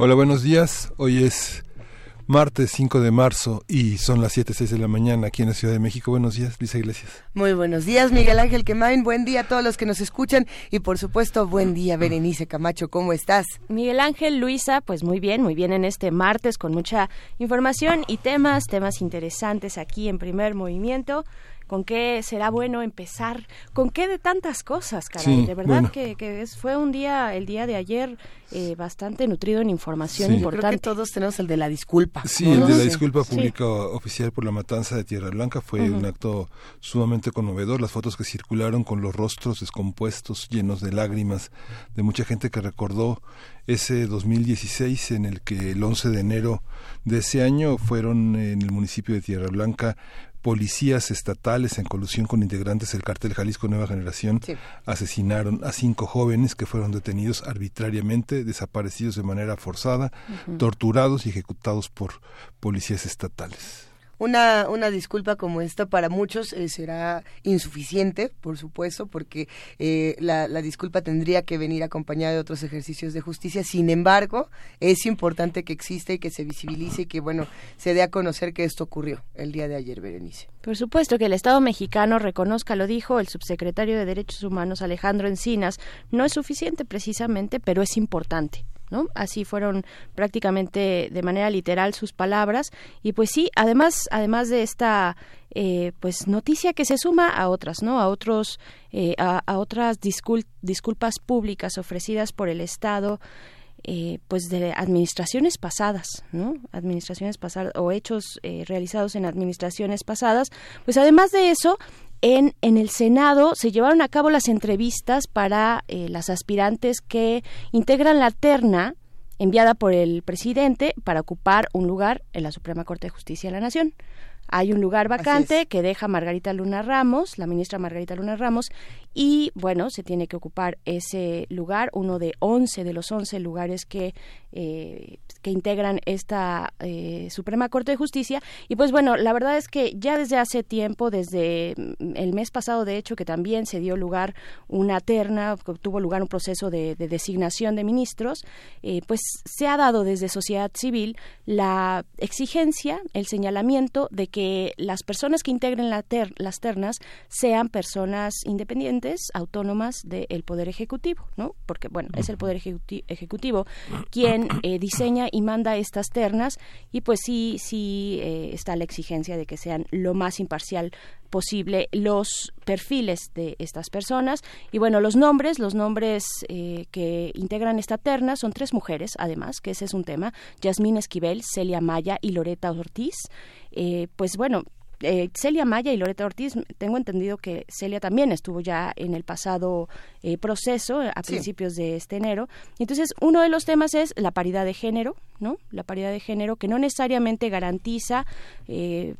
Hola, buenos días. Hoy es martes 5 de marzo y son las 7.06 de la mañana aquí en la Ciudad de México. Buenos días, Luisa Iglesias. Muy buenos días, Miguel Ángel Quemain. Buen día a todos los que nos escuchan y por supuesto, buen día, Berenice Camacho. ¿Cómo estás? Miguel Ángel, Luisa, pues muy bien, muy bien en este martes con mucha información y temas, temas interesantes aquí en primer movimiento con qué será bueno empezar, con qué de tantas cosas, caray. de verdad que, que fue un día, el día de ayer, eh, bastante nutrido en información importante. Creo que todos tenemos el de la disculpa. Sí, el de la disculpa pública oficial por la matanza de Tierra Blanca fue un acto sumamente conmovedor. Las fotos que circularon con los rostros descompuestos, llenos de lágrimas, de mucha gente que recordó ese 2016 en el que el 11 de enero de ese año fueron en el municipio de Tierra Blanca policías estatales en colusión con integrantes del cartel Jalisco Nueva Generación asesinaron a cinco jóvenes que fueron detenidos arbitrariamente, desaparecidos de manera forzada, torturados y ejecutados por policías estatales. Una, una disculpa como esta para muchos eh, será insuficiente, por supuesto, porque eh, la, la, disculpa tendría que venir acompañada de otros ejercicios de justicia. Sin embargo, es importante que exista y que se visibilice y que, bueno, se dé a conocer que esto ocurrió el día de ayer, Berenice. Por supuesto que el Estado mexicano reconozca, lo dijo el subsecretario de Derechos Humanos Alejandro Encinas, no es suficiente precisamente, pero es importante. Así fueron prácticamente de manera literal sus palabras y pues sí, además además de esta eh, pues noticia que se suma a otras, ¿no? A otros eh, a, otras disculpas públicas ofrecidas por el Estado. Eh, pues de administraciones pasadas, ¿no? Administraciones pasadas o hechos realizados en administraciones pasadas. Pues además de eso, en, en el Senado se llevaron a cabo las entrevistas para eh, las aspirantes que integran la terna enviada por el presidente para ocupar un lugar en la Suprema Corte de Justicia de la Nación. Hay un lugar vacante que deja Margarita Luna Ramos, la ministra Margarita Luna Ramos, y bueno, se tiene que ocupar ese lugar, uno de 11 de los 11 lugares que, eh, que integran esta eh, Suprema Corte de Justicia. Y pues bueno, la verdad es que ya desde hace tiempo, desde mm, el mes pasado, de hecho, que también se dio lugar una terna, tuvo lugar un proceso de, designación de ministros, eh, pues se ha dado desde sociedad civil la exigencia, el señalamiento de que las personas que integren la las ternas sean personas independientes autónomas del Poder Ejecutivo, ¿no? Porque, bueno, es el Poder Ejecutivo quien eh, diseña y manda estas ternas y pues sí, sí eh, está la exigencia de que sean lo más imparcial posible los perfiles de estas personas. Y bueno los nombres los nombres eh, que integran esta terna son tres mujeres además que ese es un tema. Yasmín Esquivel Celia Maya y Loreta Ortiz. Pues bueno eh, Celia Maya y Loreta Ortiz, tengo entendido que Celia también estuvo ya en el pasado eh, proceso a principios de este enero. Entonces, uno de los temas es la paridad de género, ¿no? La paridad de género que no necesariamente garantiza eh,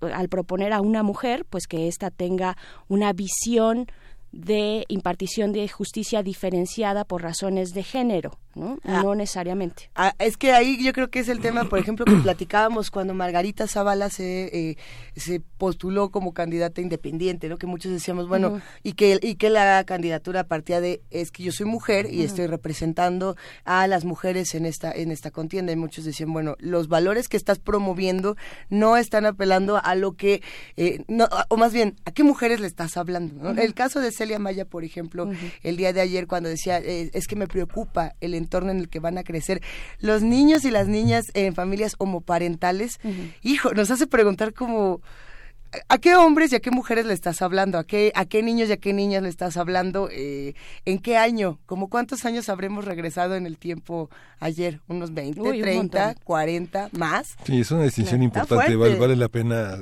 al proponer a una mujer, pues que ésta tenga una visión de impartición de justicia diferenciada por razones de género, ¿no? Ah. no necesariamente. Ah, es que ahí yo creo que es el tema, por ejemplo, que platicábamos cuando Margarita Zavala se, eh, se postuló como candidata independiente, ¿no? Que muchos decíamos, bueno, y, que, y que la candidatura partía de, es que yo soy mujer y estoy representando a las mujeres en esta, en esta contienda. Y muchos decían, bueno, los valores que estás promoviendo no están apelando a lo que, eh, no, o más bien, ¿a qué mujeres le estás hablando? El caso de Celia Maya, por ejemplo, el día de ayer cuando decía, eh, es que me preocupa el entorno en el que van a crecer los niños y las niñas en familias homoparentales, hijo, nos hace preguntar como... ¿A qué hombres y a qué mujeres le estás hablando? ¿A qué, a qué niños y a qué niñas le estás hablando? Eh, ¿En qué año? ¿Cómo cuántos años habremos regresado en el tiempo ayer? ¿Unos 20, 30, 40, más? Sí, es una distinción importante. Vale, vale, la pena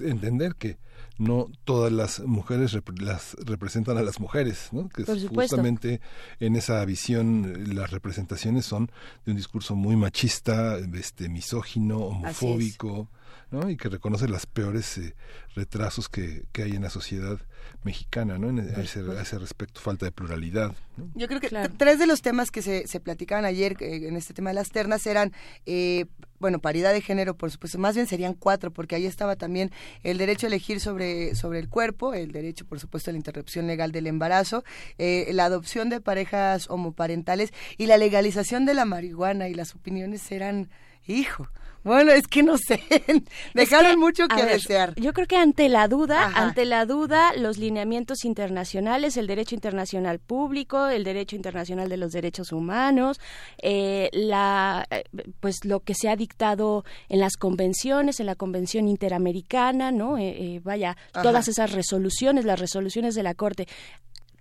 entender que no todas las mujeres las representan a las mujeres, ¿no? que justamente en esa visión las representaciones son de un discurso muy machista, este misógino, homofóbico. ¿No? y que reconoce las peores eh, retrasos que, que, hay en la sociedad mexicana, ¿no? En ese, a ese respecto, falta de pluralidad. Yo creo que tres de los temas que se, se platicaban ayer eh, en este tema de las ternas eran, eh, bueno, paridad de género, por supuesto, más bien serían cuatro, porque ahí estaba también el derecho a elegir sobre, sobre el cuerpo, el derecho, por supuesto, a la interrupción legal del embarazo, eh, la adopción de parejas homoparentales y la legalización de la marihuana, y las opiniones eran, hijo, bueno, es que no sé, dejaron mucho que desear. Yo creo que ante la duda, ante la duda, los lineamientos internacionales, el derecho internacional público, el derecho internacional de los derechos humanos, eh, la, eh, pues lo que se ha dictado en las convenciones, en la Convención Interamericana, ¿no? Eh, vaya, todas esas resoluciones, las resoluciones de la Corte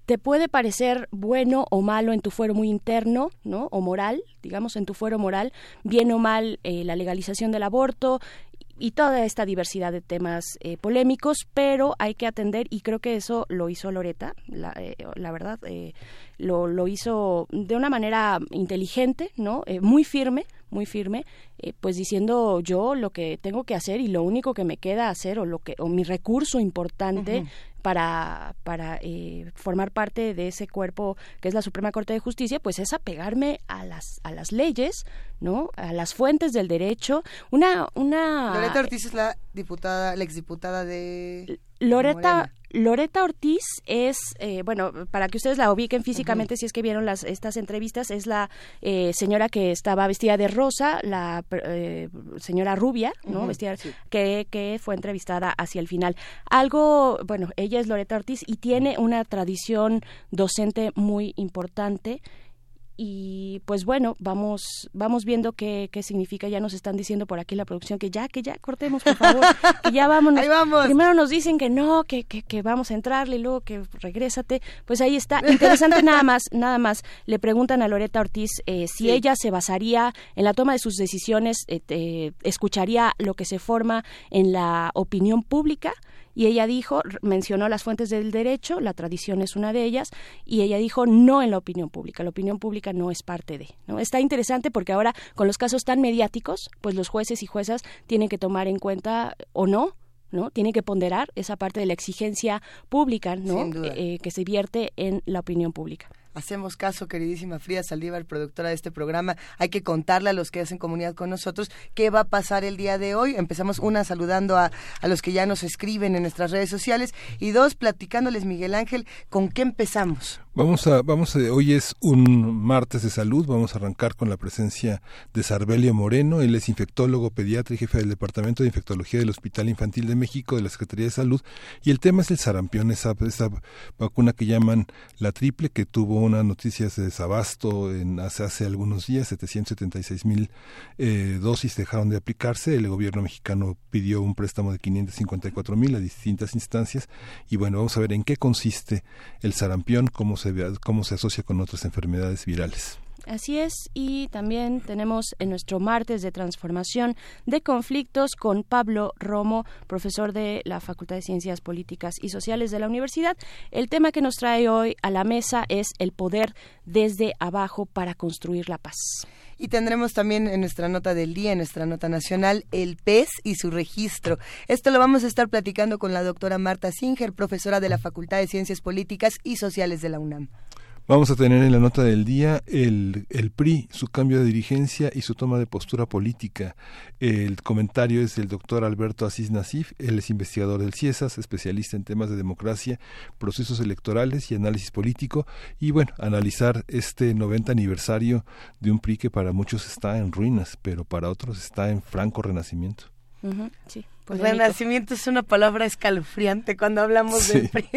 te puede parecer bueno o malo en tu fuero muy interno, ¿no? O moral, digamos, en tu fuero moral, bien o mal eh, la legalización del aborto y toda esta diversidad de temas eh, polémicos, pero hay que atender, y creo que eso lo hizo Loreta, la, eh, la verdad, lo, lo, hizo de una manera inteligente, ¿no? muy firme, muy firme, pues diciendo yo lo que tengo que hacer y lo único que me queda hacer o lo que o mi recurso importante para, para eh, formar parte de ese cuerpo que es la Suprema Corte de Justicia, pues es apegarme a las, a las leyes, ¿no? A las fuentes del derecho. Una, una... Loreta Ortiz es la diputada, la exdiputada de... Loreta, Loreta Ortiz es, eh, bueno, para que ustedes la ubiquen físicamente, si es que vieron las, estas entrevistas, es la eh, señora que estaba vestida de rosa, la eh, señora rubia, ¿no? vestida, que, que fue entrevistada hacia el final. Algo, bueno, ella es Loreta Ortiz y tiene una tradición docente muy importante y pues bueno, vamos vamos viendo qué, qué significa. Ya nos están diciendo por aquí la producción que ya, que ya cortemos, por favor, que ya vámonos. vamos. Primero nos dicen que no, que, que, que, vamos a entrarle y luego que regrésate. Pues ahí está. Interesante nada más, nada más. Le preguntan a Loreta Ortiz eh, si ella se basaría en la toma de sus decisiones, eh, escucharía lo que se forma en la opinión pública y ella dijo, mencionó las fuentes del derecho, la tradición es una de ellas, y ella dijo no en la opinión pública, la opinión pública no es parte de. ¿no? Está interesante porque ahora con los casos tan mediáticos, pues los jueces y juezas tienen que tomar en cuenta o no ¿no? Tienen que ponderar esa parte de la exigencia pública, ¿no? Eh, que se vierte en la opinión pública. Hacemos caso, queridísima Frida Saldívar, productora de este programa. Hay que contarle a los que hacen comunidad con nosotros qué va a pasar el día de hoy. Empezamos una saludando a, a los que ya nos escriben en nuestras redes sociales y dos platicándoles, Miguel Ángel, ¿con qué empezamos? Vamos a, vamos a, hoy es un martes de salud, vamos a arrancar con la presencia de Sarbelio Moreno, él es infectólogo, pediatra y jefe del Departamento de Infectología del Hospital Infantil de México de la Secretaría de Salud, y el tema es el sarampión, esa, esa vacuna que llaman la triple, que tuvo una noticia de desabasto en, hace, hace algunos días, 776 mil eh, dosis dejaron de aplicarse, el gobierno mexicano pidió un préstamo de 554 mil a distintas instancias, y bueno, vamos a ver en qué consiste el sarampión, cómo se, cómo se asocia con otras enfermedades virales. Así es, y también tenemos en nuestro martes de transformación de conflictos con Pablo Romo, profesor de la Facultad de Ciencias Políticas y Sociales de la Universidad. El tema que nos trae hoy a la mesa es el poder desde abajo para construir la paz. Y tendremos también en nuestra nota del día, en nuestra nota nacional, el PES y su registro. Esto lo vamos a estar platicando con la doctora Marta Singer, profesora de la Facultad de Ciencias Políticas y Sociales de la UNAM. Vamos a tener en la nota del día el, el, PRI, su cambio de dirigencia y su toma de postura política. El comentario es del doctor Alberto Asís Nasif, él es investigador del CIESAS, especialista en temas de democracia, procesos electorales y análisis político. Y bueno, analizar este 90 aniversario de un PRI que para muchos está en ruinas, pero para otros está en franco renacimiento. sí. Pues renacimiento es una palabra escalofriante cuando hablamos del PRI.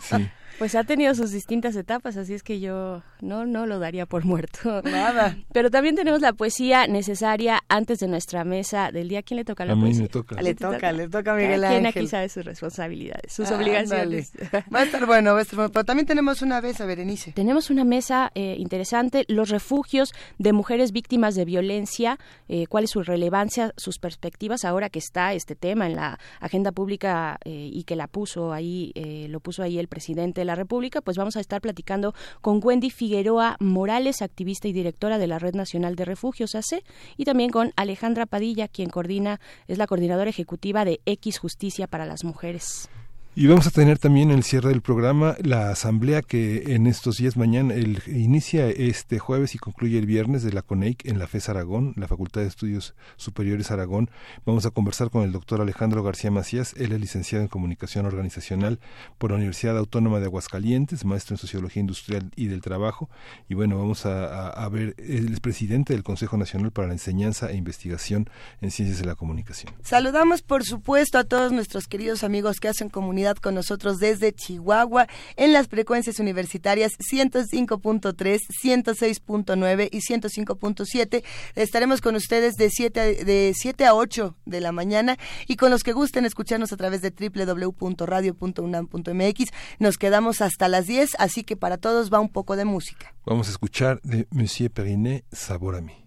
sí. Pues ha tenido sus distintas etapas, así es que yo no, no lo daría por muerto. Nada. Pero también tenemos la poesía necesaria antes de nuestra mesa del día. ¿Quién le toca la a poesía? Mí me toca. Le toca, le toca a Miguel ¿Quién Ángel. aquí sabe sus responsabilidades, sus ah, obligaciones? Dale. Va a estar bueno, va a estar bueno. Pero también tenemos una mesa, Berenice. Tenemos una mesa eh, interesante, los refugios de mujeres víctimas de violencia, eh, cuál es su relevancia, sus perspectivas ahora que está este tema en la agenda pública eh, y que la puso ahí, eh, lo puso ahí el presidente de la República, pues vamos a estar platicando con Wendy Figueroa Morales, activista y directora de la Red Nacional de Refugios AC, y también con Alejandra Padilla, quien coordina, es la coordinadora ejecutiva de X Justicia para las Mujeres. Y vamos a tener también el cierre del programa la asamblea que en estos días mañana el, inicia este jueves y concluye el viernes de la CONEIC en la FES Aragón, la Facultad de Estudios Superiores Aragón. Vamos a conversar con el doctor Alejandro García Macías, él es licenciado en Comunicación Organizacional por la Universidad Autónoma de Aguascalientes, maestro en Sociología Industrial y del Trabajo. Y bueno, vamos a, a, ver, es presidente del Consejo Nacional para la Enseñanza e Investigación en Ciencias de la Comunicación. Saludamos, por supuesto, a todos nuestros queridos amigos que hacen comunidad con nosotros desde Chihuahua en las frecuencias universitarias 105.3, 106.9 y 105.7. Estaremos con ustedes de 7, de 7 a 8 de la mañana y con los que gusten escucharnos a través de www.radio.unam.mx. Nos quedamos hasta las 10, así que para todos va un poco de música. Vamos a escuchar de Monsieur Perinet, Sabor a mí.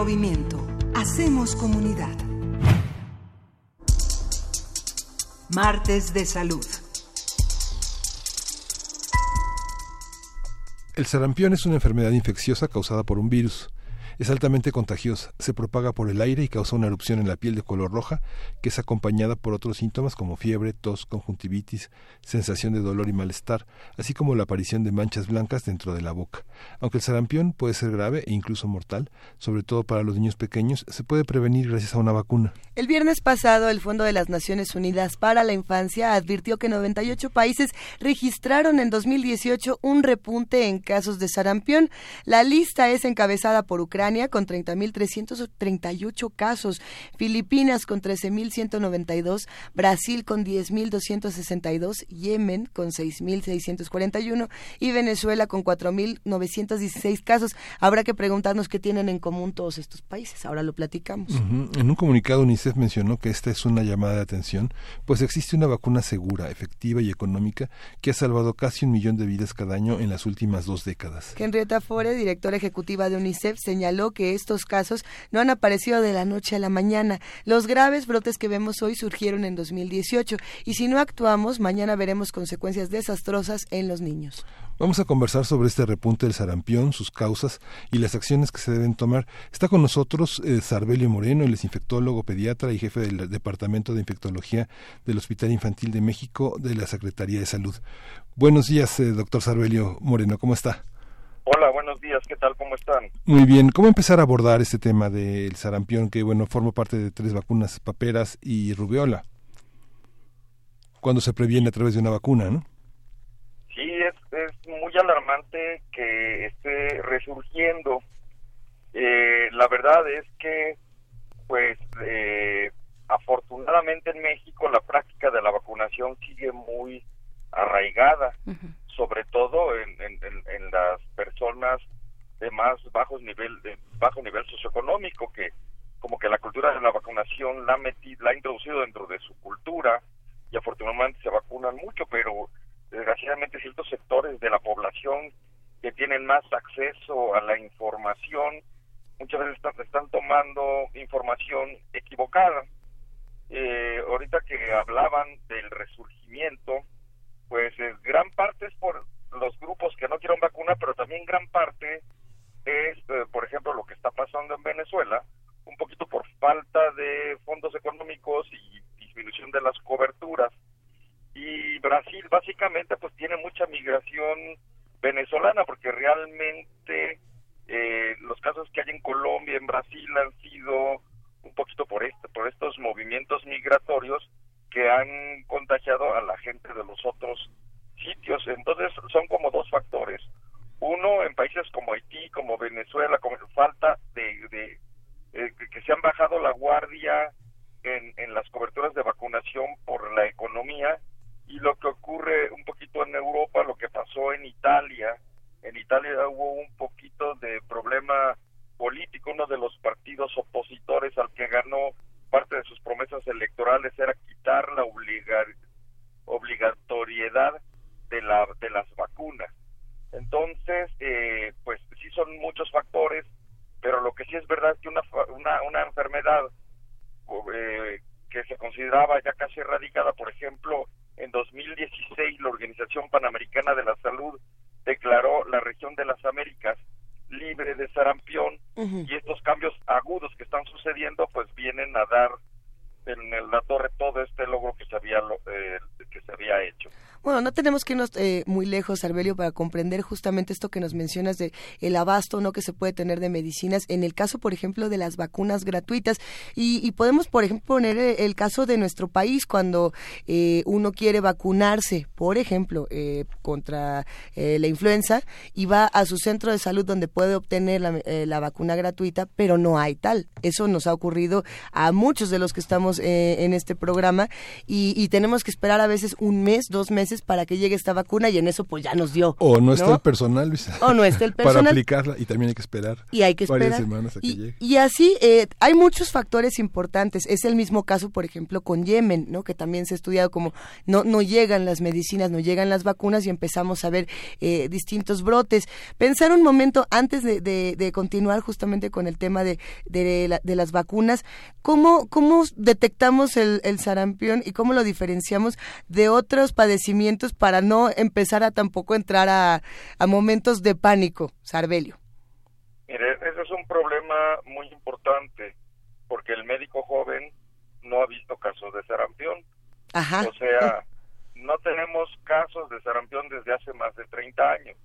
movimiento. Hacemos comunidad. Martes de Salud. El sarampión es una enfermedad infecciosa causada por un virus. Es altamente contagiosa se propaga por el aire y causa una erupción en la piel de color roja que es acompañada por otros síntomas como fiebre, tos, conjuntivitis, sensación de dolor y malestar, así como la aparición de manchas blancas dentro de la boca. Aunque el sarampión puede ser grave e incluso mortal, sobre todo para los niños pequeños, se puede prevenir gracias a una vacuna. El viernes pasado, el Fondo de las Naciones Unidas para la Infancia advirtió que 98 países registraron en 2018 un repunte en casos de sarampión. La lista es encabezada por Ucrania con 30.338 casos, Filipinas con 13.192, Brasil con 10.262, Yemen con 6.641 y Venezuela con 4.916 casos. Habrá que preguntarnos qué tienen en común todos estos países. Ahora lo platicamos. En un comunicado UNICEF mencionó que esta es una llamada de atención, pues existe una vacuna segura, efectiva y económica que ha salvado casi un millón de vidas cada año en las últimas dos décadas. Henrietta Fore, directora ejecutiva de UNICEF, señaló que estos casos no han aparecido de la noche a la mañana. Los graves brotes que vemos hoy surgieron en 2018 y si no actuamos, mañana veremos consecuencias desastrosas en los niños. Vamos a conversar sobre este repunte del sarampión, sus causas y las acciones que se deben tomar. Está con nosotros eh, Sarbelio Moreno, él es infectólogo, pediatra y jefe del Departamento de Infectología del Hospital Infantil de México de la Secretaría de Salud. Buenos días, eh, doctor Sarbelio Moreno, ¿cómo está? Hola, buenos días, ¿qué tal? ¿Cómo están? Muy bien, ¿cómo empezar a abordar este tema del sarampión que, bueno, forma parte de tres vacunas, paperas y rubiola? Cuando se previene a través de una vacuna, ¿no? Sí, es, es muy alarmante que esté resurgiendo. Eh, la verdad es que, pues, eh, afortunadamente en México la práctica de la vacunación sigue muy arraigada, sobre todo en, en- en- las personas de más bajos nivel, de bajo nivel socioeconómico, que como que la cultura de la vacunación la ha metido, la ha introducido dentro de su cultura y afortunadamente se vacunan mucho, pero desgraciadamente ciertos sectores de la población que tienen más acceso a la información muchas veces están, están tomando información equivocada. Eh, ahorita que hablaban del resurgimiento, pues es gran parte es por los grupos que no quieren vacuna, pero también gran parte es, eh, por ejemplo, lo que está pasando en Venezuela, un poquito por falta de fondos económicos y disminución de las coberturas. Y Brasil básicamente pues tiene mucha migración venezolana porque realmente eh, los casos que hay en Colombia, en Brasil han sido un poquito por esto, por estos movimientos migratorios que han contagiado a la gente de los otros sitios. Entonces son como dos factores. Uno, en países como Haití, como Venezuela, como falta de, de eh, que- se han bajado la guardia en, en las coberturas de vacunación por la economía y lo que ocurre un poquito en Europa, lo que pasó en Italia. En Italia hubo un poquito de problema político, uno de los partidos opositores al que ganó parte de sus promesas electorales era quitar la obliga- obligatoriedad de, la, de las vacunas. Entonces, eh, pues sí son muchos factores, pero lo que sí es verdad es que una, una, una enfermedad eh, que se consideraba ya casi erradicada, por ejemplo, en 2016 la Organización Panamericana de la Salud declaró la región de las Américas libre de sarampión y estos cambios agudos que están sucediendo pues vienen a dar en el- la torre todo este logro que se había eh, que se había hecho. Bueno, no tenemos que irnos eh, muy lejos, Arbelio, para comprender justamente esto que nos mencionas de el abasto no que se puede tener de medicinas. En el caso, por ejemplo, de las vacunas gratuitas y, y podemos, por ejemplo, poner eh, el caso de nuestro país cuando eh, uno quiere vacunarse, por ejemplo, eh, contra eh, la influenza y va a su centro de salud donde puede obtener la, la vacuna gratuita, pero no hay tal. Eso nos ha ocurrido a muchos de los que estamos eh, en este programa y, y tenemos que esperar a veces un mes, dos meses para que llegue esta vacuna y en eso pues ya nos dio. O no está el personal, Luis. O no está el Para personal. aplicarla y también hay que esperar. y hay que varias esperar. semanas a que y, llegue. y así eh, hay muchos factores importantes. Es el mismo caso, por ejemplo, con Yemen, ¿no? Que también se ha estudiado como no no llegan las medicinas, no llegan las vacunas y empezamos a ver eh, distintos brotes. Pensar un momento antes de, de- de continuar justamente con el tema de, de, la- de las vacunas, ¿cómo, cómo detectamos el, el sarampión y cómo lo diferenciamos de otros padecimientos para no empezar a tampoco entrar a, a momentos de pánico, Sarbelio? Mire, ese es un problema muy importante porque el médico joven no ha visto casos de sarampión. Ajá. O sea, no tenemos casos de sarampión desde hace más de 30 años.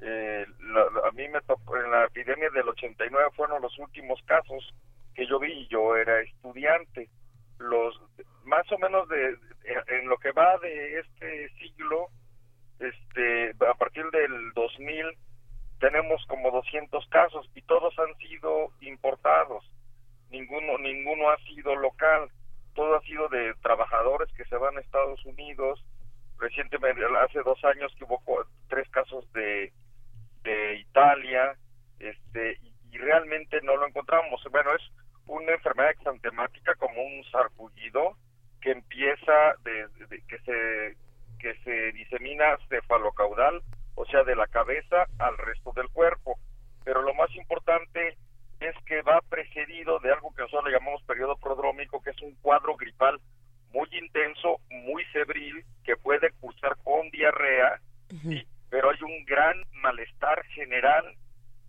Eh, la- la- a mí me tocó, en la epidemia del 89 fueron los últimos casos que yo vi y yo era estudiante. Los más o menos de, en lo que va de este siglo, este a partir del 2000 tenemos como 200 casos y todos han sido importados. Ninguno ninguno ha sido local. Todo ha sido de trabajadores que se van a Estados Unidos. Recientemente, hace dos años que hubo tres casos de, de Italia, este, y realmente no lo encontramos. Bueno, es una enfermedad exantemática como un sarpullido que empieza de, de- que se que se disemina cefalocaudal, o sea, de la cabeza al resto del cuerpo. Pero lo más importante es que va precedido de algo que nosotros le llamamos periodo prodrómico, que es un cuadro gripal muy intenso, muy febril, que puede cursar con diarrea, ¿sí? pero hay un gran malestar general,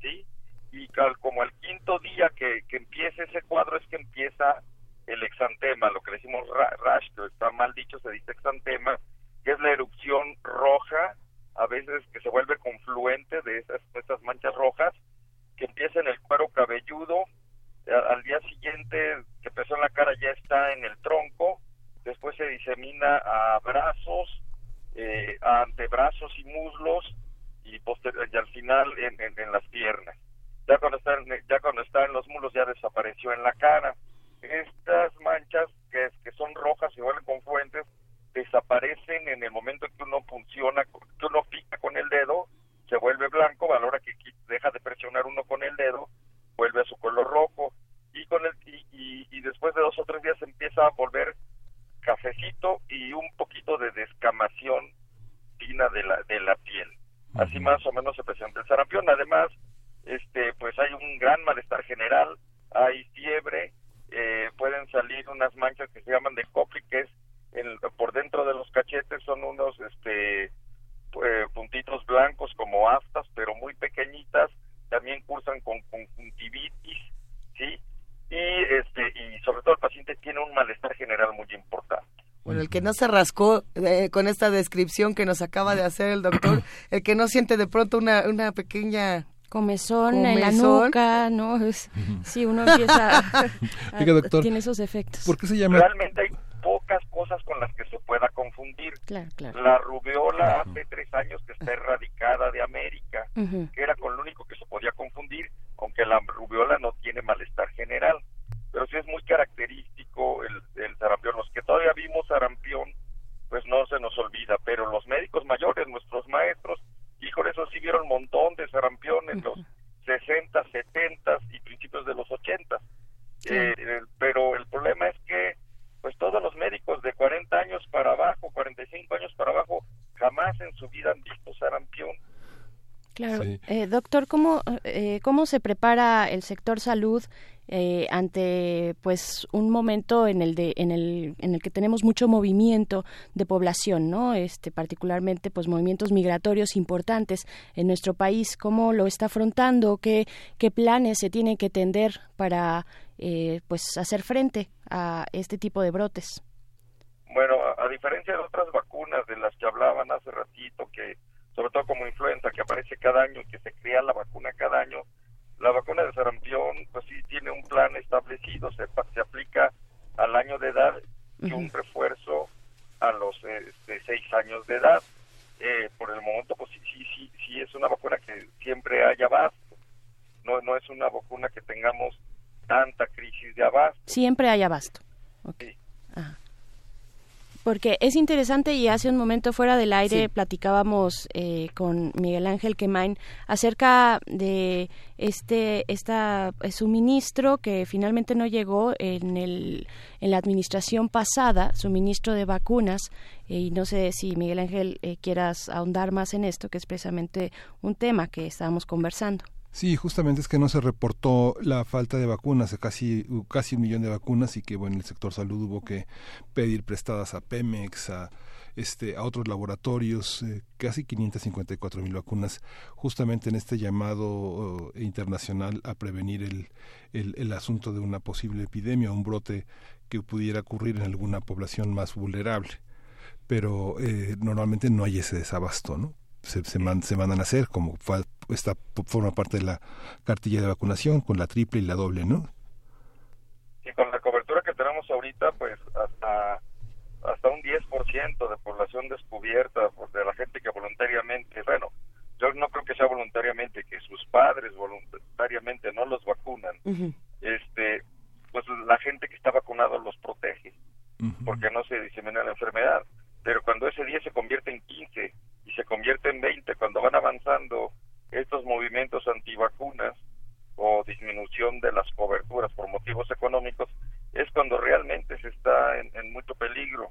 ¿sí? Y como al quinto día que, que empieza ese cuadro es que empieza el exantema, lo que decimos ra- rash, que está mal dicho, se dice exantema, que es la erupción roja, a veces que se vuelve confluente de esas, esas manchas rojas, que empieza en el cuero cabelludo, a- al día siguiente que empezó en la cara ya está en el tronco, después se disemina a brazos, eh, antebrazos y muslos y, y al final en- en las piernas. Ya cuando, está en, ya cuando está en los muslos ya desapareció en la cara. Estas manchas que, es- que son rojas y vuelven confluentes desaparecen en el momento en que uno funciona, que uno pica con el dedo, se vuelve blanco, a la hora que deja de presionar uno con el dedo, vuelve a su color rojo y con el y, y- y después de dos o tres días empieza a volver cafecito y un poquito de descamación fina de la de la piel. Así más o menos se presenta el sarampión. Además, este pues hay un gran malestar general, hay fiebre, eh, pueden salir unas manchas que se llaman de Koplik, que es el- por dentro de los cachetes son unos este eh, puntitos blancos como aftas, pero muy pequeñitas, también cursan con conjuntivitis, ¿sí? Y este y sobre todo el paciente tiene un malestar general muy importante. Bueno, el que no se rascó eh, con esta descripción que nos acaba de hacer el doctor, el que no siente de pronto una, una pequeña Comezón, en la Comezón. nuca, ¿no? Es- sí, uno empieza a, a- Oiga, doctor, tiene esos efectos. ¿Por qué se llama? Realmente hay pocas cosas con las que se pueda confundir. Claro, claro. La rubiola hace tres años que está erradicada de América, que era con lo único que se podía confundir, aunque la rubiola no tiene malestar general. Pero sí es muy característico el, el sarampión. Los que todavía vimos sarampión, pues no se nos olvida, pero los médicos mayores, nuestros maestros, híjole, esos sí vieron un montón de sarampión en los 60, 70 y principios de los 80. Eh, eh, pero el problema es que pues todos los médicos de 40 años para abajo, 45 años para abajo, jamás en su vida han visto sarampión. Claro. Sí. Eh, doctor, ¿cómo, eh, ¿cómo se prepara el sector salud eh, ante pues un momento en el de en el en el que tenemos mucho movimiento de población, ¿no? Este particularmente pues movimientos migratorios importantes en nuestro país, ¿cómo lo está afrontando? ¿Qué qué planes se tienen que tender para eh, pues hacer frente a este tipo de brotes? Bueno, a, a diferencia de otras vacunas de las que hablaban hace ratito, que sobre todo como influenza, que aparece cada año y que se crea la vacuna cada año, la vacuna de sarampión, pues sí tiene un plan establecido, se, se aplica al año de edad y un refuerzo a los eh, de seis años de edad. Eh, por el momento, pues sí, sí, sí, sí es una vacuna que siempre hay abasto. No, no es una vacuna que tengamos tanta crisis de abasto. Siempre hay abasto. Ok. Sí. Ajá. Porque es interesante y hace un momento fuera del aire platicábamos eh, con Miguel Ángel Quemain acerca de este esta eh, suministro que finalmente no llegó en el en la administración pasada, suministro de vacunas eh, y no sé si Miguel Ángel eh, quieras ahondar más en esto que es precisamente un tema que estábamos conversando. Sí, justamente es que no se reportó la falta de vacunas, casi, casi un millón de vacunas y que bueno, el sector salud hubo que pedir prestadas a Pemex, a este, a otros laboratorios, eh, casi 554 mil vacunas, justamente en este llamado eh, internacional a prevenir el, el, asunto de una posible epidemia, un brote que pudiera ocurrir en alguna población más vulnerable. Pero eh, normalmente no hay ese desabasto, ¿no? Se, se, man- se mandan a hacer, como fa- esta forma parte de la cartilla de vacunación, con la triple y la doble, ¿no? y con la cobertura que tenemos ahorita, pues hasta hasta un 10% de población descubierta pues, de la gente que voluntariamente, bueno, yo no creo que sea voluntariamente, que sus padres voluntariamente no los vacunan, este, pues la gente que está vacunado los protege, porque no se disemina la enfermedad. Pero cuando ese 10 se convierte en 15 y se convierte en 20, cuando van avanzando estos movimientos antivacunas o disminución de las coberturas por motivos económicos, es cuando realmente se está en, en mucho peligro.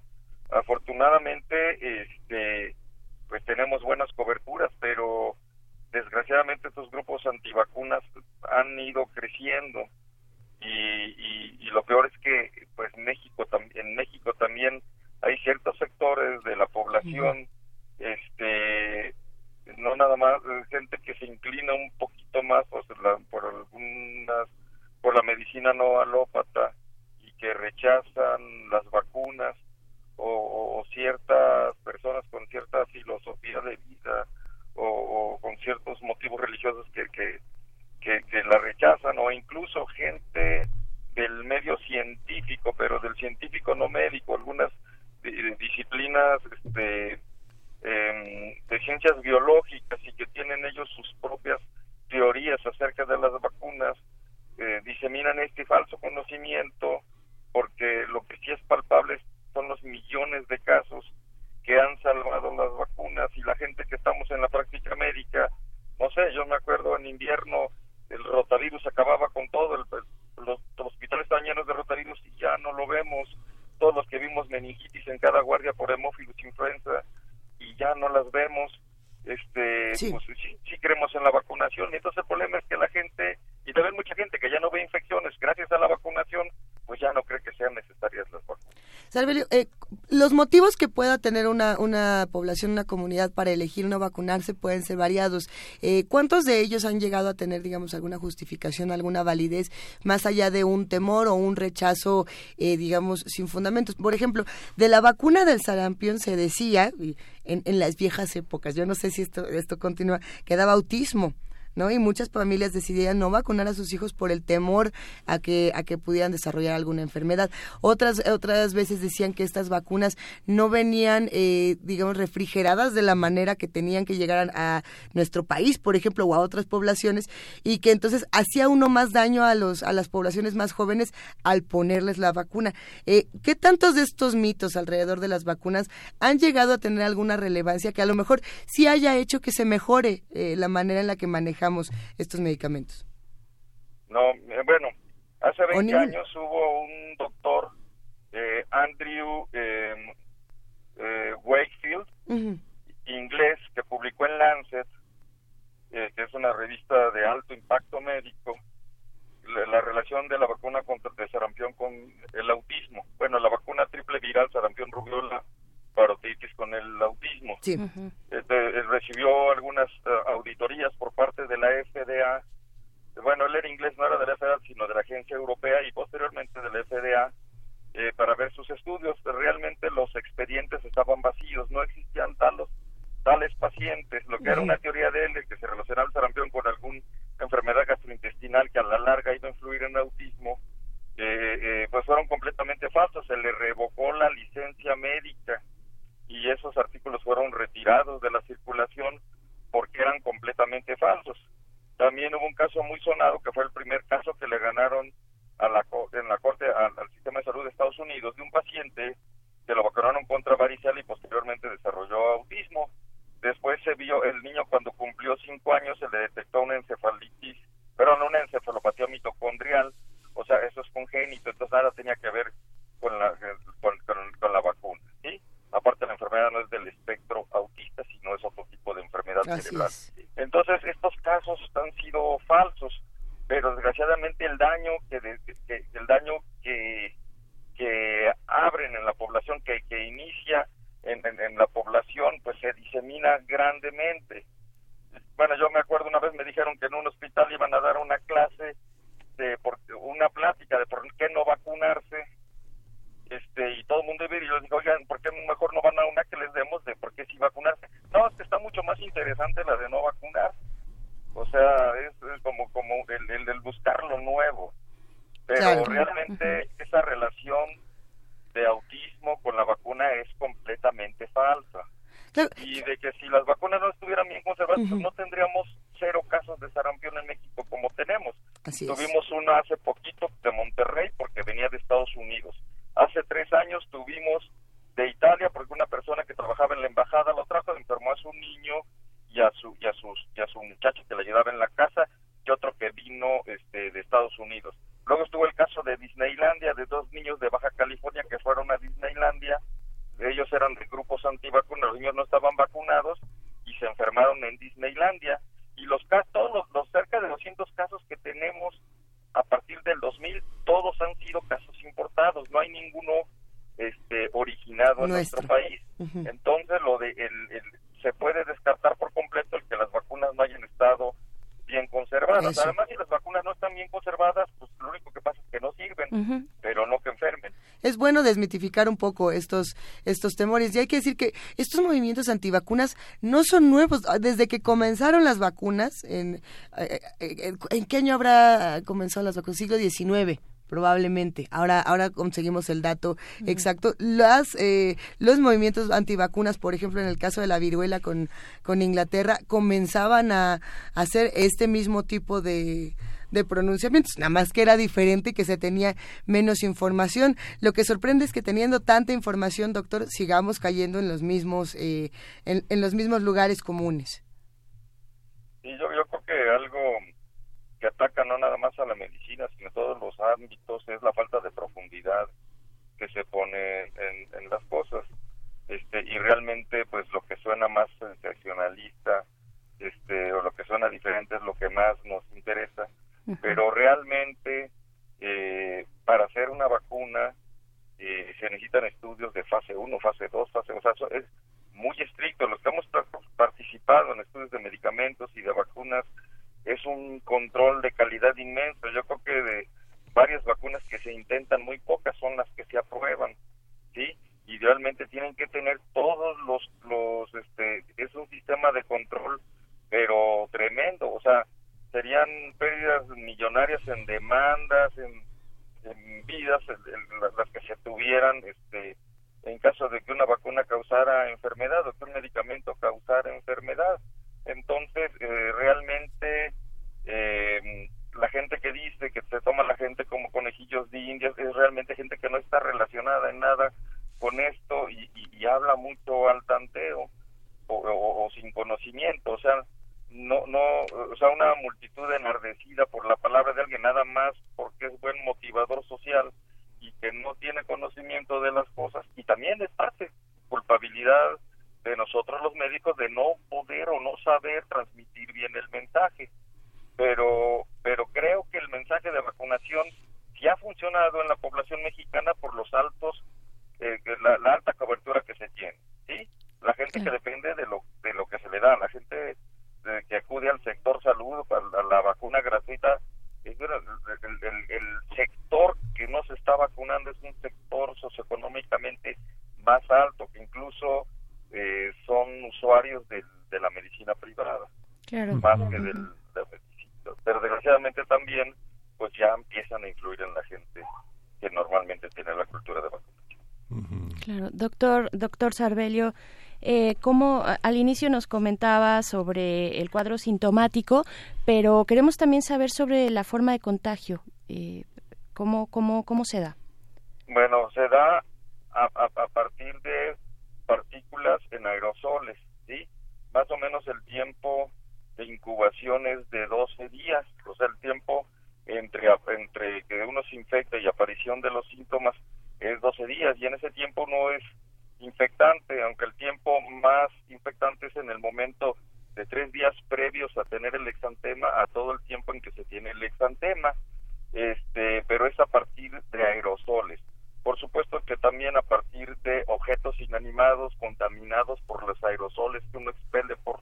Afortunadamente, este, pues tenemos buenas coberturas, pero desgraciadamente estos grupos antivacunas han ido creciendo y, y, y lo peor es que pues México en México también hay ciertos sectores de la población este no nada más eh, gente que se inclina un poquito más por, la- por algunas por la medicina no alópata y que rechazan las vacunas o, ciertas personas con cierta filosofía de vida o, con ciertos motivos religiosos que, que, que, que la rechazan o incluso gente del medio científico pero del científico no médico algunas di- disciplinas este em, de ciencias biológicas y que tienen ellos sus propias teorías acerca de las vacunas eh, diseminan este falso conocimiento porque lo que sí es palpable son los millones de casos que han salvado las vacunas y la gente que estamos en la práctica médica, no sé, yo me acuerdo en invierno el rotavirus acababa con todo, el- los, hospitales están llenos de rotavirus y ya no lo vemos, todos los que vimos meningitis en cada guardia por hemófilos influenza y ya no las vemos, este, pues sí, sí creemos en la vacunación y entonces el problema es que la gente, y también mucha gente que ya no ve infecciones gracias a la vacunación, pues ya no cree que sean necesarias las vacunas. Salverio, eh, los motivos que pueda tener una, una población, una comunidad para elegir no vacunarse pueden ser variados. Eh, ¿Cuántos de ellos han llegado a tener, digamos, alguna justificación, alguna validez, más allá de un temor o un rechazo, eh, digamos, sin fundamentos? Por ejemplo, de la vacuna del sarampión se decía, en, en las viejas épocas, yo no sé si esto, esto continúa, que daba autismo. ¿No? Y muchas familias decidían no vacunar a sus hijos por el temor a que a que pudieran desarrollar alguna enfermedad. Otras otras veces decían que estas vacunas no venían, eh, digamos, refrigeradas de la manera que tenían que llegar a, nuestro país, por ejemplo, o a otras poblaciones, y que entonces hacía uno más daño a los a las poblaciones más jóvenes al ponerles la vacuna. Eh, ¿Qué tantos de estos mitos alrededor de las vacunas han llegado a tener alguna relevancia que a lo mejor sí haya hecho que se mejore eh, la manera en la que manejamos estos medicamentos? No, eh, bueno, hace O 20 ningún- años hubo un doctor, eh, Andrew eh, eh, Wakefield, inglés, que publicó en Lancet, que es una revista de alto impacto médico, la, la relación de la vacuna contra el sarampión con el autismo. Bueno, la vacuna triple viral, sarampión, rubiola, parotitis con el autismo. Sí. Este, recibió algunas eh, auditorías por parte de la FDA. Bueno, él era inglés, no era de la FDA, sino de la Agencia Europea y posteriormente de la FDA eh, para ver sus estudios. Realmente los expedientes estaban vacíos, no existían talos, tales pacientes. Lo que era una teoría de él, de que se relacionaba el sarampión con alguna enfermedad gastrointestinal que a la larga iba a influir en autismo, eh, eh, pues fueron completamente falsos. Se le revocó la licencia médica y esos artículos fueron retirados de la circulación porque eran completamente falsos. También hubo un caso muy sonado que fue el primer caso que le ganaron a la en la corte al, sistema de salud de Estados Unidos de un paciente que lo vacunaron contra varicela y posteriormente desarrolló autismo. Después se vio el niño cuando cumplió cinco años se le detectó una encefalitis, perdón, una encefalopatía mitocondrial, o sea, eso es congénito, entonces nada tenía que ver con la con, la vacuna. Aparte la enfermedad no es del espectro autista, sino es otro tipo de enfermedad Así cerebral. es. Entonces estos casos han sido falsos, pero desgraciadamente el daño que, de- que- el daño que que abren en la población, que, que inicia en, en- en la población pues se disemina grandemente. Bueno, yo me acuerdo una vez me dijeron que en un hospital iban a dar una clase de por, una plática de por qué no vacunarse este y todo el mundo ir y yo digo, oigan, ¿por qué mejor no van a una que les demos de por qué sí vacunarse? No, es que está mucho más interesante la de no vacunar. O sea, es, es como como el, el, el buscar lo nuevo. Pero Claro. realmente esa relación de autismo con la vacuna es completamente falsa. Claro. Y de que si las vacunas no estuvieran bien conservadas, pues no tendríamos cero casos de sarampión en México como tenemos. Así es. Tuvimos uno hace poquito de Monterrey porque venía de Estados Unidos. Hace tres años tuvimos de Italia porque una persona que trabajaba en la embajada lo trajo, enfermó a su niño y a su y a sus y a su muchacho que le ayudaba en la casa y otro que vino este de Estados Unidos. Luego estuvo el caso de Disneylandia de dos niños de Baja California que fueron a Disneylandia. Ellos eran de grupos antivacunas, los niños no estaban vacunados y se enfermaron en Disneylandia y los todos los, los cerca de 200 casos que tenemos a partir del 2000, todos han sido casos importados, no hay ninguno este originado en Nuestro. país. Entonces, lo de el, el- se puede descartar por completo el que las vacunas no hayan estado bien conservadas. Eso. Además, si las vacunas no están bien conservadas, pues lo único que pasa es que no sirven, pero no que enfermen. es bueno desmitificar un poco estos estos temores y hay que decir que estos movimientos antivacunas no son nuevos desde que comenzaron las vacunas en eh, eh, en qué año habrá comenzado las vacunas siglo XIX probablemente ahora ahora conseguimos el dato exacto las eh, los movimientos antivacunas por ejemplo en el caso de la viruela con con Inglaterra comenzaban a, a hacer este mismo tipo de de pronunciamientos, nada más que era diferente y que se tenía menos información. Lo que sorprende es que teniendo tanta información, doctor, sigamos cayendo en los mismos, eh, en, en los mismos lugares comunes. Y yo, yo creo que algo que ataca no nada más a la medicina, sino a todos los ámbitos, es la falta de profundidad que se pone en, en las cosas. Este, y realmente, pues lo que suena más sensacionalista, este, o lo que suena diferente es lo que más nos interesa. Pero realmente, eh, para hacer una vacuna, eh, se necesitan estudios de fase 1, fase 2, fase o sea, es muy estricto. Los que hemos par- participado en estudios de medicamentos y de vacunas es un control de calidad inmenso. Yo creo que de varias vacunas que se intentan, muy pocas son las que se aprueban, ¿sí? Idealmente tienen que tener todos los, los, este, es un sistema de control, pero tremendo, o sea, serían pérdidas millonarias en demandas, en, vidas, las- las que se tuvieran, este, en caso de que una vacuna causara enfermedad o que un medicamento causara enfermedad. Entonces, eh, realmente, eh, la gente que dice que se toma la gente como conejillos de indias es realmente gente que no está relacionada en nada con esto y, y- habla mucho al tanteo o, o- o sin conocimiento. O sea, no, no, o sea, una multitud enardecida por la palabra de alguien nada más porque es buen motivador social y que no tiene conocimiento de las cosas y también es parte culpabilidad de nosotros los médicos de no poder o no saber transmitir bien el mensaje pero pero creo que el mensaje de vacunación sí ha funcionado en la población mexicana por los altos eh, que la, la alta cobertura que se tiene sí la gente que depende de lo de lo que se le da la gente eh, que acude al sector salud a la, a la vacuna gratuita es bueno, el, el- el sector que no se está vacunando es un sector socioeconómicamente más alto que incluso eh, son usuarios del- de la medicina privada Del, de medicina. Pero desgraciadamente también, pues ya empiezan a influir en la gente que normalmente tiene la cultura de vacunación. Claro, doctor, doctor Sarbelio, eh, como al inicio nos comentaba sobre el cuadro sintomático, pero queremos también saber sobre la forma de contagio. Eh, ¿cómo, cómo, ¿Cómo se da? Bueno, se da a, a- a partir de partículas en aerosoles, ¿sí? Más o menos el tiempo de incubación es de 12 días, o sea, el tiempo entre, entre que uno se infecta y aparición de los síntomas es 12 días, y en ese tiempo no es infectante, aunque el tiempo más infectante es en el momento de tres días previos a tener el exantema a todo el tiempo en que se tiene el exantema, este, pero es a partir de aerosoles. por supuesto que también a partir de objetos inanimados contaminados por los aerosoles que uno expele por,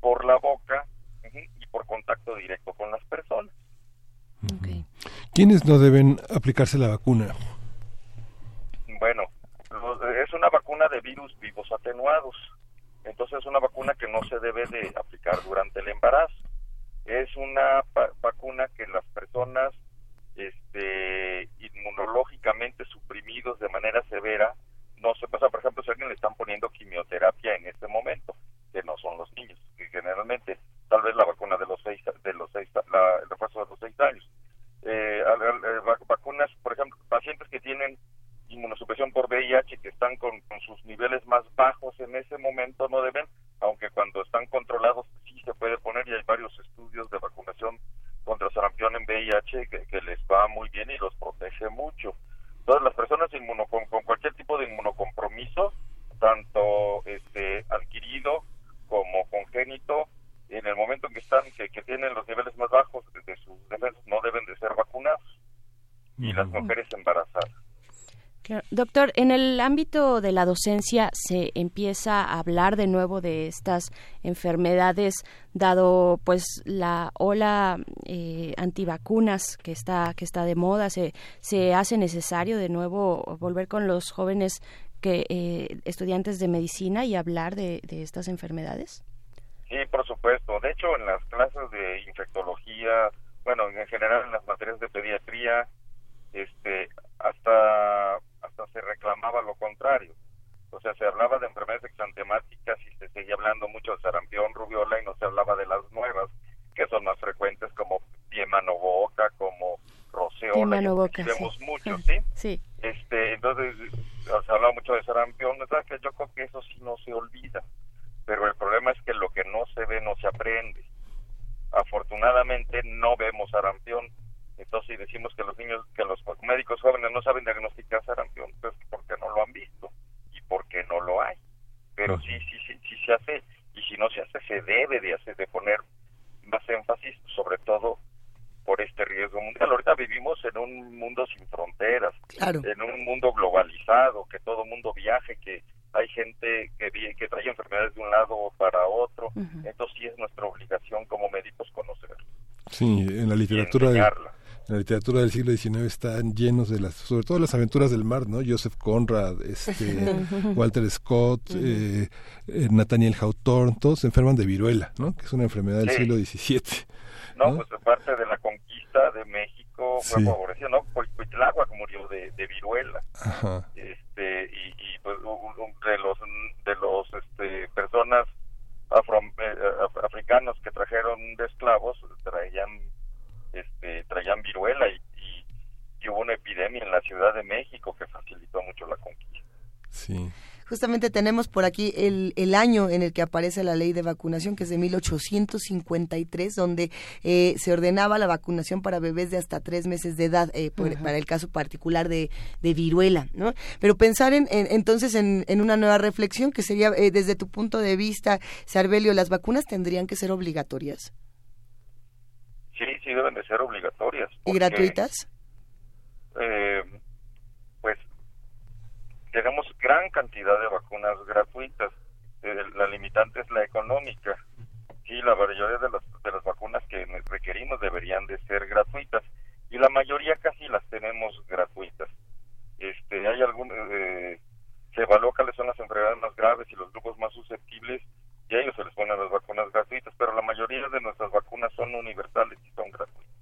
por la boca ujú, y por contacto directo con las personas. ¿Quiénes no deben aplicarse la vacuna? Bueno, los- es una vacuna de virus vivos atenuados. Entonces es una vacuna que no se debe de aplicar durante el embarazo. Es una pa- vacuna que las personas este, inmunológicamente suprimidos de manera severa no se pasa. Por ejemplo, si a alguien le están poniendo quimioterapia en este momento, que no son los niños, que generalmente tal vez la vacuna de los seis, de los seis, la, el refuerzo de los seis años. Eh, al- al- eh, vac- vacunas, por ejemplo, pacientes que tienen inmunosupresión por VIH que están con, con sus niveles más bajos en ese momento no deben, aunque cuando están controlados sí se puede poner y hay varios estudios de vacunación contra sarampión en VIH que, que les va muy bien y los protege mucho. Entonces las personas inmuno, con, con cualquier tipo de inmunocompromiso, tanto este adquirido como congénito, en el momento en que están, que, que tienen los niveles más bajos de, de sus defensas, no deben de ser vacunados. Y las mujeres embarazadas. Claro. Doctor, en el ámbito de la docencia se empieza a hablar de nuevo de estas enfermedades, dado pues la ola eh, antivacunas que está que está de moda. Se se hace necesario de nuevo volver con los jóvenes que eh, estudiantes de medicina y hablar de, de estas enfermedades. Sí, por supuesto. De hecho, en las clases de infectología, bueno, en general en las materias de pediatría, este, hasta hasta se reclamaba lo contrario. O sea, se hablaba de enfermedades exantemáticas y se seguía hablando mucho de sarampión, rubiola y no se hablaba de las nuevas, que son más frecuentes como pie, mano, boca, como roceola. Pie, y mano, aquí boca, vemos sí. mucho, ¿sí? Sí. Este, entonces, se habla mucho de sarampión, ¿verdad? Que yo creo que eso sí no se olvida. Pero el problema es que lo que no se ve no se aprende. Afortunadamente no vemos sarampión. Entonces, si decimos que los niños, que los médicos jóvenes no saben diagnosticar sarampión, pues porque no lo han visto y porque no lo hay. Pero sí, sí, sí, sí se hace y si no se hace, se debe de hacer, de poner más énfasis, sobre todo por este riesgo mundial. Ahorita vivimos en un mundo sin fronteras, Claro. en un mundo globalizado, que todo mundo viaje, que hay gente que, vi- que trae enfermedades de un lado para otro. Entonces sí es nuestra obligación como médicos conocer. Sí, en la literatura de, la literatura del siglo XIX están llenos de las, sobre todo las aventuras del mar, ¿no? Joseph Conrad, este, Walter Scott, eh, eh, Nathaniel Hawthorne, todos se enferman de viruela, ¿no? Que es una enfermedad del Sí. siglo XVII. No, ¿no? pues de parte de la conquista de México fue Sí. favorecido, ¿no? Cuit- Cuitláhuac murió de, de viruela. Ajá. este y, y, pues un- un- de los de los este personas afro, eh, af- africanos que trajeron de esclavos traían este traían viruela y, y, y hubo una epidemia en la Ciudad de México que facilitó mucho la conquista Sí. Justamente tenemos por aquí el, el año en el que aparece la ley de vacunación, que es de 1853, donde eh, se ordenaba la vacunación para bebés de hasta tres meses de edad, eh, por- para el caso particular de, de viruela, ¿no? Pero pensar en, en- entonces en, en una nueva reflexión, que sería, eh, desde tu punto de vista, Sarbelio, ¿las vacunas tendrían que ser obligatorias sí sí deben de ser obligatorias y gratuitas? eh, tenemos gran cantidad de vacunas gratuitas. Eh, la limitante es la económica. Sí la mayoría de las de las vacunas que requerimos deberían de ser gratuitas. Y la mayoría casi las tenemos gratuitas. Este hay algún eh, se evalúa cuáles son las enfermedades más graves y los grupos más susceptibles y a ellos se les ponen las vacunas gratuitas pero la mayoría de nuestras vacunas son universales y son gratuitas.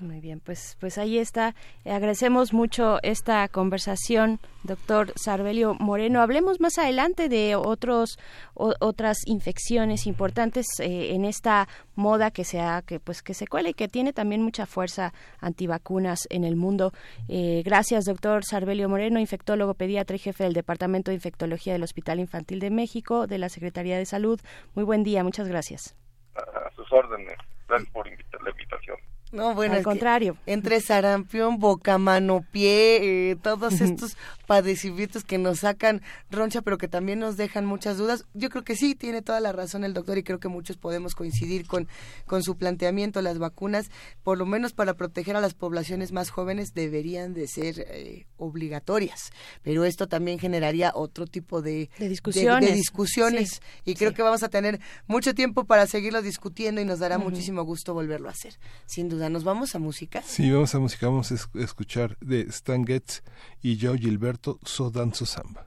Muy bien, pues, pues ahí está. Eh, Agradecemos mucho esta conversación, doctor Sarbelio Moreno. Hablemos más adelante de otros otras infecciones importantes eh, en esta moda que se ha, que pues que se cuela y que tiene también mucha fuerza antivacunas en el mundo. Eh, gracias, doctor Sarbelio Moreno, infectólogo pediatra y jefe del Departamento de Infectología del Hospital Infantil de México de la Secretaría de Salud. Muy buen día, muchas gracias. a sus órdenes gracias por invitar, la invitación No, bueno, Al contrario. entre sarampión, boca, mano, pie, eh, todos estos padecimientos que nos sacan roncha, pero que también nos dejan muchas dudas. Yo creo que sí, tiene toda la razón el doctor y creo que muchos podemos coincidir con, con su planteamiento. Las vacunas, por lo menos para proteger a las poblaciones más jóvenes, deberían de ser eh, obligatorias. Pero esto también generaría otro tipo de, De discusiones. de discusiones. Sí, y creo sí. que vamos a tener mucho tiempo para seguirlo discutiendo y nos dará muchísimo gusto volverlo a hacer. Sin duda, nos vamos a música. Sí, vamos a música, vamos a es- escuchar de Stan Getz y Joe Gilberto, So Danzo Samba.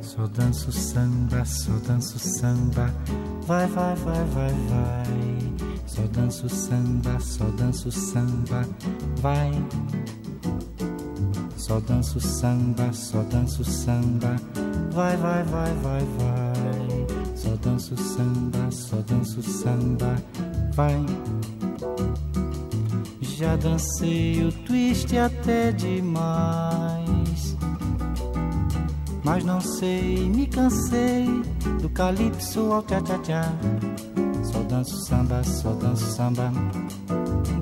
Só danço samba, só danço samba, vai, vai, vai, vai, vai. Só danço samba, só danço samba, vai. Só danço samba, só danço samba, vai, vai, vai, vai, vai. Só danço samba, só danço samba, vai. Já dancei o twist até demais. Mas não sei, me cansei do calypso ao tchá-tchá-tchá. Só danço samba, só danço samba.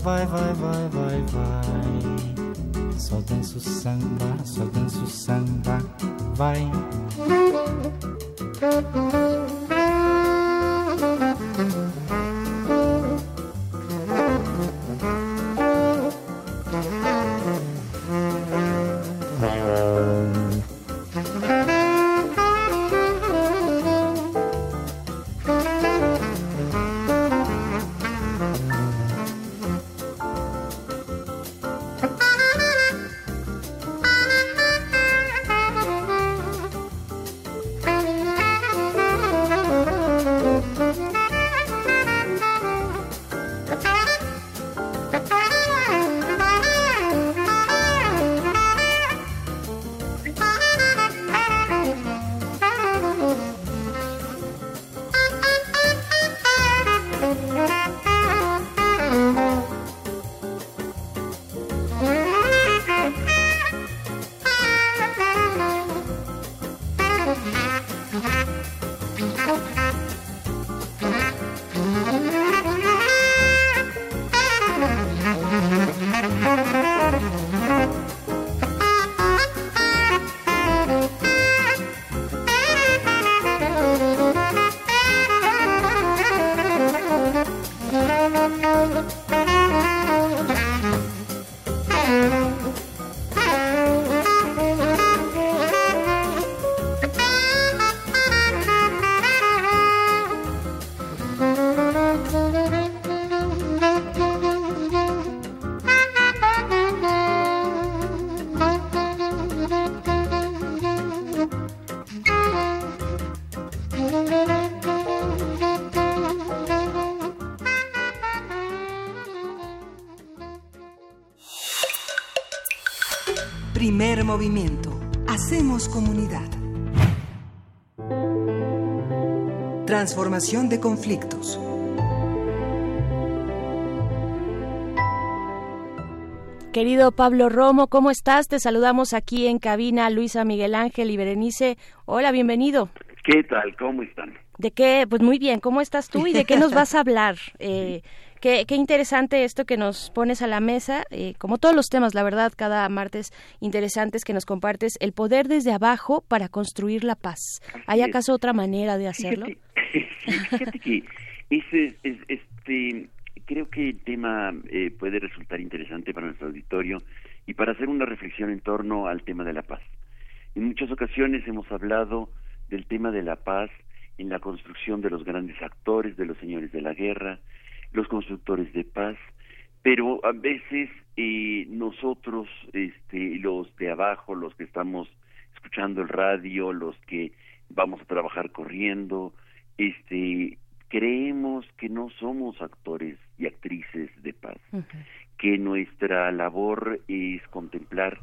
Vai, vai, vai, vai, vai. Só danço samba, só danço samba. Vai. Transformación de conflictos. Querido Pablo Romo, ¿cómo estás? Te saludamos aquí en cabina, Luisa Miguel Ángel y Berenice. Hola, bienvenido. ¿Qué tal? ¿Cómo están? ¿De qué? Pues muy bien, ¿cómo estás tú y de qué nos vas a hablar? Eh, qué, qué interesante esto que nos pones a la mesa, eh, como todos los temas, la verdad, cada martes interesantes que nos compartes, el poder desde abajo para construir la paz. ¿Hay acaso otra manera de hacerlo? Fíjate, sí, fíjate que ese, es, este, creo que el tema eh, puede resultar interesante para nuestro auditorio y para hacer una reflexión en torno al tema de la paz. En muchas ocasiones hemos hablado del tema de la paz en la construcción de los grandes actores, de los señores de la guerra, los constructores de paz, pero a veces eh, nosotros, este, los de abajo, los que estamos escuchando el radio, los que vamos a trabajar corriendo, este, creemos que no somos actores y actrices de paz, que nuestra labor es contemplar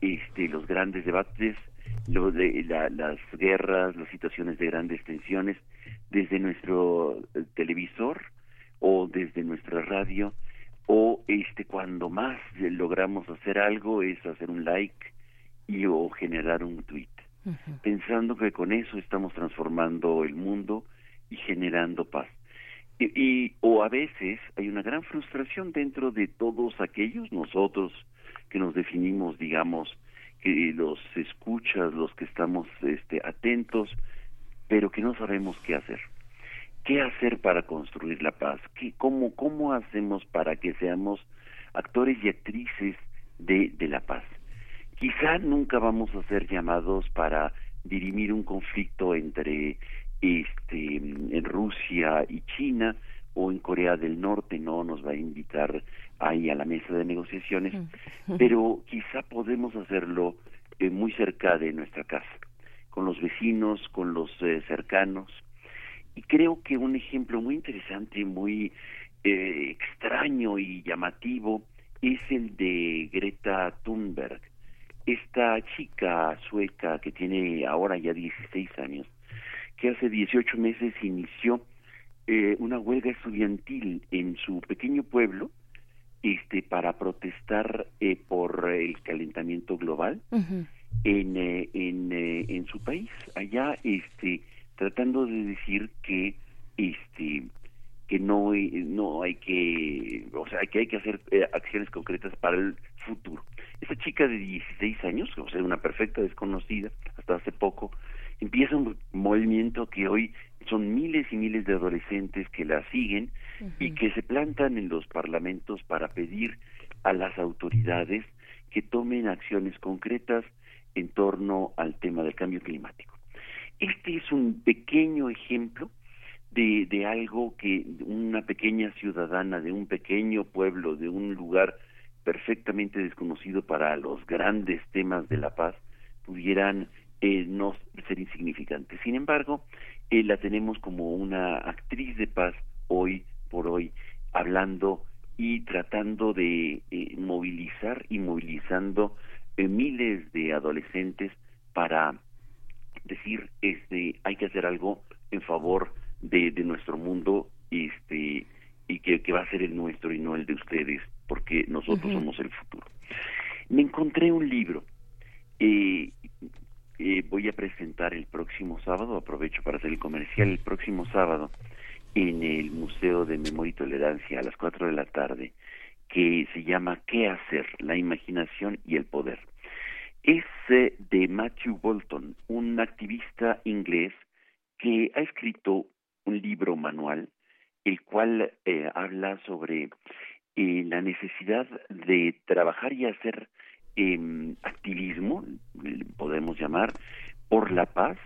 este, los grandes debates, lo de la- las guerras, las situaciones de grandes tensiones desde nuestro eh, televisor o desde nuestra radio o este cuando más logramos hacer algo es hacer un like y o generar un tweet. Pensando que con eso estamos transformando el mundo generando paz. Y, y- o a veces hay una gran frustración dentro de todos aquellos nosotros que nos definimos, digamos, que los escuchas, los que estamos este, atentos, pero que no sabemos qué hacer. ¿Qué hacer para construir la paz? ¿Qué, cómo, ¿Cómo hacemos para que seamos actores y actrices de, de la paz? Quizá nunca vamos a ser llamados para dirimir un conflicto entre este en Rusia y China o en Corea del Norte no nos va a invitar ahí a la mesa de negociaciones, pero quizá podemos hacerlo eh, muy cerca de nuestra casa, con los vecinos, con los eh, cercanos. Y creo que un ejemplo muy interesante, muy eh, extraño y llamativo es el de Greta Thunberg, esta chica sueca que tiene ahora ya 16 años, que hace 18 meses inició eh, una huelga estudiantil en su pequeño pueblo este para protestar eh, por el calentamiento global en eh, en, eh, en su país. Allá este tratando de decir que este que no eh, no hay que o sea que hay que hacer acciones concretas para el futuro. Esta chica de 16 años o sea una perfecta desconocida hasta hace poco empieza un movimiento que hoy son miles y miles de adolescentes que la siguen y que se plantan en los parlamentos para pedir a las autoridades que tomen acciones concretas en torno al tema del cambio climático. Este es un pequeño ejemplo de, de algo que una pequeña ciudadana de un pequeño pueblo, de un lugar perfectamente desconocido para los grandes temas de la paz, pudieran eh, no ser insignificantes. Sin embargo, eh, la tenemos como una actriz de paz hoy por hoy, hablando y tratando de eh, movilizar y movilizando eh, miles de adolescentes para decir este hay que hacer algo en favor de, de nuestro mundo este y que, que va a ser el nuestro y no el de ustedes porque nosotros somos el futuro me encontré un libro eh, eh, voy a presentar el próximo sábado aprovecho para hacer el comercial el próximo sábado en el Museo de Memoria y Tolerancia a las 4 de la tarde que se llama ¿Qué hacer? La imaginación y el poder es eh, de Matthew Bolton, un activista inglés que ha escrito un libro manual, el cual eh, habla sobre eh, la necesidad de trabajar y hacer em, activismo, podemos llamar, por la paz,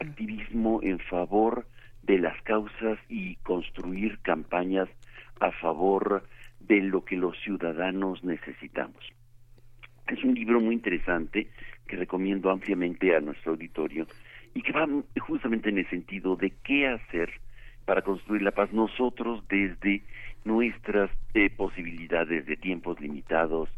activismo en favor de las causas y construir campañas a favor de lo que los ciudadanos necesitamos. Es un libro muy interesante que recomiendo ampliamente a nuestro auditorio y que va justamente en el sentido de qué hacer para construir la paz nosotros desde nuestras eh, posibilidades de tiempos limitados,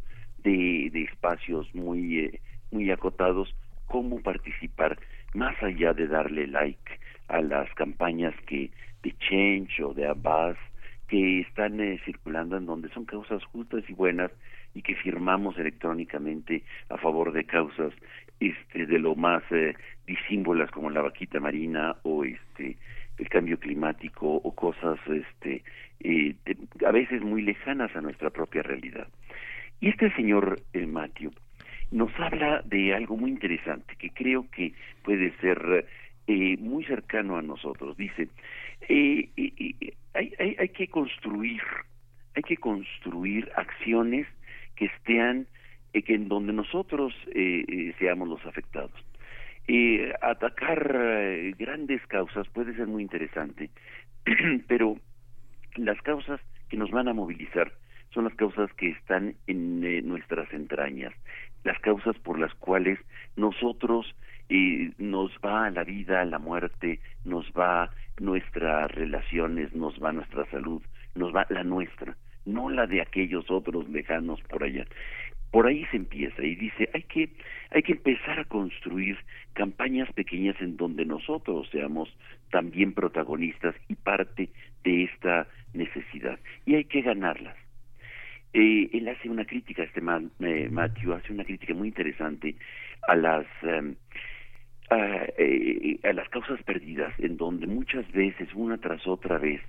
de, espacios muy, eh, muy acotados, cómo participar más allá de darle like a las campañas que de Change o de Abbas que están eh, circulando en donde son causas justas y buenas y que firmamos electrónicamente a favor de causas este de lo más eh, disímbolas como la vaquita marina o este el cambio climático o cosas este eh, a veces muy lejanas a nuestra propia realidad y este señor eh, Matthew nos habla de algo muy interesante que creo que puede ser eh, muy cercano a nosotros. Dice, eh, hay, hay, hay que construir, hay que construir acciones que estén, eh, en donde nosotros eh, eh, seamos los afectados. Atacar grandes causas puede ser muy interesante, pero las causas que nos van a movilizar son las causas que están en eh, nuestras entrañas, las causas por las cuales nosotros eh, nos va la vida, la muerte, nos va nuestras relaciones, nos va nuestra salud, nos va la nuestra, no la de aquellos otros lejanos por allá. Por ahí se empieza y dice, hay que hay que empezar a construir campañas pequeñas en donde nosotros seamos también protagonistas y parte de esta necesidad y hay que ganarlas. Eh, él hace una crítica, este ma- eh, Matthew hace una crítica muy interesante a las em, eh, a las causas perdidas, en donde muchas veces, una tras otra vez,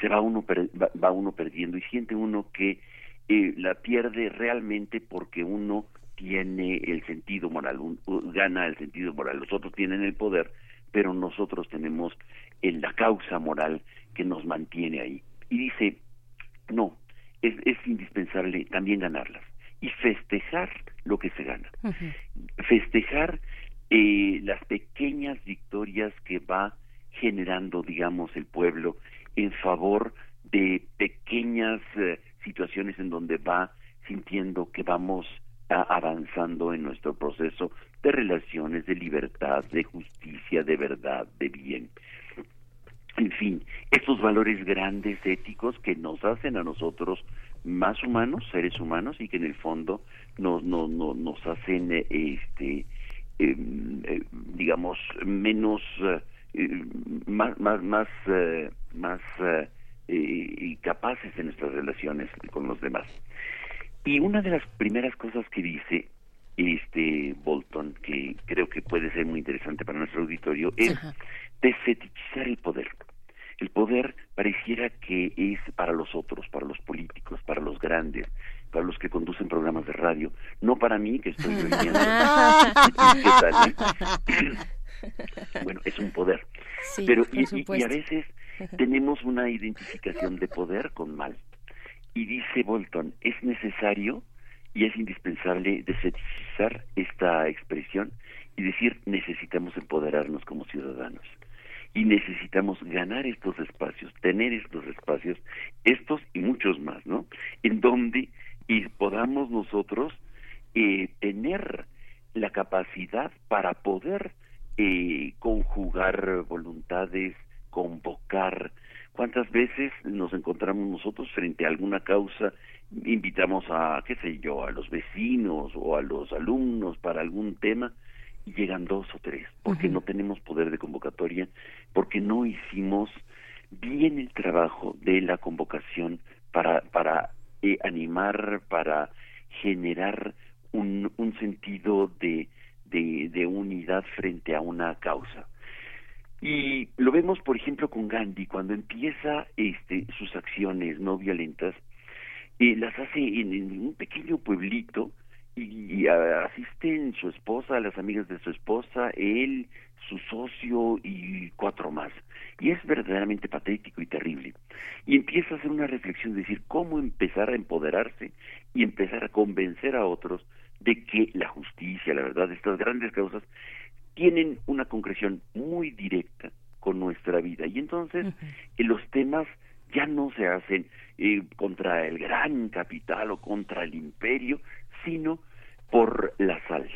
se va uno, va, uno perdiendo y siente uno que eh, la pierde realmente porque uno tiene el sentido moral, un- gana el sentido moral, los otros tienen el poder, pero nosotros tenemos en la causa moral que nos mantiene ahí. Y dice, no, es, es indispensable también ganarlas y festejar lo que se gana festejar eh, las pequeñas victorias que va generando, digamos, el pueblo en favor de pequeñas eh, situaciones en donde va sintiendo que vamos a- avanzando en nuestro proceso de relaciones, de libertad, de justicia, de verdad, de bien. En fin, estos valores grandes éticos que nos hacen a nosotros más humanos, seres humanos, y que en el fondo nos, nos, nos, nos hacen, este, em, eh, digamos, menos, eh, más, más, más, eh, más capaces en nuestras relaciones con los demás. Y una de las primeras cosas que dice este Bolton, que creo que puede ser muy interesante para nuestro auditorio, es desfetichizar el poder. El poder pareciera que es para los otros, para los políticos, para los grandes, para los que conducen programas de radio, no para mí que estoy oyendo. ¿Qué tal, eh? bueno, es un poder. Sí, Pero y- y- y, a veces tenemos una identificación de poder con mal. Y dice Bolton, es necesario y es indispensable desfetichizar esta expresión y decir necesitamos empoderarnos como ciudadanos y necesitamos ganar estos espacios, tener estos espacios, estos y muchos más, ¿no? En donde y podamos nosotros eh, tener la capacidad para poder eh, conjugar voluntades, convocar. ¿Cuántas veces nos encontramos nosotros frente a alguna causa? Invitamos a, qué sé yo, a los vecinos o a los alumnos para algún tema y llegan dos o tres, porque no tenemos poder de convocatoria, porque no hicimos bien el trabajo de la convocación para, para eh, animar, para generar un, un sentido de, de, de unidad frente a una causa. Y lo vemos, por ejemplo, con Gandhi, cuando empieza este, sus acciones no violentas, eh, las hace en, en un pequeño pueblito y, asisten su esposa, las amigas de su esposa, él, su socio y cuatro más. Y es verdaderamente patético y terrible. Y empieza a hacer una reflexión, de decir, cómo empezar a empoderarse y empezar a convencer a otros de que la justicia, la verdad, estas grandes causas tienen una concreción muy directa con nuestra vida. Y entonces eh, los temas ya no se hacen eh, contra el gran capital o contra el imperio, sino por la sal.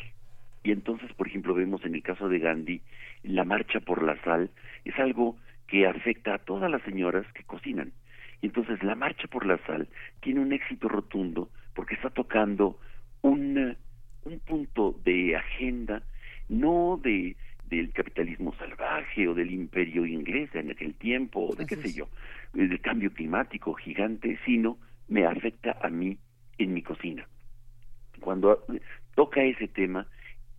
Y entonces, por ejemplo, vemos en el caso de Gandhi, la marcha por la sal es algo que afecta a todas las señoras que cocinan. Y entonces la marcha por la sal tiene un éxito rotundo porque está tocando un, un punto de agenda no de del capitalismo salvaje o del imperio inglés en aquel tiempo o de qué sé yo, del cambio climático gigante, sino me afecta a mí en mi cocina. Cuando toca ese tema,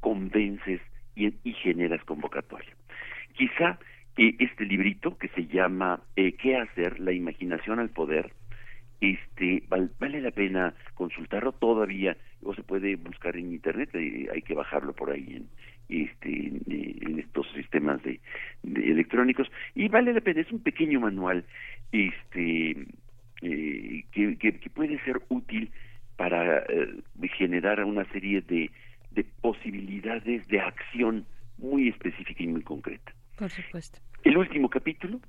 convences y, generas convocatoria. Quizá eh, este librito que se llama eh, ¿Qué hacer? La imaginación al poder, este val- vale la pena consultarlo todavía o se puede buscar en internet eh, hay que bajarlo por ahí en este eh, estos sistemas de, electrónicos y vale la pena es un pequeño manual este que, que, que puede ser útil para eh, generar una serie de, de posibilidades de acción muy específica y muy concreta Por supuesto. el último capítulo,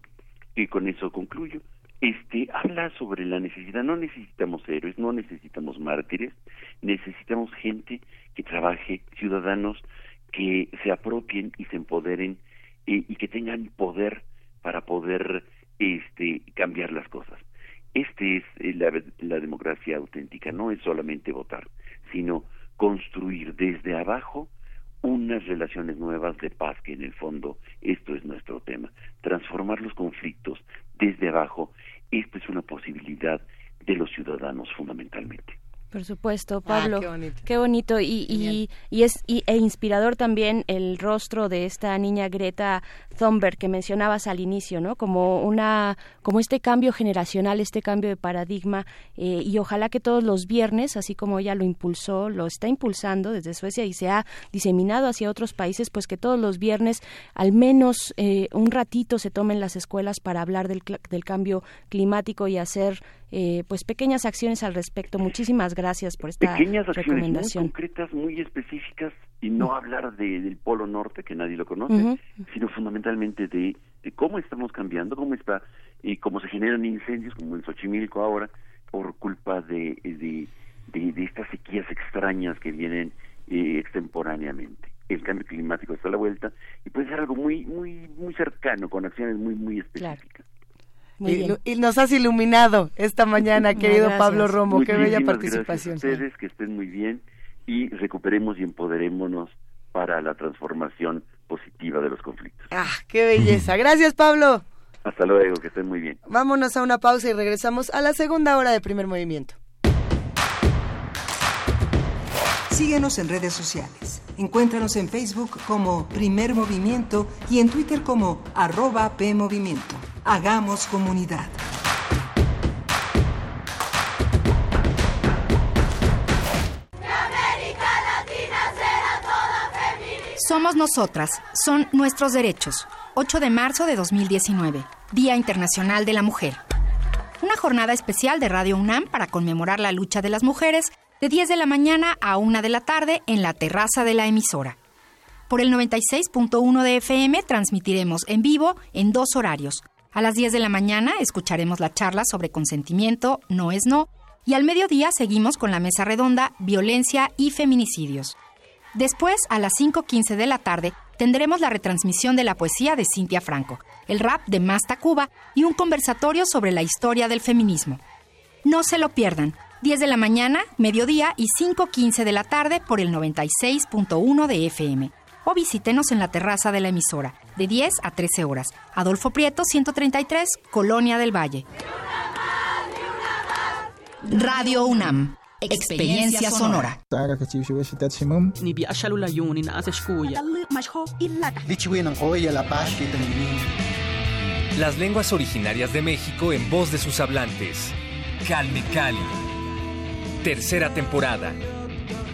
y con eso concluyo, este habla sobre la necesidad, no necesitamos héroes, no necesitamos mártires, necesitamos gente que trabaje, ciudadanos que se apropien y se empoderen eh, y que tengan poder para poder este cambiar las cosas. Este es eh, la, la democracia auténtica, no es solamente votar, sino construir desde abajo unas relaciones nuevas de paz, que en el fondo esto es nuestro tema. Transformar los conflictos desde abajo, esto es una posibilidad de los ciudadanos fundamentalmente. Por supuesto, Ah, Pablo. qué bonito. Qué bonito y, y, y es y- e inspirador también el rostro de esta niña Greta Thunberg que mencionabas al inicio, ¿no? Como una como este cambio generacional, este cambio de paradigma eh, y ojalá que todos los viernes, así como ella lo impulsó, lo está impulsando desde Suecia y se ha diseminado hacia otros países, pues que todos los viernes al menos eh, un ratito se tomen las escuelas para hablar del, del cambio climático y hacer eh, pues pequeñas acciones al respecto. Muchísimas gracias por esta Pequeñas acciones muy recomendación. concretas, muy específicas y no hablar de, del Polo Norte, que nadie lo conoce, sino fundamentalmente de, de cómo estamos cambiando, cómo está y cómo se generan incendios, como en Xochimilco ahora, por culpa de, de, de, de estas sequías extrañas que vienen eh, extemporáneamente. El cambio climático está a la vuelta y puede ser algo muy muy muy cercano, con acciones muy muy específicas. Y, bien. lu- y nos has iluminado esta mañana, querido gracias. Pablo Romo. Qué bella Muchísimas participación. Gracias a ustedes, que estén muy bien y recuperemos y empoderémonos para la transformación positiva de los conflictos. Ah, qué belleza. Gracias, Pablo. Hasta luego, que estén muy bien. Vámonos a una pausa y regresamos a la segunda hora de primer movimiento. Síguenos en redes sociales. Encuéntranos en Facebook como Primer Movimiento y en Twitter como arroba PMovimiento. Hagamos comunidad. Somos nosotras, son nuestros derechos. 8 de marzo de 2019, Día Internacional de la Mujer. Una jornada especial de Radio UNAM para conmemorar la lucha de las mujeres de 10 de la mañana a 1 de la tarde en la terraza de la emisora. Por el 96.1 de FM transmitiremos en vivo en dos horarios. A las 10 de la mañana escucharemos la charla sobre consentimiento, no es no, y al mediodía seguimos con la mesa redonda Violencia y Feminicidios. Después, a las 5.15 de la tarde, tendremos la retransmisión de la poesía de Cintia Franco, el rap de Masta Cuba y un conversatorio sobre la historia del feminismo. No se lo pierdan. 10 de la mañana, mediodía y 5.15 de la tarde por el 96.1 de FM. O visítenos en la terraza de la emisora, de 10 a 13 horas. Adolfo Prieto, 133, Colonia del Valle. Radio UNAM. Experiencia sonora. Las lenguas originarias de México en voz de sus hablantes. Calme Cali. Tercera temporada.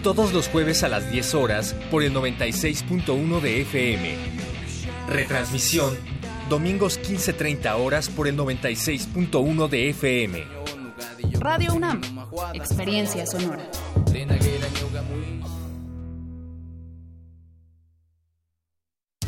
Todos los jueves a las 10 horas por el 96.1 de FM. Retransmisión. Domingos 15.30 horas por el 96.1 de FM. Radio UNAM. Experiencia sonora.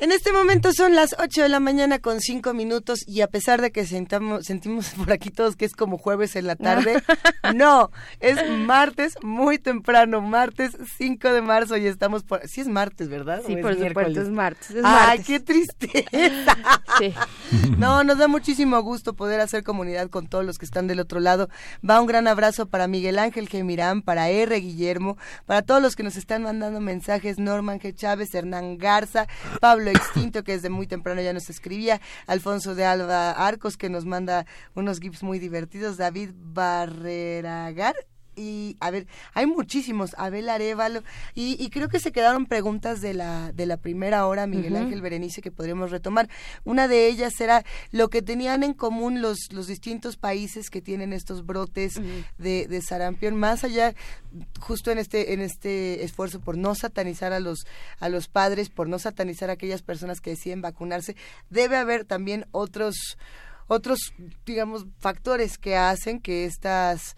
En este momento son las 8 de la mañana con 5 minutos y a pesar de que sentamos, sentimos por aquí todos que es como jueves en la tarde, no, es martes muy temprano, martes 5 de marzo y estamos por... Sí es martes, ¿verdad? Sí, ¿O es por supuesto, es martes, es Ay, martes. qué tristeza. Sí. No, nos da muchísimo gusto poder hacer comunidad con todos los que están del otro lado. Va un gran abrazo para Miguel Ángel Gemirán, para R. Guillermo, para todos los que nos están mandando mensajes, Norman G. Chávez, Hernán Garza, Pablo Extinto, que desde muy temprano ya nos escribía, Alfonso de Alba Arcos, que nos manda unos gifs muy divertidos, David Barreragar, y a ver, hay muchísimos, Abel Arevalo, y, y creo que se quedaron preguntas de la, de la primera hora, Miguel. Ángel Berenice, que podríamos retomar. Una de ellas era lo que tenían en común los, los distintos países que tienen estos brotes de, de sarampión, más allá, justo en este, en este esfuerzo por no satanizar a los, a los padres, por no satanizar a aquellas personas que deciden vacunarse, debe haber también otros, otros, digamos, factores que hacen que estas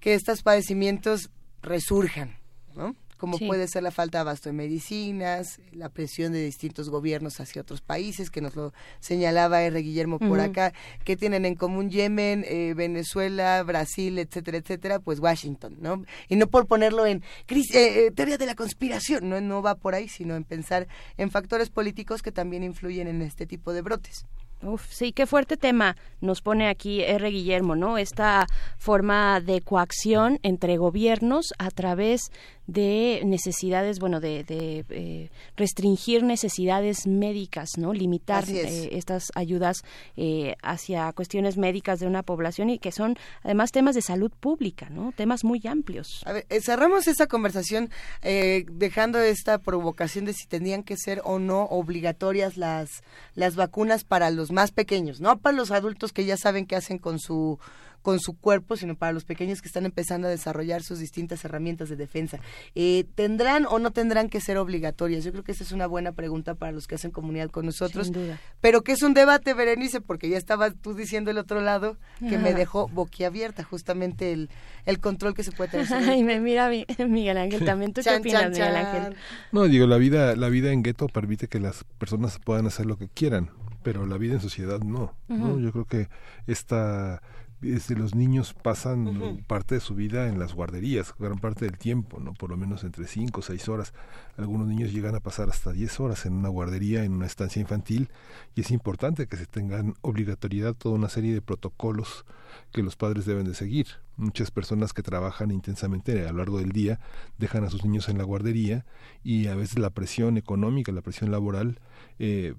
que estos padecimientos resurjan, ¿no? Como Sí. puede ser la falta de abasto de medicinas, la presión de distintos gobiernos hacia otros países, que nos lo señalaba R. Guillermo por acá, que tienen en común Yemen, eh, Venezuela, Brasil, etcétera, etcétera, pues Washington, ¿no? Y no por ponerlo en eh, eh, teoría de la conspiración, ¿no? no va por ahí, sino en pensar en factores políticos que también influyen en este tipo de brotes. Uf, sí, qué fuerte tema nos pone aquí R. Guillermo, ¿no? Esta forma de coacción entre gobiernos a través de necesidades, bueno, de, de, eh, restringir necesidades médicas, ¿no? Limitar es. eh, estas ayudas eh, hacia cuestiones médicas de una población y que son además temas de salud pública, ¿no? Temas muy amplios. A ver, eh, cerramos esa conversación eh, dejando esta provocación de si tendrían que ser o no obligatorias las, las vacunas para los más pequeños, no para los adultos que ya saben qué hacen con su con su cuerpo, sino para los pequeños que están empezando a desarrollar sus distintas herramientas de defensa. Eh, ¿Tendrán o no tendrán que ser obligatorias? Yo creo que esa es una buena pregunta para los que hacen comunidad con nosotros. Sin duda. Pero que es un debate, Berenice, porque ya estabas tú diciendo el otro lado que me dejó boquiabierta justamente el, el control que se puede tener. sobre Ay, me mira mi- Miguel Ángel también. ¿Tú qué Chan, opinas, chan, Miguel. Ángel? No, digo, la vida, la vida en gueto permite que las personas puedan hacer lo que quieran, pero la vida en sociedad no. ¿no? Yo creo que esta desde los niños pasan parte de su vida en las guarderías, gran parte del tiempo, no por lo menos entre 5 o 6 horas. Algunos niños llegan a pasar hasta 10 horas en una guardería, en una estancia infantil, y es importante que se tengan obligatoriedad toda una serie de protocolos que los padres deben de seguir. Muchas personas que trabajan intensamente a lo largo del día dejan a sus niños en la guardería y a veces la presión económica, la presión laboral eh,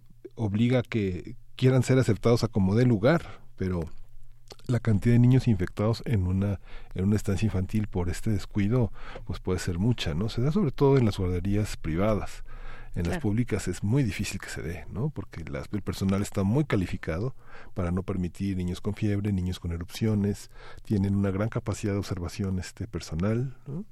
obliga a que quieran ser aceptados a como dé lugar, pero la cantidad de niños infectados en una en una estancia infantil por este descuido pues puede ser mucha, ¿no? Se da sobre todo en las guarderías privadas. En las públicas es muy difícil que se dé, ¿no? Porque las- el personal está muy calificado para no permitir niños con fiebre, niños con erupciones, tienen una gran capacidad de observación este personal, ¿no?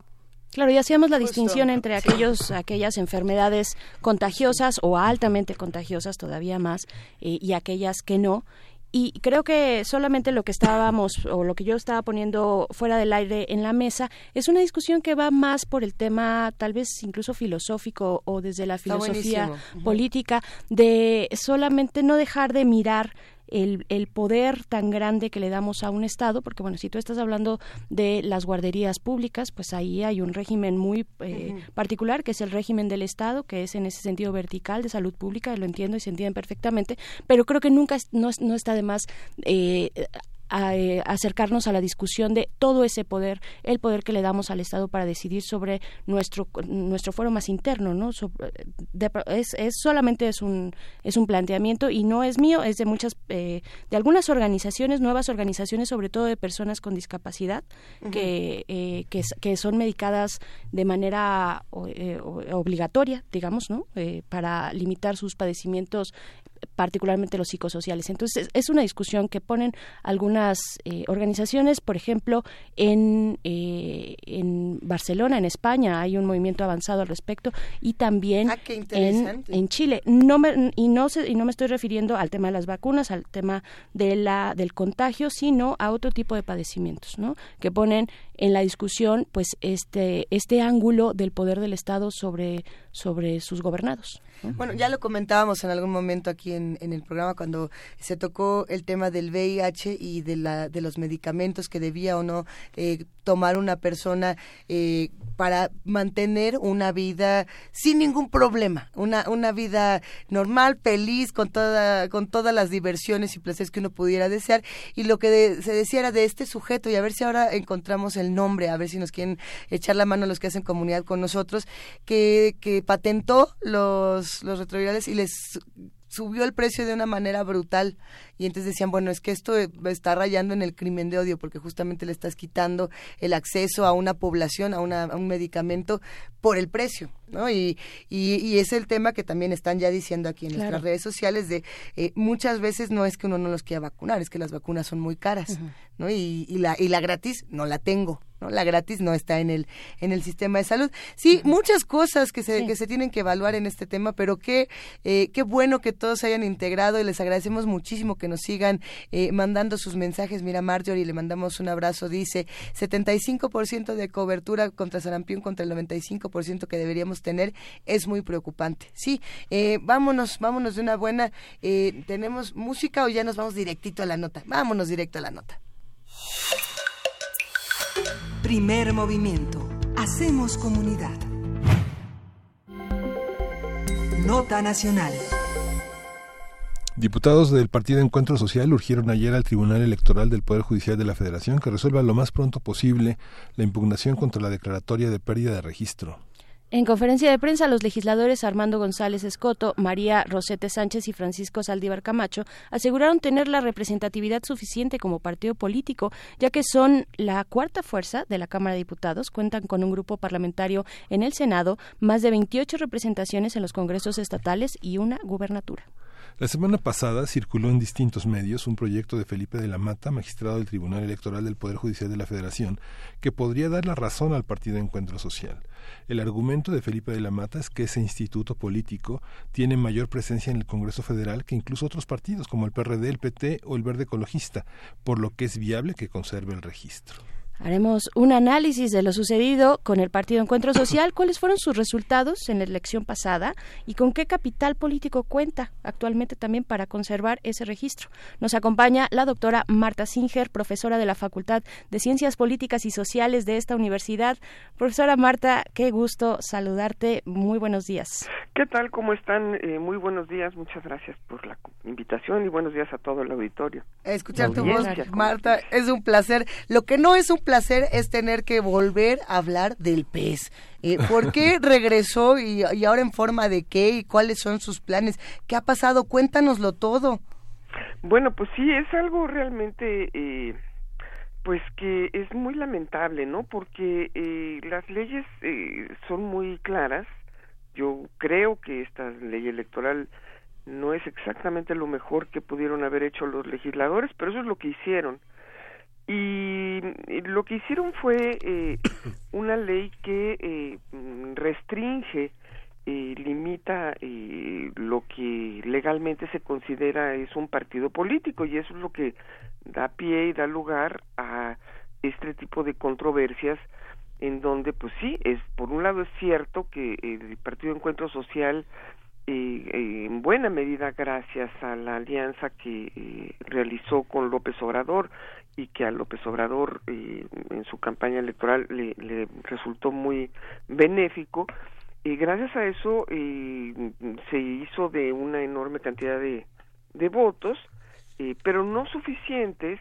Claro, y hacíamos la distinción entre aquellos, aquellas enfermedades contagiosas o altamente contagiosas todavía más eh, y aquellas que no. Y creo que solamente lo que estábamos o lo que yo estaba poniendo fuera del aire en la mesa es una discusión que va más por el tema tal vez incluso filosófico o desde la Está filosofía buenísimo. Política de solamente no dejar de mirar el, el poder tan grande que le damos a un Estado, porque bueno, si tú estás hablando de las guarderías públicas, pues ahí hay un régimen muy eh, particular, que es el régimen del Estado, que es en ese sentido vertical de salud pública, lo entiendo y se entiende perfectamente, pero creo que nunca no, es- no está de más eh, a, eh, acercarnos a la discusión de todo ese poder, el poder que le damos al Estado para decidir sobre nuestro nuestro foro más interno, ¿no? De- es, es solamente es un es un planteamiento y no es mío, es de muchas eh, de algunas organizaciones, nuevas organizaciones, sobre todo de personas con discapacidad que eh, que, son medicadas de manera o- eh, obligatoria, digamos, ¿no? Eh, para limitar sus padecimientos particularmente los psicosociales. Entonces, es, una discusión que ponen algunas eh, organizaciones, por ejemplo, en, eh, en Barcelona, en España, hay un movimiento avanzado al respecto y también Ah, en, en Chile. No me, y, no se- y no me estoy refiriendo al tema de las vacunas, al tema de la, del contagio, sino a otro tipo de padecimientos, ¿no? Que ponen en la discusión, pues, este, este ángulo del poder del Estado sobre, sobre sus gobernados. ¿no? Bueno, ya lo comentábamos en algún momento aquí en, en el programa cuando se tocó el tema del VIH y de, la, de los medicamentos que debía o no eh, tomar una persona eh, para mantener una vida sin ningún problema, una, una vida normal, feliz, con, toda, con todas las diversiones y placeres que uno pudiera desear. Y lo que de- se decía era de este sujeto, y a ver si ahora encontramos el nombre, a ver si nos quieren echar la mano los que hacen comunidad con nosotros, que, que patentó los, los retrovirales y les subió el precio de una manera brutal. Y entonces decían bueno es que esto está rayando en el crimen de odio porque justamente le estás quitando el acceso a una población a, una, a un medicamento por el precio no y, y, y es el tema que también están ya diciendo aquí en Claro. nuestras redes sociales de eh, muchas veces no es que uno no los quiera vacunar es que las vacunas son muy caras no y, y la y la gratis no la tengo ¿no? La gratis no está en el en el sistema de salud. Sí, muchas cosas que se que se tienen que evaluar en este tema, pero qué eh, qué bueno que todos se hayan integrado y les agradecemos muchísimo que nos sigan eh, mandando sus mensajes. Mira, Marjorie, le mandamos un abrazo. Dice 75% de cobertura contra sarampión contra el 95% que deberíamos tener es muy preocupante. Sí, eh, vámonos, vámonos de una buena. eh, ¿Tenemos música o ya nos vamos directito a la nota? Vámonos directo a la nota. Primer movimiento. Hacemos comunidad. Nota nacional. Diputados del Partido Encuentro Social urgieron ayer al Tribunal Electoral del Poder Judicial de la Federación que resuelva lo más pronto posible la impugnación contra la declaratoria de pérdida de registro. En conferencia de prensa, los legisladores Armando González Escoto, María Rosete Sánchez y Francisco Saldívar Camacho aseguraron tener la representatividad suficiente como partido político, ya que son la cuarta fuerza de la Cámara de Diputados, cuentan con un grupo parlamentario en el Senado, más de 28 representaciones en los congresos estatales y una gubernatura. La semana pasada circuló en distintos medios un proyecto de Felipe de la Mata, magistrado del Tribunal Electoral del Poder Judicial de la Federación, que podría dar la razón al Partido Encuentro Social. El argumento de Felipe de la Mata es que ese instituto político tiene mayor presencia en el Congreso Federal que incluso otros partidos como el PRD, el PT o el Verde Ecologista, por lo que es viable que conserve el registro. Haremos un análisis de lo sucedido con el Partido Encuentro Social, cuáles fueron sus resultados en la elección pasada y con qué capital político cuenta actualmente también para conservar ese registro. Nos acompaña la doctora Marta Singer, profesora de la Facultad de Ciencias Políticas y Sociales de esta universidad. Profesora Marta, qué gusto saludarte. Muy buenos días. ¿Qué tal? ¿Cómo están? Eh, muy buenos días. Muchas gracias por la invitación y buenos días a todo el auditorio. Escuchar tu voz, audiencia, ¿cómo Marta, es un placer. Lo que no es un placer es tener que volver a hablar del pez. Eh, ¿Por qué regresó y, y ahora en forma de qué y cuáles son sus planes? ¿Qué ha pasado? Cuéntanoslo todo. Bueno, pues sí, es algo realmente, eh, pues que es muy lamentable, ¿no? Porque eh, las leyes eh, son muy claras. Yo creo que esta ley electoral no es exactamente lo mejor que pudieron haber hecho los legisladores, pero eso es lo que hicieron. Y lo que hicieron fue eh, una ley que eh, restringe, eh, limita eh, lo que legalmente se considera es un partido político y eso es lo que da pie y da lugar a este tipo de controversias en donde pues sí es por un lado es cierto que el Partido Encuentro Social eh, eh, en buena medida gracias a la alianza que realizó con López Obrador y que a López Obrador eh, en su campaña electoral le, le resultó muy benéfico y gracias a eso eh, se hizo de una enorme cantidad de, de votos eh, pero no suficientes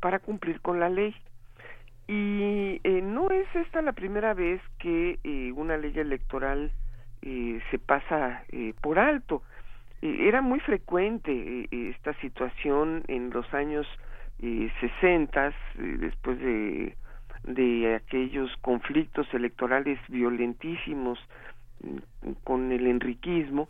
para cumplir con la ley y eh, no es esta la primera vez que eh, una ley electoral se pasa por alto. Era muy frecuente esta situación en los años eh, 60, eh, después de, de aquellos conflictos electorales violentísimos mm, con el enriquismo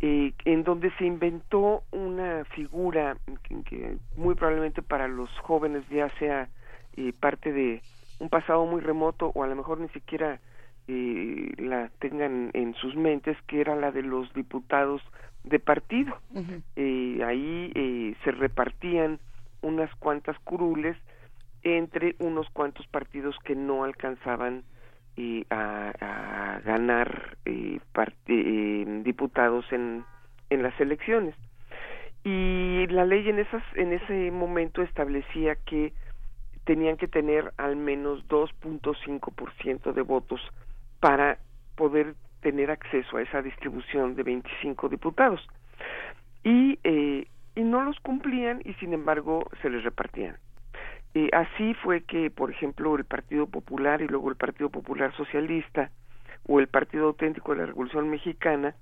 eh, en donde se inventó una figura que, que muy probablemente para los jóvenes ya sea eh, parte de un pasado muy remoto o a lo mejor ni siquiera eh, la tengan en sus mentes, que era la de los diputados de partido. Ahí eh, se repartían unas cuantas curules entre unos cuantos partidos que no alcanzaban eh, a, ganar eh, eh, diputados en, en las elecciones. Y la ley en, esas, en ese momento establecía que tenían que tener al menos 2.5% de votos para poder tener acceso a esa distribución de 25 diputados. Y, eh, y no los cumplían y sin embargo se les repartían. Eh, así fue que, por ejemplo, el Partido Popular y luego el Partido Popular Socialista o el Partido Auténtico de la Revolución Mexicana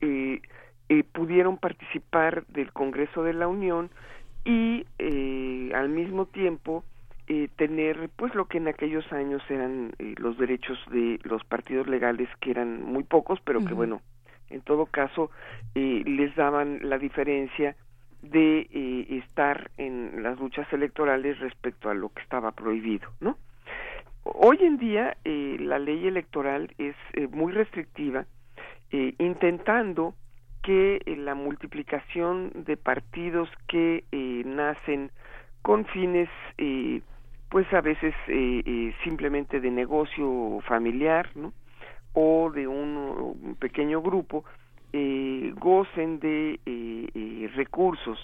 eh, eh, pudieron participar del Congreso de la Unión y eh, al mismo tiempo eh, tener pues lo que en aquellos años eran eh, los derechos de los partidos legales que eran muy pocos pero que bueno en todo caso eh, les daban la diferencia de eh, estar en las luchas electorales respecto a lo que estaba prohibido no hoy en día eh, la ley electoral es eh, muy restrictiva eh, intentando que la multiplicación de partidos que nacen con fines pues a veces simplemente de negocio familiar ¿no? o de un pequeño grupo eh, gocen de eh, eh, recursos.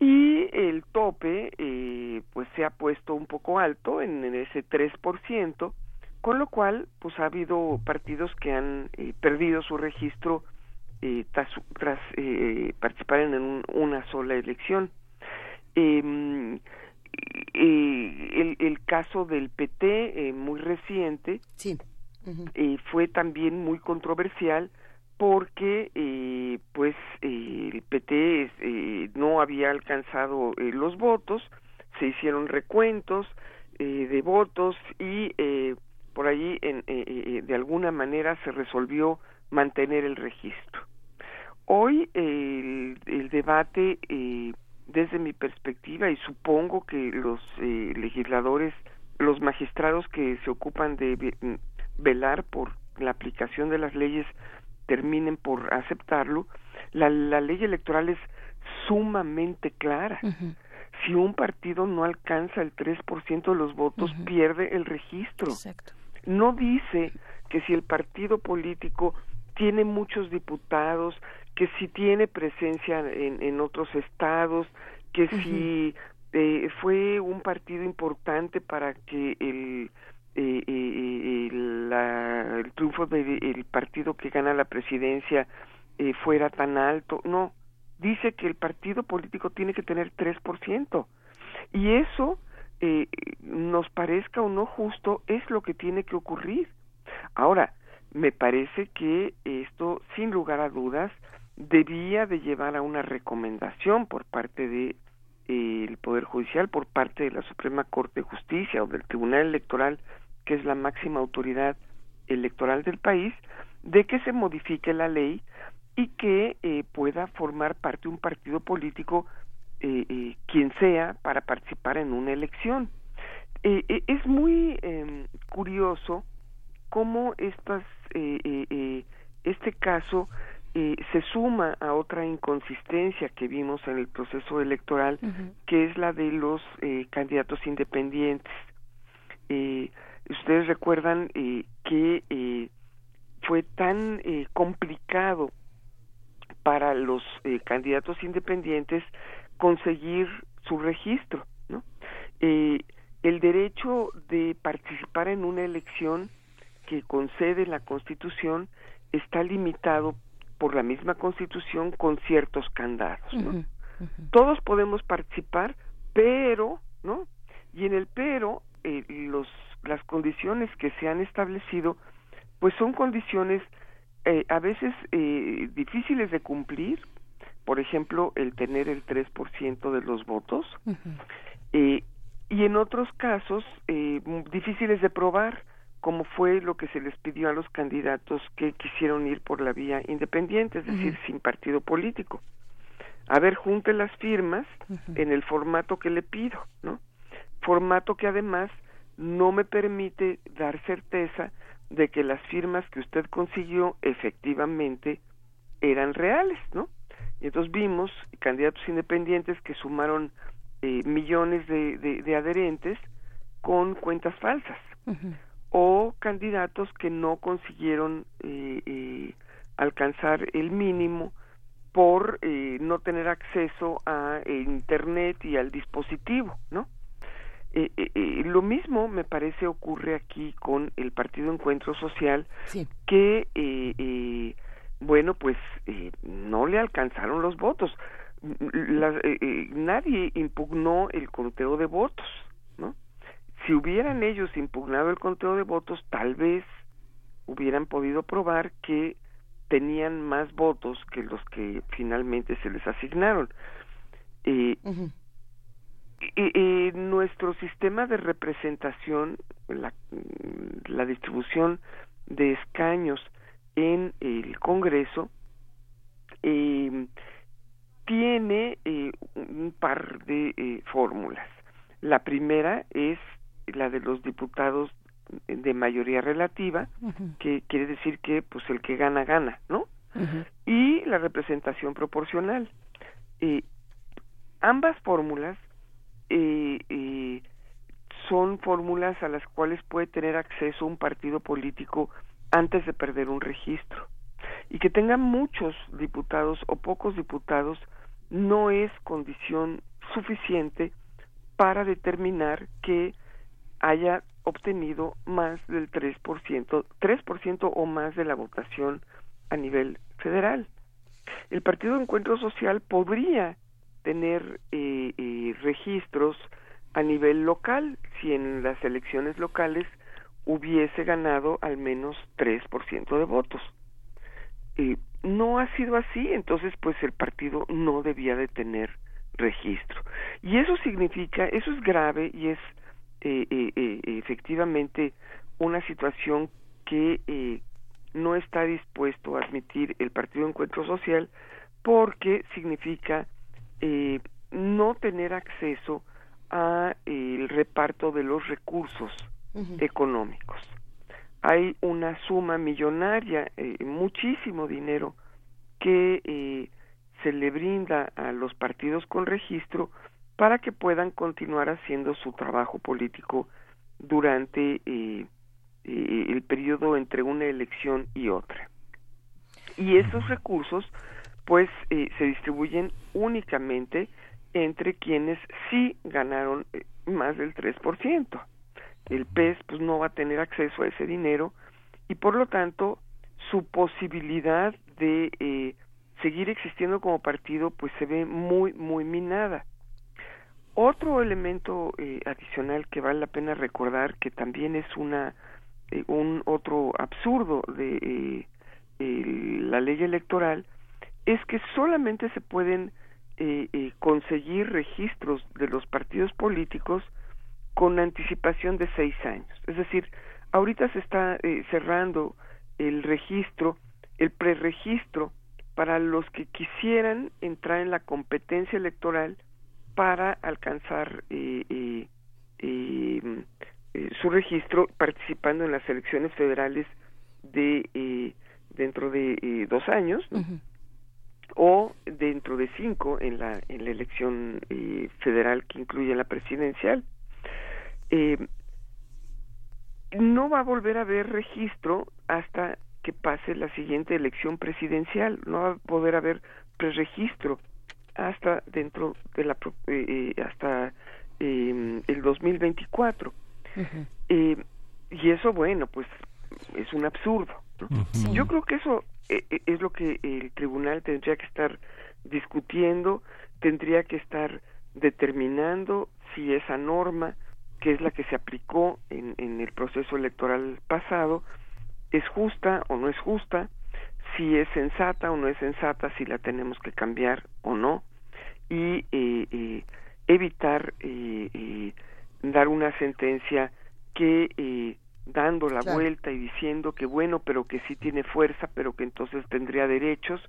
Y el tope eh, pues se ha puesto un poco alto en, en ese 3%, con lo cual pues ha habido partidos que han eh, perdido su registro tras, tras, eh, participar en un- una sola elección. Em, el, el caso del PT muy reciente eh, fue también muy controversial porque eh, pues eh, el PT eh, no había alcanzado eh, los votos, se hicieron recuentos eh, de votos y por allí en, de alguna manera se resolvió mantener el registro. Hoy el, el debate desde mi perspectiva y supongo que los legisladores, los magistrados que se ocupan de ve- velar por la aplicación de las leyes terminen por aceptarlo, la, la ley electoral es sumamente clara. Si un partido no alcanza el 3% de los votos, pierde el registro. No dice que si el partido político tiene muchos diputados, que si tiene presencia en, en otros estados, que si eh, fue un partido importante para que el eh, eh, la- el triunfo del partido que gana la presidencia eh, fuera tan alto. No, dice que el partido político tiene que tener 3%. Y eso, eh, nos parezca o no justo, es lo que tiene que ocurrir. Ahora, me parece que esto, sin lugar a dudas, debía de llevar a una recomendación por parte de eh, el Poder Judicial, por parte de la Suprema Corte de Justicia o del Tribunal Electoral, que es la máxima autoridad electoral del país, de que se modifique la ley y que eh, pueda formar parte un partido político eh, eh, quien sea para participar en una elección. Es muy eh, curioso cómo estas, este caso eh, se suma a otra inconsistencia que vimos en el proceso electoral, que es la de los candidatos independientes. Ustedes recuerdan eh, que eh, fue tan eh, complicado para los eh, candidatos independientes conseguir su registro, ¿no? Eh, el derecho de participar en una elección que concede la Constitución está limitado por la misma Constitución con ciertos candados, ¿no? Todos podemos participar, pero, ¿no? Y en el pero, eh, los, las condiciones que se han establecido, pues son condiciones eh, a veces eh, difíciles de cumplir, por ejemplo, el tener el 3% de los votos, eh, y en otros casos eh, difíciles de probar, como fue lo que se les pidió a los candidatos que quisieron ir por la vía independiente, es decir, sin partido político. A ver, junte las firmas en el formato que le pido, ¿no? Formato que además no me permite dar certeza de que las firmas que usted consiguió efectivamente eran reales, ¿no? Y entonces vimos candidatos independientes que sumaron eh, millones de, de, de adherentes con cuentas falsas o candidatos que no consiguieron eh, eh, alcanzar el mínimo por eh, no tener acceso a internet y al dispositivo, ¿no? Eh, eh, eh, lo mismo me parece ocurre aquí con el Partido Encuentro Social, que eh, eh, bueno pues eh, no le alcanzaron los votos. Mm, eh, eh, nadie impugnó el conteo de votos, ¿no? Si hubieran ellos impugnado el conteo de votos, tal vez hubieran podido probar que tenían más votos que los que finalmente se les asignaron. Eh, eh, eh, nuestro sistema de representación, la, la distribución de escaños en el Congreso, eh, tiene eh, un par de eh, fórmulas. La primera es la de los diputados de mayoría relativa, que quiere decir que pues el que gana gana, ¿no? Y la representación proporcional. Eh, ambas fórmulas eh, eh, son fórmulas a las cuales puede tener acceso un partido político antes de perder un registro. Y que tenga muchos diputados o pocos diputados no es condición suficiente para determinar que haya obtenido más del 3%, 3% o más de la votación a nivel federal. El Partido Encuentro Social podría tener eh, eh, registros a nivel local si en las elecciones locales hubiese ganado al menos 3% de votos. Eh, no ha sido así, entonces pues el partido no debía de tener registro. Y eso significa, eso es grave y es eh, eh, efectivamente una situación que no está dispuesto a admitir el Partido Encuentro Social porque significa eh, no tener acceso a eh, el reparto de los recursos económicos. Hay una suma millonaria, eh, muchísimo dinero que eh, se le brinda a los partidos con registro para que puedan continuar haciendo su trabajo político durante el periodo entre una elección y otra. Y esos recursos pues eh, se distribuyen únicamente entre quienes sí ganaron eh, más del 3%. El PES pues no va a tener acceso a ese dinero y por lo tanto su posibilidad de eh, seguir existiendo como partido pues se ve muy muy minada. Otro elemento eh, adicional que vale la pena recordar que también es una eh, un otro absurdo de la ley electoral es que solamente se pueden eh, eh, conseguir registros de los partidos políticos con anticipación de seis años. Es decir, ahorita se está eh, cerrando el registro, el preregistro para los que quisieran entrar en la competencia electoral para alcanzar eh, eh, eh, su registro participando en las elecciones federales de dentro de dos años. O dentro de cinco en la en la elección eh, federal que incluye la presidencial. Eh, no va a volver a haber registro hasta que pase la siguiente elección presidencial. No va a poder haber preregistro hasta dentro de la pro- eh, eh, hasta eh, el 2024 eh, y eso bueno pues es un absurdo ¿no? yo creo que eso es lo que el tribunal tendría que estar discutiendo tendría que estar determinando si esa norma que es la que se aplicó en, en el proceso electoral pasado es justa o no es justa si es sensata o no es sensata si la tenemos que cambiar o no y eh, eh, evitar eh, eh, dar una sentencia que eh, dando la Claro. vuelta y diciendo que bueno, pero que sí tiene fuerza, pero que entonces tendría derechos,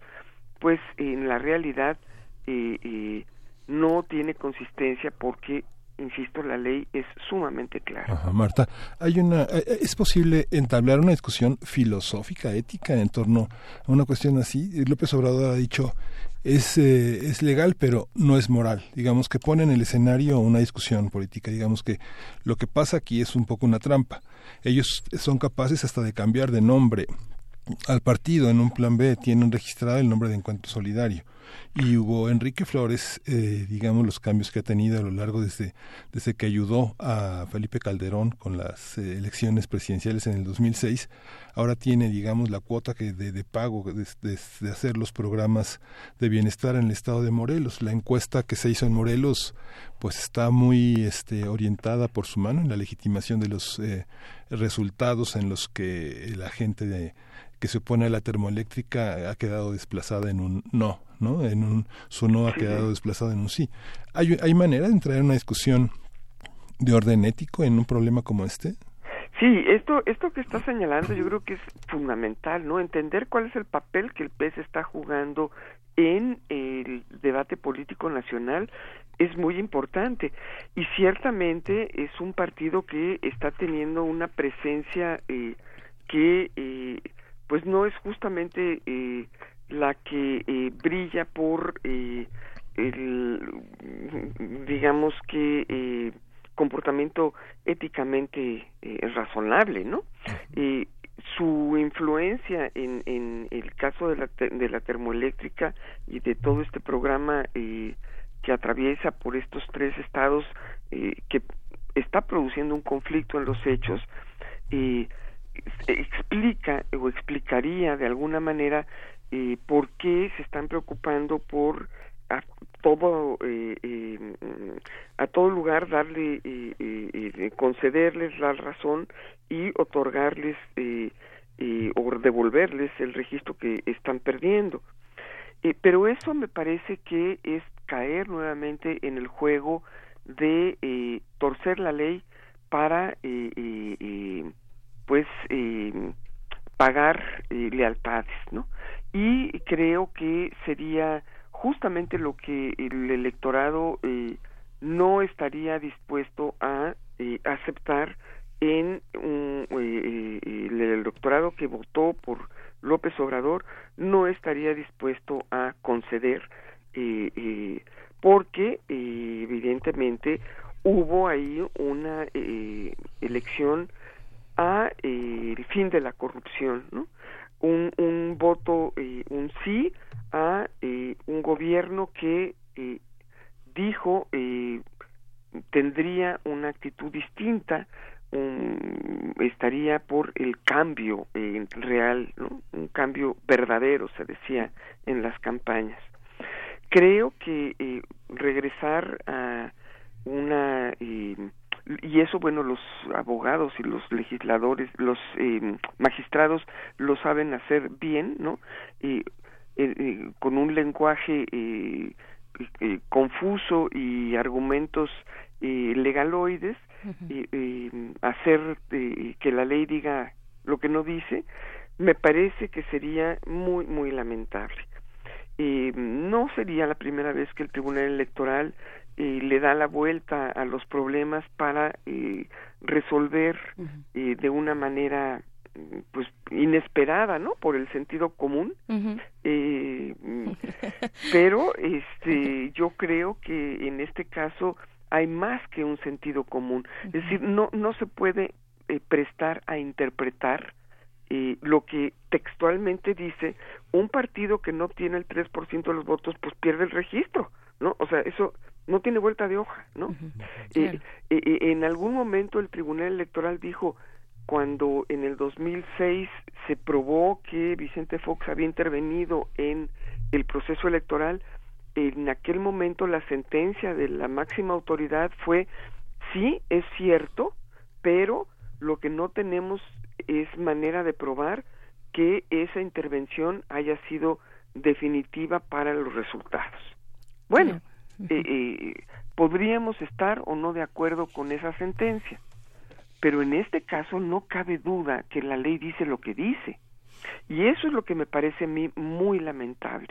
pues en la realidad eh, eh, no tiene consistencia porque, insisto, la ley es sumamente clara. Marta, hay una, eh, eh, es posible entablar una discusión filosófica, ética en torno a una cuestión así. López Obrador ha dicho es eh, es legal, pero no es moral. Digamos que pone en el escenario una discusión política. Digamos que lo que pasa aquí es un poco una trampa. Ellos son capaces hasta de cambiar de nombre al partido en un plan B tienen registrado el nombre de Encuentro Solidario y Hugo Enrique Flores, eh, digamos los cambios que ha tenido a lo largo desde, desde que ayudó a Felipe Calderón con las eh, elecciones presidenciales en el 2006, ahora tiene digamos la cuota que de, pago de hacer los programas de bienestar en el estado de Morelos. La encuesta que se hizo en Morelos pues está muy este, orientada por su mano en la legitimación de los eh, resultados en los que la gente de, que se opone a la termoeléctrica ha quedado desplazada en un no, ¿no? En un su no ha quedado desplazado en un sí. ¿Hay, hay manera de entrar en una discusión de orden ético en un problema como este? Sí, esto, esto que está señalando yo creo que es fundamental, ¿no? Entender cuál es el papel que el PES está jugando en el debate político nacional es muy importante y ciertamente es un partido que está teniendo una presencia eh, que eh, pues no es justamente eh, la que eh, brilla por eh, el digamos que eh, comportamiento éticamente eh, razonable, ¿no? Su influencia en, en el caso de la, de la termoeléctrica y de todo este programa eh, que atraviesa por estos tres estados eh, que está produciendo un conflicto en los hechos, eh, explica o explicaría de alguna manera eh, por qué se están preocupando por a todo eh, eh, a todo lugar darle eh, eh, concederles la razón y otorgarles o devolverles el registro que están perdiendo. Pero eso me parece que es caer nuevamente en el juego de torcer la ley para pues eh, pagar eh, lealtades, ¿no? Y creo que sería justamente lo que el electorado eh, no estaría dispuesto a eh, aceptar en eh, el electorado que votó por López Obrador no estaría dispuesto a conceder porque evidentemente hubo ahí una elección a eh, el fin de la corrupción, ¿no? Un, un voto, eh, un sí a eh, un gobierno que eh, dijo tendría una actitud distinta, un- estaría por el cambio real, ¿no? un cambio verdadero, se decía en las campañas. Creo que regresar a una y eso bueno los abogados y los legisladores los eh, magistrados lo saben hacer bien no Eh, eh, con un lenguaje eh, eh, confuso y argumentos eh, legaloides eh, eh, hacer eh, que la ley diga lo que no dice me parece que sería muy muy lamentable. No sería la primera vez que el Tribunal Electoral eh, le da la vuelta a los problemas para eh, resolver eh, de una manera mm, pues inesperada, ¿no? Por el sentido común. Eh, mm, pero este yo creo que en este caso hay más que un sentido común. Es decir, no no se puede eh, prestar a interpretar eh, lo que textualmente dice un partido que no tiene el 3% de los votos pues pierde el registro, ¿no? O sea, eso no tiene vuelta de hoja, ¿no? Eh, eh, eh, en algún momento el Tribunal Electoral dijo cuando en el 2006 se probó que Vicente Fox había intervenido en el proceso electoral, en aquel momento la sentencia de la máxima autoridad fue sí es cierto, pero lo que no tenemos es manera de probar que esa intervención haya sido definitiva para los resultados. Bueno, eh, eh, podríamos estar o no de acuerdo con esa sentencia, pero en este caso no cabe duda que la ley dice lo que dice. Y eso es lo que me parece a mí muy lamentable,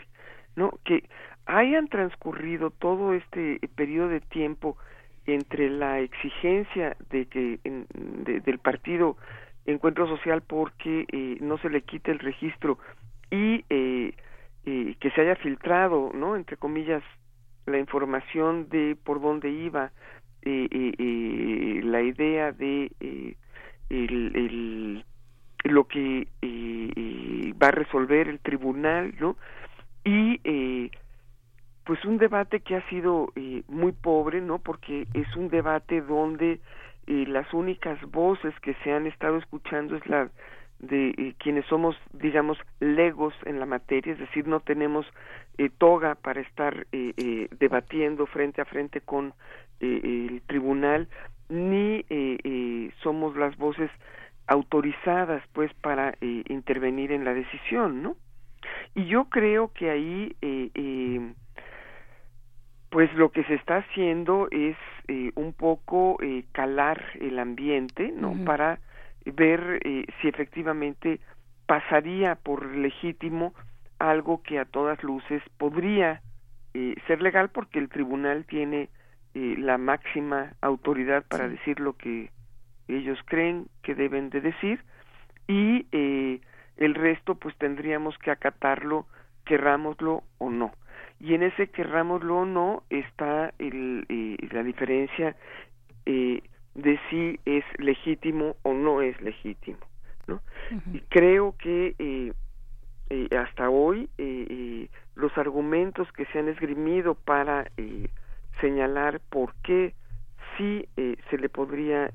¿no? Que hayan transcurrido todo este periodo de tiempo entre la exigencia de que en- de- del partido Encuentro Social porque eh, no se le quite el registro y eh, eh, que se haya filtrado, ¿no? Entre comillas, la información de por dónde iba eh, eh, la idea de eh, el, el- lo que eh, eh, va a resolver el tribunal, ¿no? Y pues un debate que ha sido muy pobre, ¿no? Porque es un debate donde las únicas voces que se han estado escuchando es la de eh, quienes somos, digamos, legos en la materia, es decir, no tenemos eh, toga para estar eh, eh, debatiendo frente a frente con eh, el tribunal, ni eh, eh, somos las voces autorizadas, pues, para eh, intervenir en la decisión, ¿no? Y yo creo que ahí, pues, lo que se está haciendo es un poco eh, calar el ambiente, ¿no? Para ver eh, si efectivamente pasaría por legítimo algo que a todas luces podría eh, ser legal porque el tribunal tiene eh, la máxima autoridad para decir lo que ellos creen que deben de decir y eh, el resto pues tendríamos que acatarlo querrámoslo o no. Y en ese querrámoslo o no está el, eh, la diferencia eh, de si es legítimo o no es legítimo ¿no? y creo que eh, eh, hasta hoy eh, eh, los argumentos que se han esgrimido para eh, señalar por qué sí eh, se le podría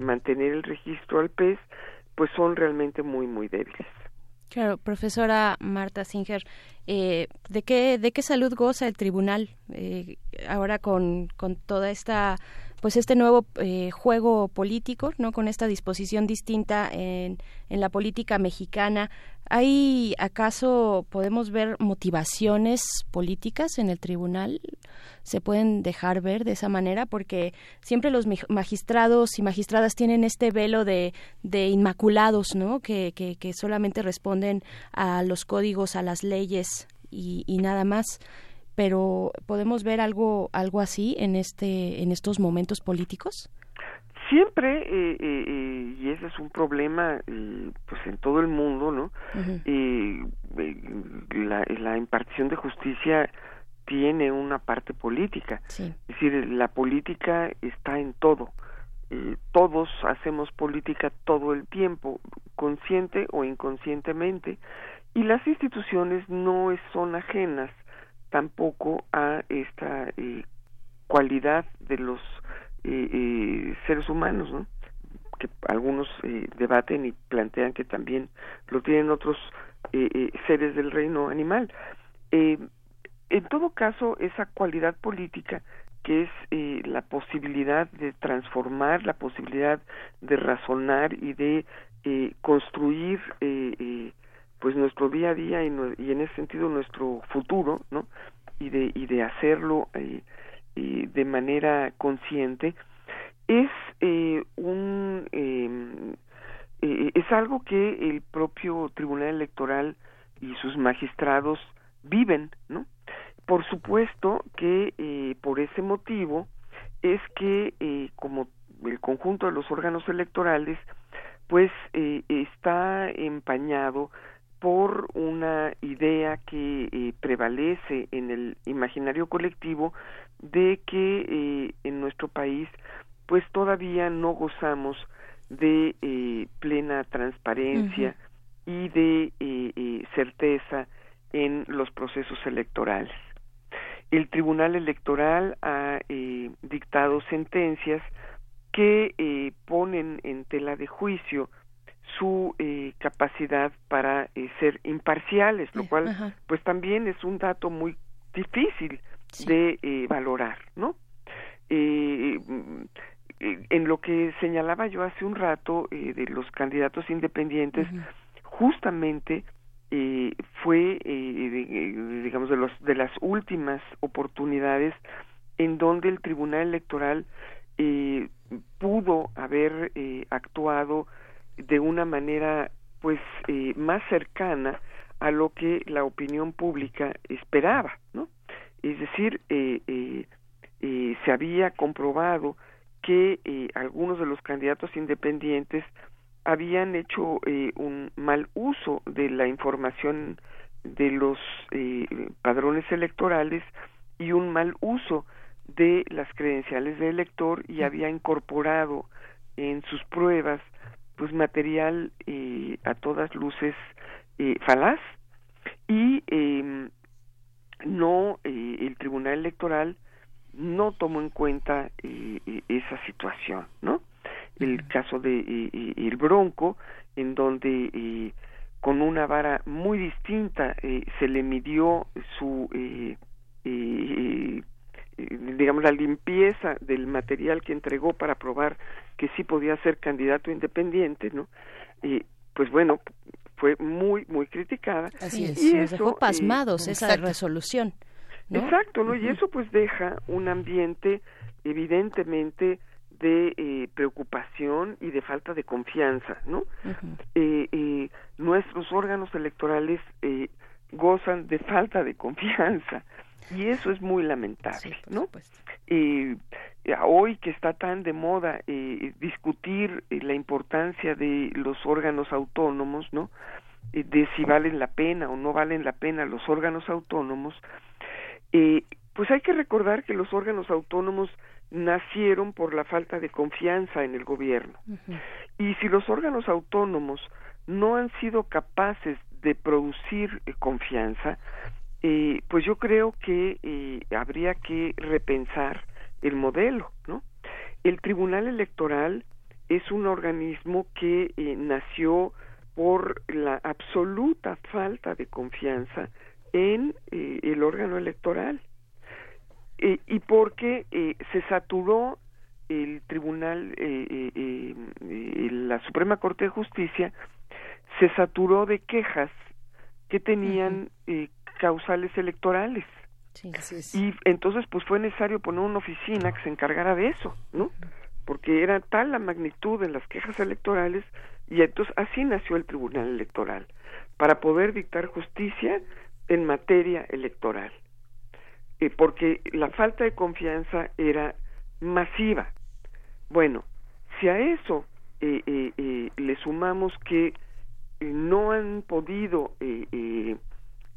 mantener el registro al PES pues son realmente muy muy débiles Claro, profesora Marta Singer, eh, ¿de qué de qué salud goza el tribunal eh, ahora con, con toda esta pues este nuevo eh, juego político, no con esta disposición distinta en, en la política mexicana? ¿Hay acaso podemos ver motivaciones políticas en el tribunal? ¿Se pueden dejar ver de esa manera? Porque siempre los magistrados y magistradas tienen este velo de, de inmaculados, ¿no? Que, que, que solamente responden a los códigos, a las leyes y nada más. Pero podemos ver algo algo así en este en estos momentos políticos. siempre eh, eh, eh, y ese es un problema eh, pues en todo el mundo no eh, eh, la, la impartición de justicia tiene una parte política. Es decir la política está en todo. Todos hacemos política todo el tiempo consciente o inconscientemente y las instituciones no son ajenas tampoco a esta eh, cualidad de los eh, eh, seres humanos, ¿no? que algunos eh, debaten y plantean que también lo tienen otros seres del reino animal. En todo caso, esa cualidad política que es eh, la posibilidad de transformar, la posibilidad de razonar y de eh, construir eh, pues nuestro día a día y, y en ese sentido nuestro futuro, ¿no? Y de y de hacerlo eh, eh, de manera consciente es eh, un eh, eh, es algo que el propio Tribunal Electoral y sus magistrados viven, ¿no? Por supuesto que eh, por ese motivo es que eh, como el conjunto de los órganos electorales pues eh, está empañado por una idea que eh, prevalece en el imaginario colectivo de que eh, en nuestro país pues todavía no gozamos de eh, plena transparencia y de eh, eh, certeza en los procesos electorales. El Tribunal Electoral ha eh, dictado sentencias que eh, ponen en tela de juicio su eh, capacidad para eh, ser imparciales, lo cual ajá. pues también es un dato muy difícil de eh, valorar, ¿no? Eh, mm, en lo que señalaba yo hace un rato eh, de los candidatos independientes, justamente fue, eh, de- digamos, de, los, de las últimas oportunidades en donde el Tribunal Electoral eh, pudo haber eh, actuado de una manera pues eh, más cercana a lo que la opinión pública esperaba, ¿no? Es decir, eh, eh, eh, se había comprobado que algunos de los candidatos independientes habían hecho eh, un mal uso de la información de los padrones electorales y un mal uso de las credenciales de elector y había incorporado en sus pruebas pues material eh, a todas luces eh, falaz. Y eh, no eh, el tribunal electoral no tomó en cuenta eh, eh, esa situación no el caso de el Bronco en donde eh, con una vara muy distinta eh, se le midió su digamos la limpieza del material que entregó para probar que sí podía ser candidato independiente no Eh, pues bueno fue muy muy criticada Así es. y Nos eso, dejó eh, pasmados esa exacto. resolución. ¿no? Exacto, ¿no? Y eso pues deja un ambiente evidentemente de eh, preocupación y de falta de confianza, ¿no? Eh, eh, nuestros órganos electorales eh, gozan de falta de confianza y eso es muy lamentable, ¿no? Eh, hoy que está tan de moda eh, discutir eh, la importancia de los órganos autónomos, ¿no? Eh, de si valen la pena o no valen la pena los órganos autónomos, eh, pues hay que recordar que los órganos autónomos nacieron por la falta de confianza en el gobierno. Y si los órganos autónomos no han sido capaces de producir eh, confianza, eh, pues yo creo que eh, habría que repensar el modelo, ¿no? El Tribunal Electoral es un organismo que eh, nació por la absoluta falta de confianza en eh, el órgano electoral eh, y porque eh, se saturó el tribunal la Suprema Corte de Justicia se saturó de quejas que tenían eh, causales electorales. Y entonces pues fue necesario poner una oficina que se encargara de eso no porque era tal la magnitud de las quejas electorales y entonces así nació el Tribunal Electoral para poder dictar justicia en materia electoral. Eh, porque la falta de confianza era masiva. Bueno, si a eso eh, eh, eh, le sumamos que eh, no han podido eh, eh,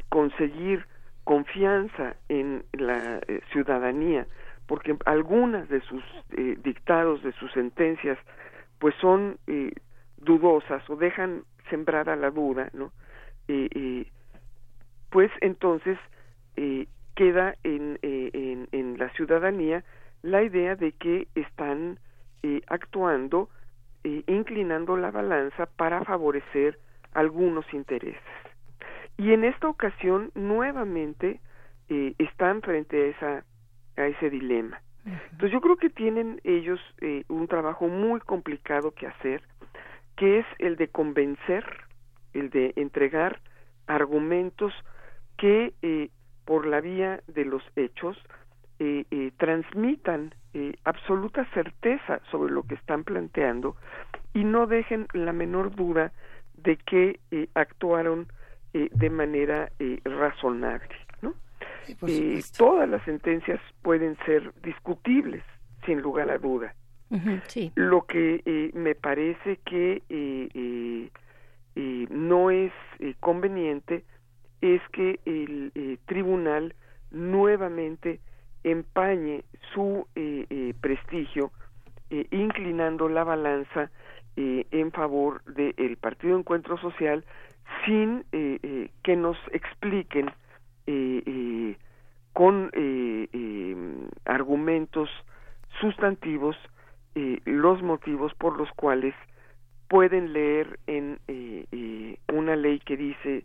conseguir confianza en la eh, ciudadanía, porque algunas de sus eh, dictados, de sus sentencias, pues son eh, dudosas o dejan sembrada la duda, ¿no? Pues entonces eh, queda en, en, en la ciudadanía la idea de que están actuando, inclinando la balanza para favorecer algunos intereses. Y en esta ocasión, nuevamente, eh, están frente a, esa, a ese dilema. Entonces yo creo que tienen ellos eh, un trabajo muy complicado que hacer, que es el de convencer, el de entregar argumentos que eh, por la vía de los hechos eh, eh, transmitan eh, absoluta certeza sobre lo que están planteando y no dejen la menor duda de que eh, actuaron eh, de manera eh, razonable. ¿no? Eh, todas las sentencias pueden ser discutibles, sin lugar a duda. Sí. Lo que eh, me parece que eh, eh, no es conveniente es que el tribunal nuevamente empañe su prestigio inclinando la balanza eh, en favor del Partido Encuentro Social sin eh, eh, que nos expliquen eh, eh, con eh, argumentos sustantivos los motivos por los cuales pueden leer en una ley que dice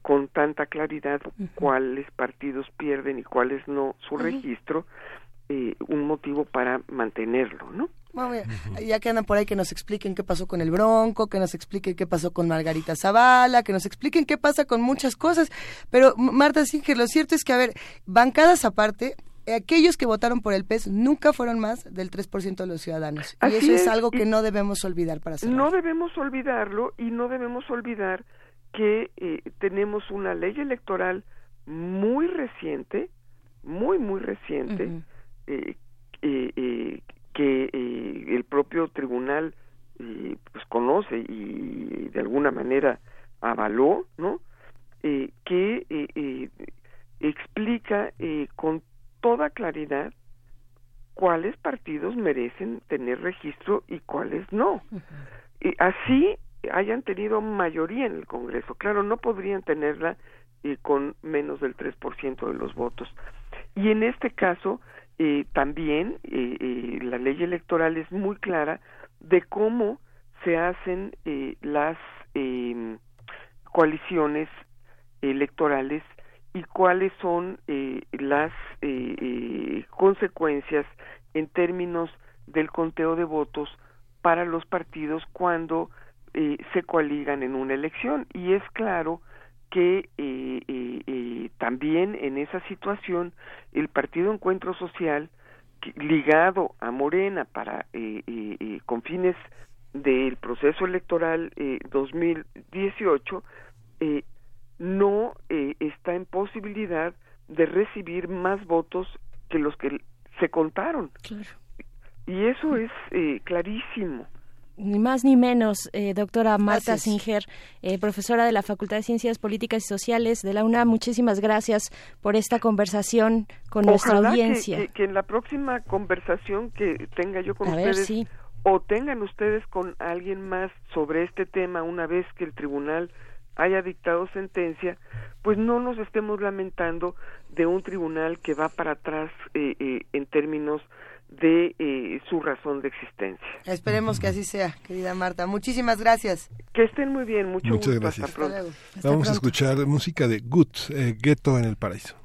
con tanta claridad cuáles partidos pierden y cuáles no su registro eh, un motivo para mantenerlo, ¿no? Bueno, ya que andan por ahí, que nos expliquen qué pasó con el Bronco, que nos expliquen qué pasó con Margarita Zavala, que nos expliquen qué pasa con muchas cosas. Pero, Marta Singer, lo cierto es que, a ver, bancadas aparte, aquellos que votaron por el PES nunca fueron más del 3% de los ciudadanos. Y eso es, es, algo que no debemos olvidar para cerrar. No debemos olvidarlo y no debemos olvidar que eh, tenemos una ley electoral muy reciente, muy, muy reciente, eh, eh, eh, que eh, el propio tribunal eh, pues conoce y de alguna manera avaló, ¿no? Eh, que eh, eh, explica eh, con toda claridad cuáles partidos merecen tener registro y cuáles no. Y así hayan tenido mayoría en el Congreso. Claro, no podrían tenerla eh, con menos del 3% de los votos. Y en este caso, eh, también eh, eh, la ley electoral es muy clara de cómo se hacen eh, las eh, coaliciones electorales y cuáles son eh, las consecuencias en términos del conteo de votos para los partidos cuando eh, se coaligan en una elección. Y es claro que eh, eh, eh, también en esa situación el Partido Encuentro Social que- ligado a Morena para eh, eh, con fines del proceso electoral eh, 2018 eh, no eh, está en posibilidad de recibir más votos que los que se contaron. Y eso es clarísimo. Ni más ni menos, eh, doctora Marta Gracias. Singer, eh, profesora de la Facultad de Ciencias Políticas y Sociales de la UNAM. Muchísimas gracias por esta conversación con nuestra Ojalá que- audiencia. Que, que en la próxima conversación que tenga yo con A ver, ustedes sí. o tengan ustedes con alguien más sobre este tema una vez que el tribunal haya dictado sentencia, pues no nos estemos lamentando de un tribunal que va para atrás eh, eh, en términos de eh, su razón de existencia. Esperemos que así sea, querida Marta. Muchísimas gracias. Que estén muy bien, mucho Muchas gusto. gracias. Hasta pronto. luego. Vamos a escuchar música de Gut, eh, Ghetto en el Paraíso.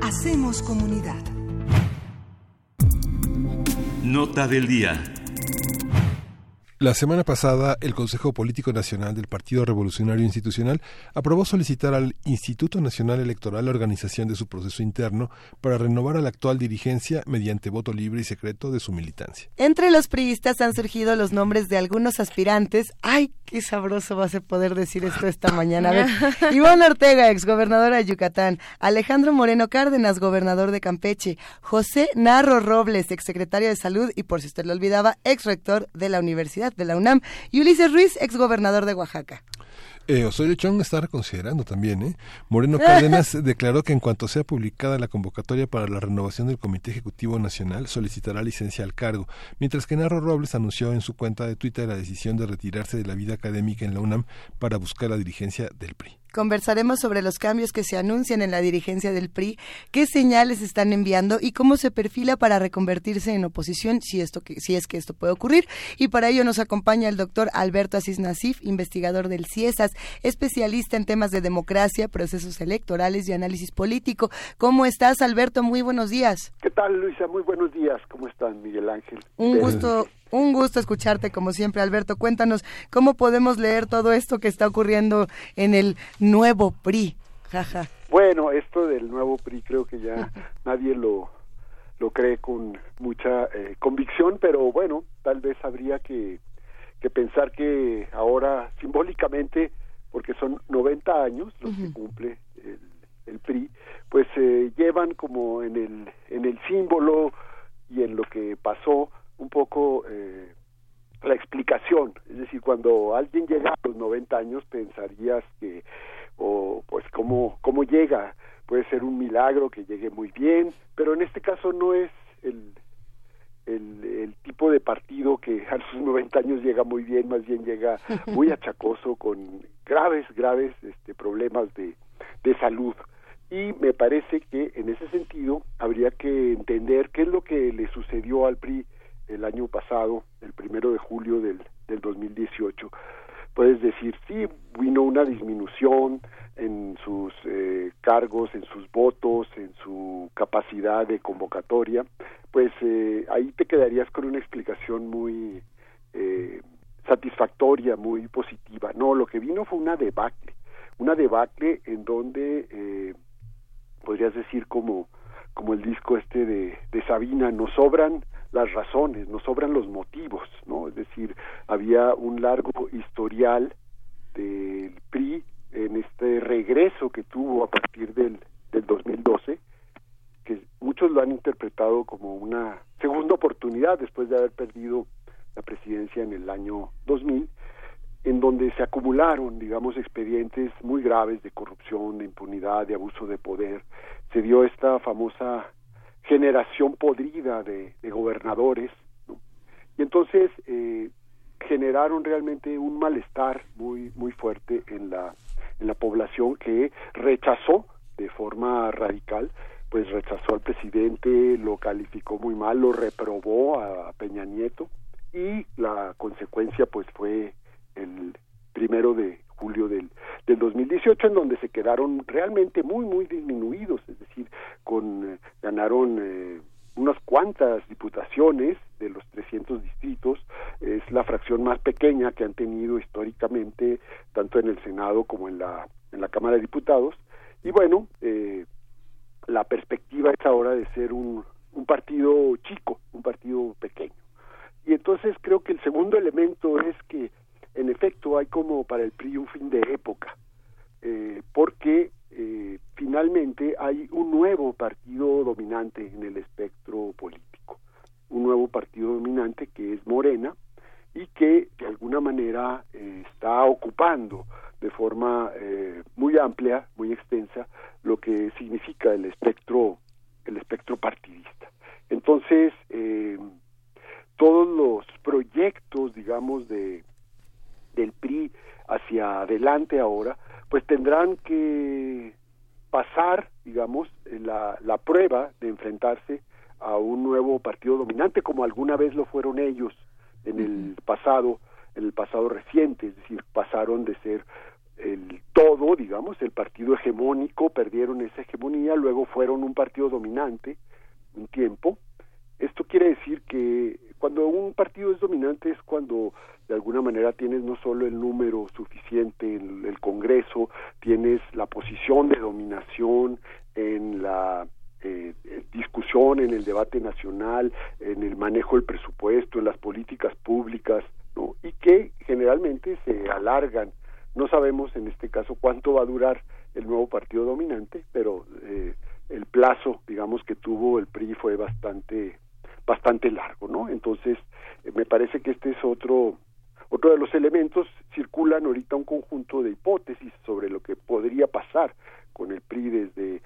Hacemos comunidad. Nota del día. La semana pasada, el Consejo Político Nacional del Partido Revolucionario Institucional aprobó solicitar al Instituto Nacional Electoral la organización de su proceso interno para renovar a la actual dirigencia mediante voto libre y secreto de su militancia. Entre los priistas han surgido los nombres de algunos aspirantes. ¡Ay, qué sabroso va a ser poder decir esto esta mañana! A ver, Iván Ortega, exgobernadora de Yucatán. Alejandro Moreno Cárdenas, gobernador de Campeche. José Narro Robles, exsecretario de Salud y, por si usted lo olvidaba, exrector de la Universidad de la UNAM. Y Ulises Ruiz, exgobernador de Oaxaca. Eh, Osorio Chong está reconsiderando también. ¿eh? Moreno Cárdenas declaró que en cuanto sea publicada la convocatoria para la renovación del Comité Ejecutivo Nacional, solicitará licencia al cargo, mientras que Narro Robles anunció en su cuenta de Twitter la decisión de retirarse de la vida académica en la UNAM para buscar la dirigencia del PRI. Conversaremos sobre los cambios que se anuncian en la dirigencia del PRI, qué señales están enviando y cómo se perfila para reconvertirse en oposición si esto que, si es que esto puede ocurrir. Y para ello nos acompaña el doctor Alberto Asís Nasif, investigador del CIESAS, especialista en temas de democracia, procesos electorales y análisis político. ¿Cómo estás, Alberto? Muy buenos días. ¿Qué tal, Luisa? Muy buenos días. ¿Cómo están, Miguel Ángel? Un gusto, un gusto escucharte como siempre, Alberto. Cuéntanos cómo podemos leer todo esto que está ocurriendo en el nuevo PRI. Jaja. Bueno, esto del nuevo PRI creo que ya nadie lo, lo cree con mucha eh, convicción, pero bueno, tal vez habría que, que pensar que ahora simbólicamente, porque son 90 años los que cumple el, el PRI, pues eh, llevan como en el, en el símbolo y en lo que pasó un poco eh, la explicación. Es decir, cuando alguien llega a los 90 años pensarías que, o pues cómo, cómo llega, puede ser un milagro que llegue muy bien, pero en este caso no es el, el, el tipo de partido que a sus 90 años llega muy bien, más bien llega muy achacoso con graves, graves este, problemas de, de salud. Y me parece que en ese sentido habría que entender qué es lo que le sucedió al PRI el año pasado, el primero de julio del, del 2018. Puedes decir, sí, vino una disminución en sus eh, cargos, en sus votos, en su capacidad de convocatoria, pues eh, ahí te quedarías con una explicación muy eh, satisfactoria, muy positiva. No, lo que vino fue una debacle, una debacle en donde eh, podrías decir como como el disco este de, de Sabina, nos sobran las razones, nos sobran los motivos, ¿no? Es decir, había un largo historial del PRI en este regreso que tuvo a partir del, del 2012, que muchos lo han interpretado como una segunda oportunidad después de haber perdido la presidencia en el año 2000, en donde se acumularon, digamos, expedientes muy graves de corrupción, de impunidad, de abuso de poder. Se dio esta famosa generación podrida de, gobernadores, y entonces eh, generaron realmente un malestar muy muy fuerte en la en la población que rechazó de forma radical pues rechazó al presidente, lo calificó muy mal, lo reprobó a Peña Nieto y la consecuencia pues fue el primero de julio del, del 2018 en donde se quedaron realmente muy muy disminuidos es decir con eh, ganaron eh, unas cuantas diputaciones de los 300 distritos. Es la fracción más pequeña que han tenido históricamente tanto en el Senado como en la en la Cámara de Diputados. Y bueno eh, la perspectiva es ahora de ser un, un partido chico un partido pequeño. Y entonces creo que el segundo elemento es que en efecto hay como para el PRI un fin de época, eh, porque eh, finalmente hay un nuevo partido dominante en el espectro político, un nuevo partido dominante que es Morena y que de alguna manera eh, está ocupando de forma muy amplia, muy extensa, lo que significa el espectro, el espectro partidista. Entonces, todos los proyectos, digamos, de del PRI hacia adelante ahora, pues tendrán que pasar, digamos, la, la prueba de enfrentarse a un nuevo partido dominante, como alguna vez lo fueron ellos en el pasado, en el pasado reciente, es decir, pasaron de ser el todo, digamos, el partido hegemónico, perdieron esa hegemonía, luego fueron un partido dominante un tiempo. Esto quiere decir que cuando un partido es dominante es cuando de alguna manera tienes no solo el número suficiente en el Congreso, tienes la posición de dominación en la eh, discusión, en el debate nacional, en el manejo del presupuesto, en las políticas públicas, ¿no? y que generalmente se alargan. No sabemos en este caso cuánto va a durar el nuevo partido dominante, pero eh, el plazo, digamos, que tuvo el PRI fue bastante bastante largo, ¿no? Entonces, eh, me parece que este es otro otro de los elementos circulan ahorita un conjunto de hipótesis sobre lo que podría pasar con el PRI desde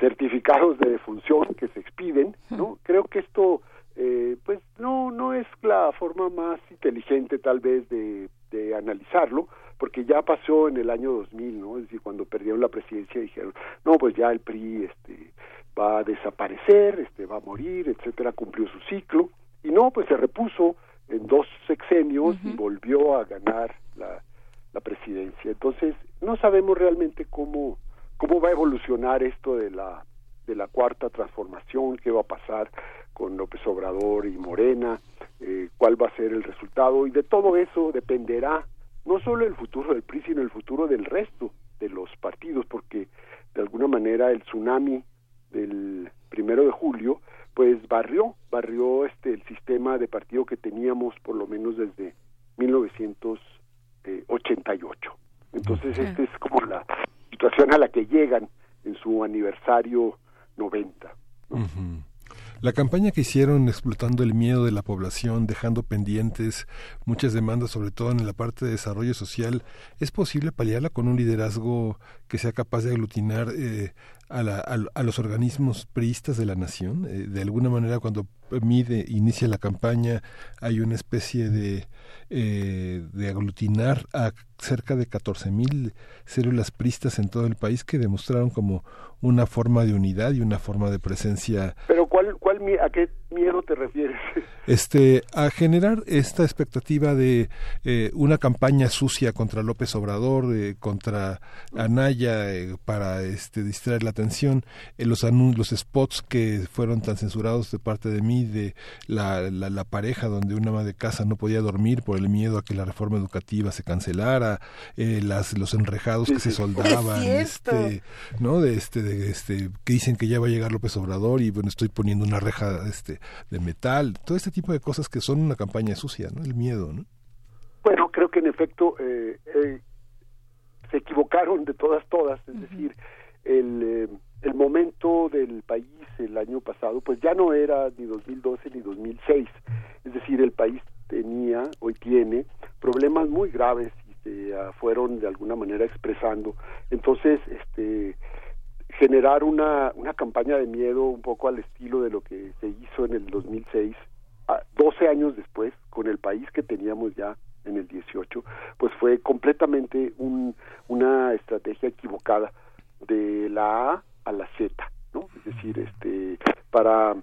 certificados de defunción que se expiden, ¿no? Creo que esto eh, pues no no es la forma más inteligente tal vez de, de analizarlo, porque ya pasó en el año 2000, ¿no? Es decir, cuando perdieron la presidencia dijeron, no, pues ya el PRI este va a desaparecer, este va a morir, etcétera, cumplió su ciclo. Y no, pues se repuso en dos sexenios y volvió a ganar la, la presidencia. Entonces, no sabemos realmente cómo cómo va a evolucionar esto de la de la cuarta transformación, qué va a pasar con López Obrador y Morena, eh, cuál va a ser el resultado. Y de todo eso dependerá no solo el futuro del PRI, sino el futuro del resto de los partidos, porque de alguna manera el tsunami del primero de julio, pues barrió, barrió este el sistema de partido que teníamos por lo menos desde 1988. Entonces, esta es como la situación a la que llegan en su aniversario 90. Ujú. La campaña que hicieron explotando el miedo de la población, dejando pendientes muchas demandas, sobre todo en la parte de desarrollo social, ¿es posible paliarla con un liderazgo que sea capaz de aglutinar eh, a, la- a- los organismos priistas de la nación? Eh, de alguna manera, cuando mide, inicia la campaña, hay una especie de, eh, de aglutinar a cerca de 14.000 células pristas en todo el país que demostraron como una forma de unidad y una forma de presencia Pero ¿cuál, cuál, ¿a qué miedo te refieres? este a generar esta expectativa de eh, una campaña sucia contra López Obrador eh, contra Anaya eh, para este distraer la atención eh, los anun- los spots que fueron tan censurados de parte de mí de la, la, la pareja donde una ama de casa no podía dormir por el miedo a que la reforma educativa se cancelara eh, las los enrejados que se soldaban Es este no de este de este que dicen que ya va a llegar López Obrador y bueno estoy poniendo una reja este de metal todo este tipo de cosas que son una campaña sucia no el miedo no Bueno, creo que en efecto eh, eh, se equivocaron de todas, todas. Es decir, el, eh, el momento del país el año pasado, pues ya no era ni 2012 ni 2006. Es decir, el país tenía, hoy tiene, problemas muy graves y se fueron de alguna manera expresando. Entonces, este generar una, una campaña de miedo un poco al estilo de lo que se hizo en el 2006, ah, 12 años después, con el país que teníamos ya en el 18, pues fue completamente un, una estrategia equivocada de la A a la Z, ¿no? Es decir, este, para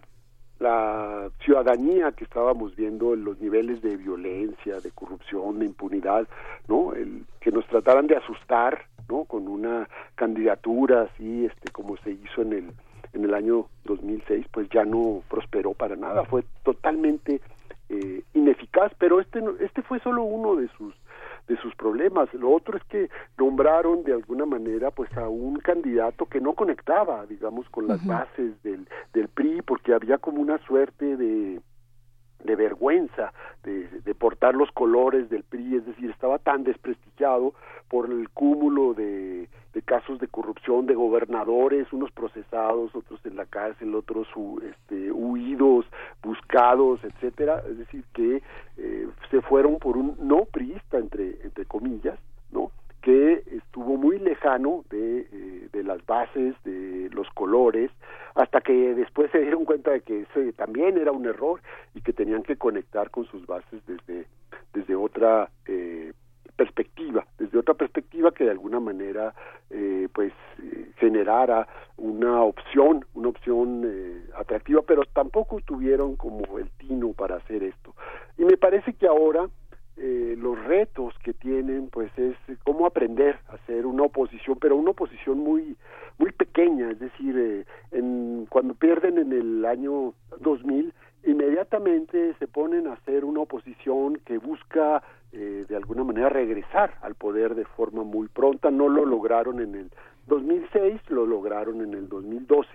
la ciudadanía que estábamos viendo en los niveles de violencia, de corrupción, de impunidad, ¿no? El, que nos trataran de asustar, ¿no? Con una candidatura así, este, como se hizo en el en el año 2006, pues ya no prosperó para nada, fue totalmente eh, ineficaz, pero este este fue solo uno de sus de sus problemas. Lo otro es que nombraron de alguna manera pues a un candidato que no conectaba, digamos, con las bases del, del PRI, porque había como una suerte de de vergüenza de, de portar los colores del PRI, es decir, estaba tan desprestigiado por el cúmulo de, casos de corrupción de gobernadores, unos procesados, otros en la cárcel, otros este, huidos, buscados, etcétera, es decir, que eh, se fueron por un no priista, entre, entre comillas, ¿no? que estuvo muy lejano de, eh, de las bases, de los colores, hasta que después se dieron cuenta de que ese también era un error y que tenían que conectar con sus bases desde, desde otra eh, perspectiva, desde otra perspectiva que de alguna manera eh, pues generara una opción, una opción eh, atractiva, pero tampoco tuvieron como el tino para hacer esto. Y me parece que ahora eh, los retos que tienen pues es cómo aprender a hacer una oposición pero una oposición muy muy pequeña es decir eh, en, cuando pierden en el año 2000 inmediatamente se ponen a hacer una oposición que busca eh, de alguna manera regresar al poder de forma muy pronta. No lo lograron en el 2006 lo lograron en el 2012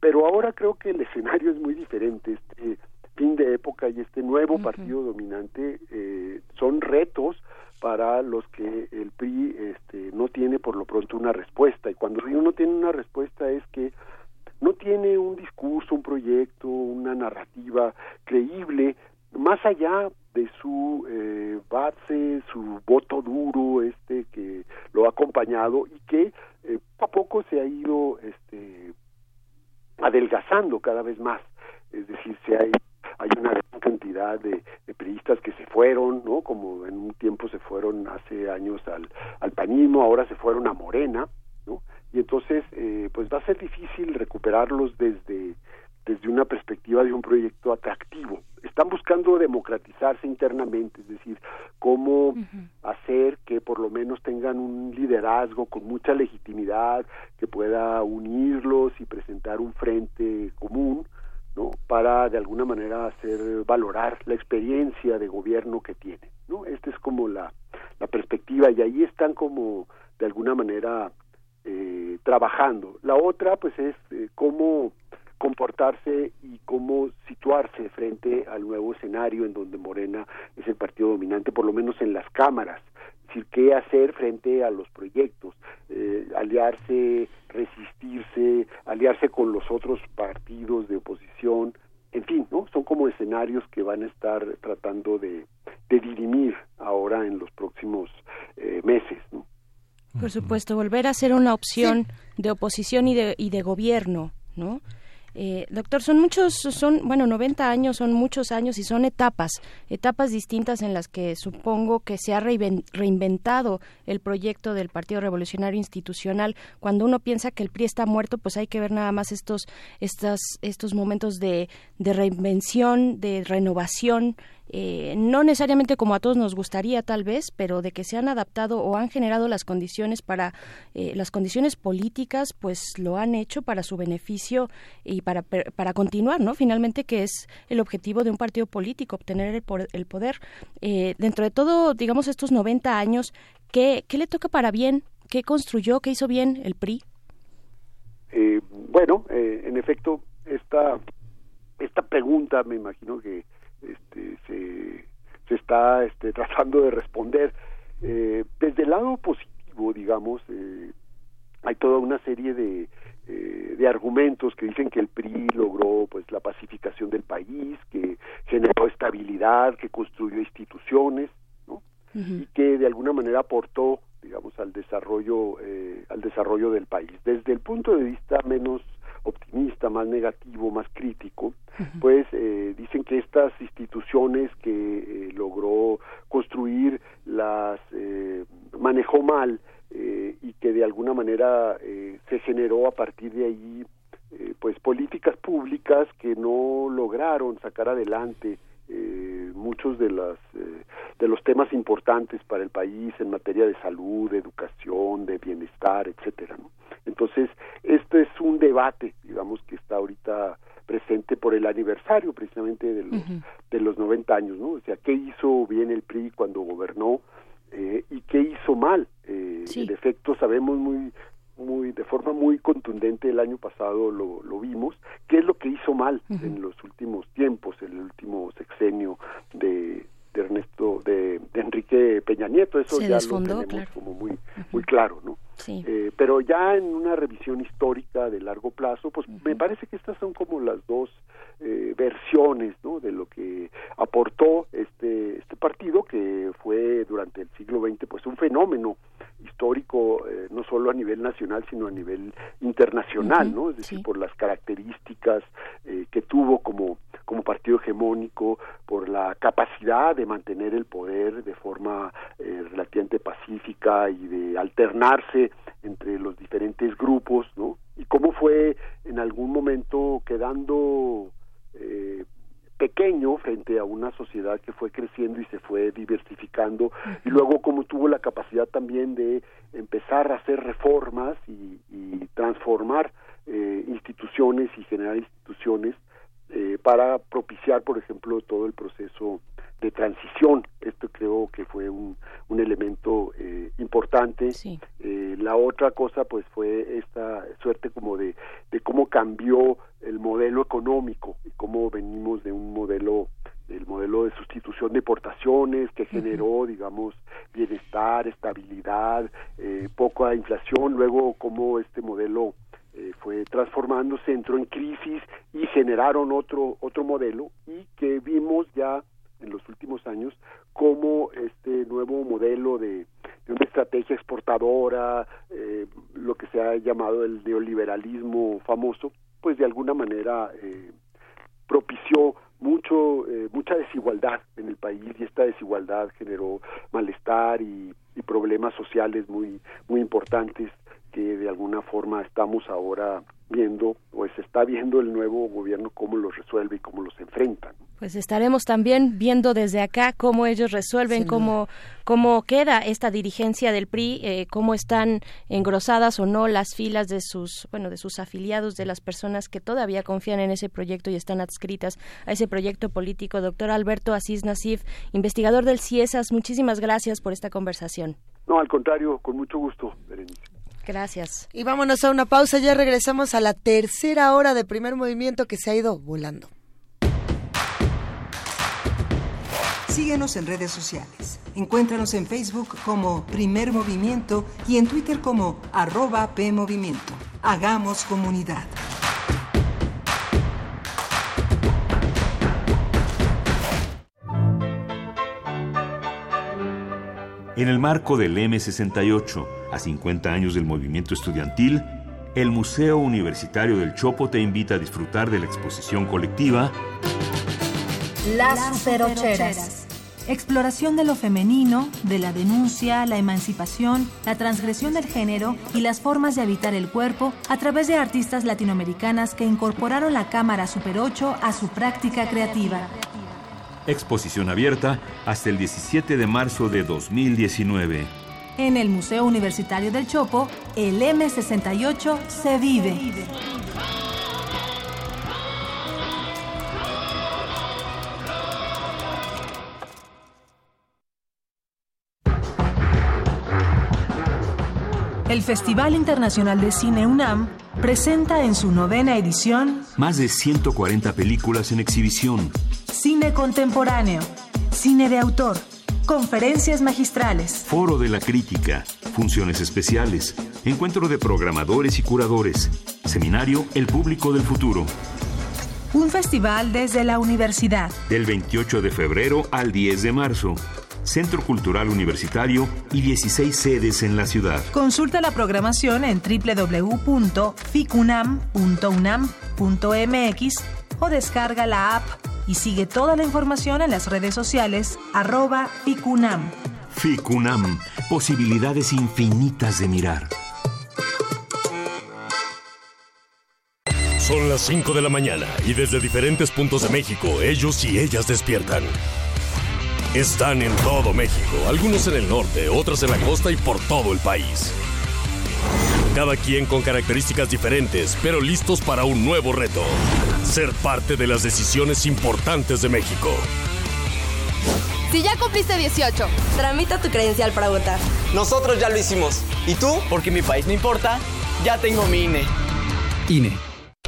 pero ahora creo que el escenario es muy diferente. Este fin de época y este nuevo partido dominante eh, son retos para los que el PRI este, no tiene por lo pronto una respuesta. Y cuando digo no tiene una respuesta es que no tiene un discurso, un proyecto, una narrativa creíble más allá de su eh, base, su voto duro, este que lo ha acompañado y que eh, poco a poco se ha ido este, adelgazando cada vez más. Es decir, se hay, hay una gran cantidad de, de periodistas que se fueron, ¿no? Como en un tiempo se fueron hace años al, al panismo, ahora se fueron a Morena, ¿no? Y entonces, eh, pues va a ser difícil recuperarlos desde, desde una perspectiva de un proyecto atractivo. Están buscando democratizarse internamente, es decir, cómo hacer que por lo menos tengan un liderazgo con mucha legitimidad, que pueda unirlos y presentar un frente común, ¿no? Para de alguna manera hacer valorar la experiencia de gobierno que tienen, ¿no? Esta es como la, la perspectiva y ahí están como de alguna manera eh, trabajando. La otra, pues, es eh, cómo comportarse y cómo situarse frente al nuevo escenario en donde Morena es el partido dominante, por lo menos en las cámaras. Es decir, qué hacer frente a los proyectos, eh, aliarse, resistirse, aliarse con los otros partidos de oposición, en fin, ¿no? Son como escenarios que van a estar tratando de, de dirimir ahora en los próximos eh, meses, ¿no? Por supuesto, volver a ser una opción de oposición y de, y de gobierno, ¿no? Eh, doctor, son muchos, son, bueno, 90 años, son muchos años y son etapas, etapas distintas en las que supongo que se ha reinven- reinventado el proyecto del Partido Revolucionario Institucional. Cuando uno piensa que el PRI está muerto, pues hay que ver nada más estos, estas, estos momentos de, de reinvención, de renovación, eh, no necesariamente como a todos nos gustaría tal vez, pero de que se han adaptado o han generado las condiciones para eh, las condiciones políticas, pues lo han hecho para su beneficio y para para continuar, ¿no? Finalmente que es el objetivo de un partido político obtener el, el poder. Eh, dentro de todo, digamos estos 90 años, ¿qué, qué le toca para bien? ¿Qué construyó? ¿Qué hizo bien el PRI? Eh, bueno, eh, en efecto, esta, esta pregunta me imagino que este, se, se está este, tratando de responder. Eh, desde el lado positivo, digamos, eh, hay toda una serie de, eh, de argumentos que dicen que el PRI logró pues la pacificación del país, que generó estabilidad, que construyó instituciones, ¿no? y que de alguna manera aportó digamos al desarrollo eh, al desarrollo del país desde el punto de vista menos optimista más negativo más crítico pues eh, dicen que estas instituciones que eh, logró construir las eh, manejó mal eh, y que de alguna manera eh, se generó a partir de ahí pues políticas públicas que no lograron sacar adelante eh, muchos de las eh, de los temas importantes para el país en materia de salud, de educación, de bienestar, etcétera. ¿no? Entonces, este es un debate, digamos, que está ahorita presente por el aniversario precisamente de los, de los 90 años, ¿no? O sea, ¿qué hizo bien el PRI cuando gobernó eh, y qué hizo mal? Eh, En efecto, sabemos muy muy de forma muy contundente el año pasado lo, lo vimos qué es lo que hizo mal en los últimos tiempos en el último sexenio de, de Ernesto de, de Enrique Peña Nieto eso Se ya desfondó, lo tenemos claro. como muy muy claro no Sí. Eh, pero ya en una revisión histórica de largo plazo, pues me parece que estas son como las dos eh, versiones ¿no? de lo que aportó este este partido que fue durante el siglo XX pues un fenómeno histórico eh, no solo a nivel nacional sino a nivel internacional no es decir por las características eh, que tuvo como como partido hegemónico por la capacidad de mantener el poder de forma eh, relativamente pacífica y de alternarse entre los diferentes grupos no y cómo fue en algún momento quedando eh, pequeño frente a una sociedad que fue creciendo y se fue diversificando y luego como tuvo la capacidad también de empezar a hacer reformas y, y transformar eh, instituciones y generar instituciones eh, para propiciar, por ejemplo, todo el proceso de transición. Esto creo que fue un, un elemento eh, importante. Eh, la otra cosa, pues, fue esta suerte como de, de cómo cambió el modelo económico y cómo venimos de un modelo el modelo de sustitución de importaciones que generó, digamos, bienestar, estabilidad, eh, poca inflación, luego cómo este modelo eh, fue transformándose, entró en crisis y generaron otro otro modelo y que vimos ya en los últimos años cómo este nuevo modelo de, de una estrategia exportadora, eh, lo que se ha llamado el neoliberalismo famoso, pues de alguna manera eh, propició mucho eh, mucha desigualdad en el país y esta desigualdad generó malestar y, y problemas sociales muy muy importantes que de alguna forma estamos ahora viendo, pues está viendo el nuevo gobierno cómo los resuelve y cómo los enfrenta. Pues estaremos también viendo desde acá cómo ellos resuelven, cómo, cómo queda esta dirigencia del PRI, eh, cómo están engrosadas o no las filas de sus, bueno, de sus afiliados, de las personas que todavía confían en ese proyecto y están adscritas a ese proyecto político. Doctor Alberto Asís Nasif, investigador del CIESAS, muchísimas gracias por esta conversación. No, al contrario, con mucho gusto, Berenice. Gracias. Y vámonos a una pausa, ya regresamos a la tercera hora de primer movimiento que se ha ido volando. Síguenos en redes sociales. Encuéntranos en Facebook como Primer Movimiento y en Twitter como arroba PMovimiento. Hagamos comunidad. En el marco del M68, a 50 años del movimiento estudiantil, el Museo Universitario del Chopo te invita a disfrutar de la exposición colectiva Las superocheras. Exploración de lo femenino, de la denuncia, la emancipación, la transgresión del género y las formas de habitar el cuerpo a través de artistas latinoamericanas que incorporaron la cámara Super 8 a su práctica creativa. Exposición abierta hasta el 17 de marzo de 2019. En el Museo Universitario del Chopo, el M68 se vive. El Festival Internacional de Cine UNAM presenta en su novena edición Más de 140 películas en exhibición. Cine Contemporáneo, Cine de Autor, Conferencias Magistrales, Foro de la Crítica, funciones especiales, encuentro de programadores y curadores, seminario El Público del Futuro, un festival desde la universidad. del 28 de febrero al 10 de marzo, Centro Cultural Universitario y 16 sedes en la ciudad. Consulta la programación en www.ficunam.unam.mx o descarga la app y sigue toda la información en las redes sociales arroba ficunam. FICUNAM, posibilidades infinitas de mirar. Son las 5 de la mañana y desde diferentes puntos de México ellos y ellas despiertan. Están en todo México, algunos en el norte, otros en la costa y por todo el país. Cada quien con características diferentes, pero listos para un nuevo reto. Ser parte de las decisiones importantes de México. Si ya cumpliste 18, tramita tu credencial para votar. Nosotros ya lo hicimos. ¿Y tú? Porque mi país no importa, ya tengo mi INE. INE.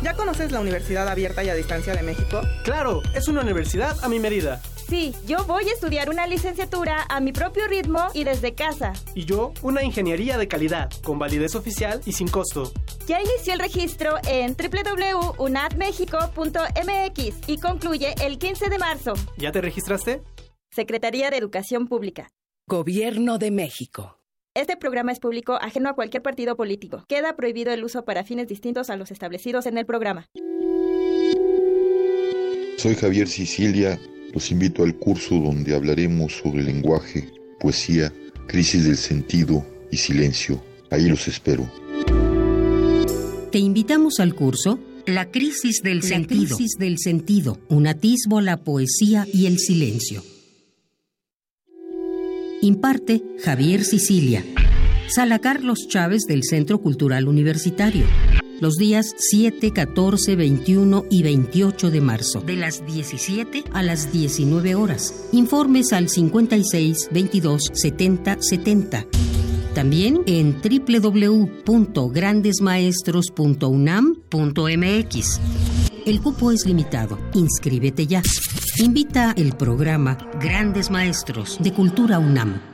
¿Ya conoces la Universidad Abierta y a Distancia de México? Claro, es una universidad a mi medida. Sí, yo voy a estudiar una licenciatura a mi propio ritmo y desde casa. Y yo, una ingeniería de calidad, con validez oficial y sin costo. Ya inició el registro en www.unadmexico.mx y concluye el 15 de marzo. ¿Ya te registraste? Secretaría de Educación Pública. Gobierno de México. Este programa es público ajeno a cualquier partido político. Queda prohibido el uso para fines distintos a los establecidos en el programa. Soy Javier Sicilia. Los invito al curso donde hablaremos sobre lenguaje, poesía, crisis del sentido y silencio. Ahí los espero. Te invitamos al curso La crisis del sentido. crisis del sentido. Un atisbo, la poesía y el silencio. Imparte Javier Sicilia. Sala Carlos Chávez del Centro Cultural Universitario. Los días 7, 14, 21 y 28 de marzo. De las 17 a las 19 horas. Informes al 56 22 70 70. También en www.grandesmaestros.unam.mx. El cupo es limitado. Inscríbete ya. Invita el programa Grandes Maestros de Cultura UNAM.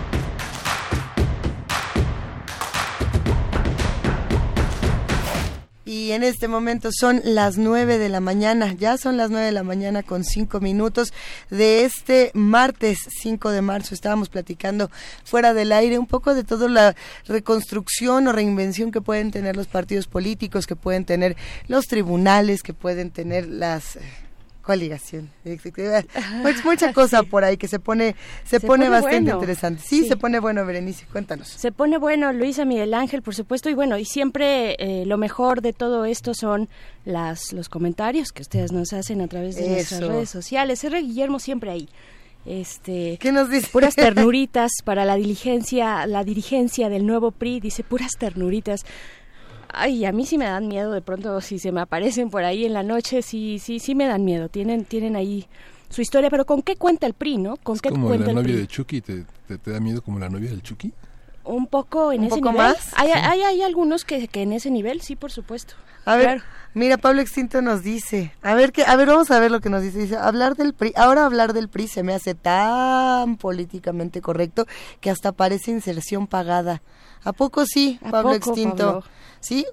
Y en este momento son las nueve de la mañana, ya son las nueve de la mañana con cinco minutos de este martes 5 de marzo. Estábamos platicando fuera del aire un poco de toda la reconstrucción o reinvención que pueden tener los partidos políticos, que pueden tener los tribunales, que pueden tener las coaligación. Pues mucha cosa por ahí que se pone se, Se pone, pone bastante bueno. interesante. Sí, Sí. se pone bueno, Berenice, cuéntanos. Se pone bueno Luisa Miguel Ángel, por supuesto, y bueno, y siempre eh, lo mejor de todo esto son las los comentarios que ustedes nos hacen a través de nuestras redes sociales. R. Guillermo siempre ahí. Este, ¿Qué nos dice? Puras ternuritas para la diligencia, la dirigencia del nuevo PRI, dice puras ternuritas. Ay, a mí sí me dan miedo de pronto si se me aparecen por ahí en la noche, sí, sí, sí me dan miedo. Tienen, tienen ahí su historia, pero ¿con qué cuenta el PRI, no? ¿Con qué Como cuenta la el novia PRI? de Chucky, ¿te, te, te da miedo como la novia del Chucky? Un poco en ¿Un ese poco nivel. más? Hay, Sí. hay, hay algunos que, que en ese nivel, sí, por supuesto. A ver, Claro. mira, Pablo Extinto nos dice, a ver qué, a ver, vamos a ver lo que nos dice. Dice, hablar del PRI, ahora hablar del PRI se me hace tan políticamente correcto que hasta parece inserción pagada. ¿A poco sí, ¿A Pablo poco, Extinto? Pablo? ¿Sí?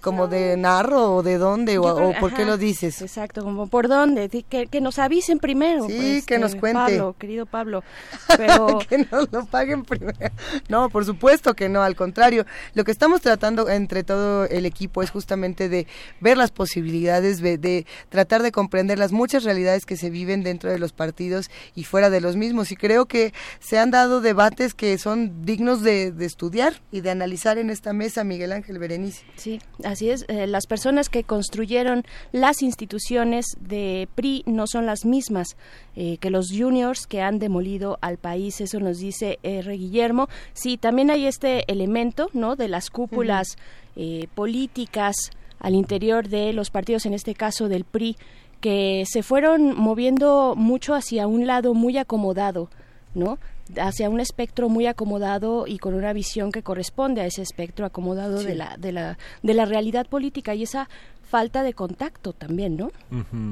¿Como de narro o de dónde o, Yo creo- o por qué lo dices? Exacto, como por dónde, que nos avisen primero. Sí, pues, que nos eh, cuente. Pablo, querido Pablo. Pero que nos lo paguen primero. No, por supuesto que no, al contrario. Lo que estamos tratando entre todo el equipo es justamente de ver las posibilidades, de, de tratar de comprender las muchas realidades que se viven dentro de los partidos y fuera de los mismos. Y creo que se han dado debates que son dignos de, de estudiar y de analizar en esta mesa, Miguel Ángel Berenice. Sí, así es. Eh, las personas que construyeron las instituciones de PRI no son las mismas eh, que los juniors que han demolido al país. Eso nos dice R. Guillermo. Sí, también hay este elemento, ¿no? De las cúpulas eh, políticas al interior de los partidos, en este caso del PRI, que se fueron moviendo mucho hacia un lado muy acomodado, ¿no? Hacia un espectro muy acomodado y con una visión que corresponde a ese espectro acomodado Sí. de la de la de la realidad política y esa falta de contacto también, ¿no?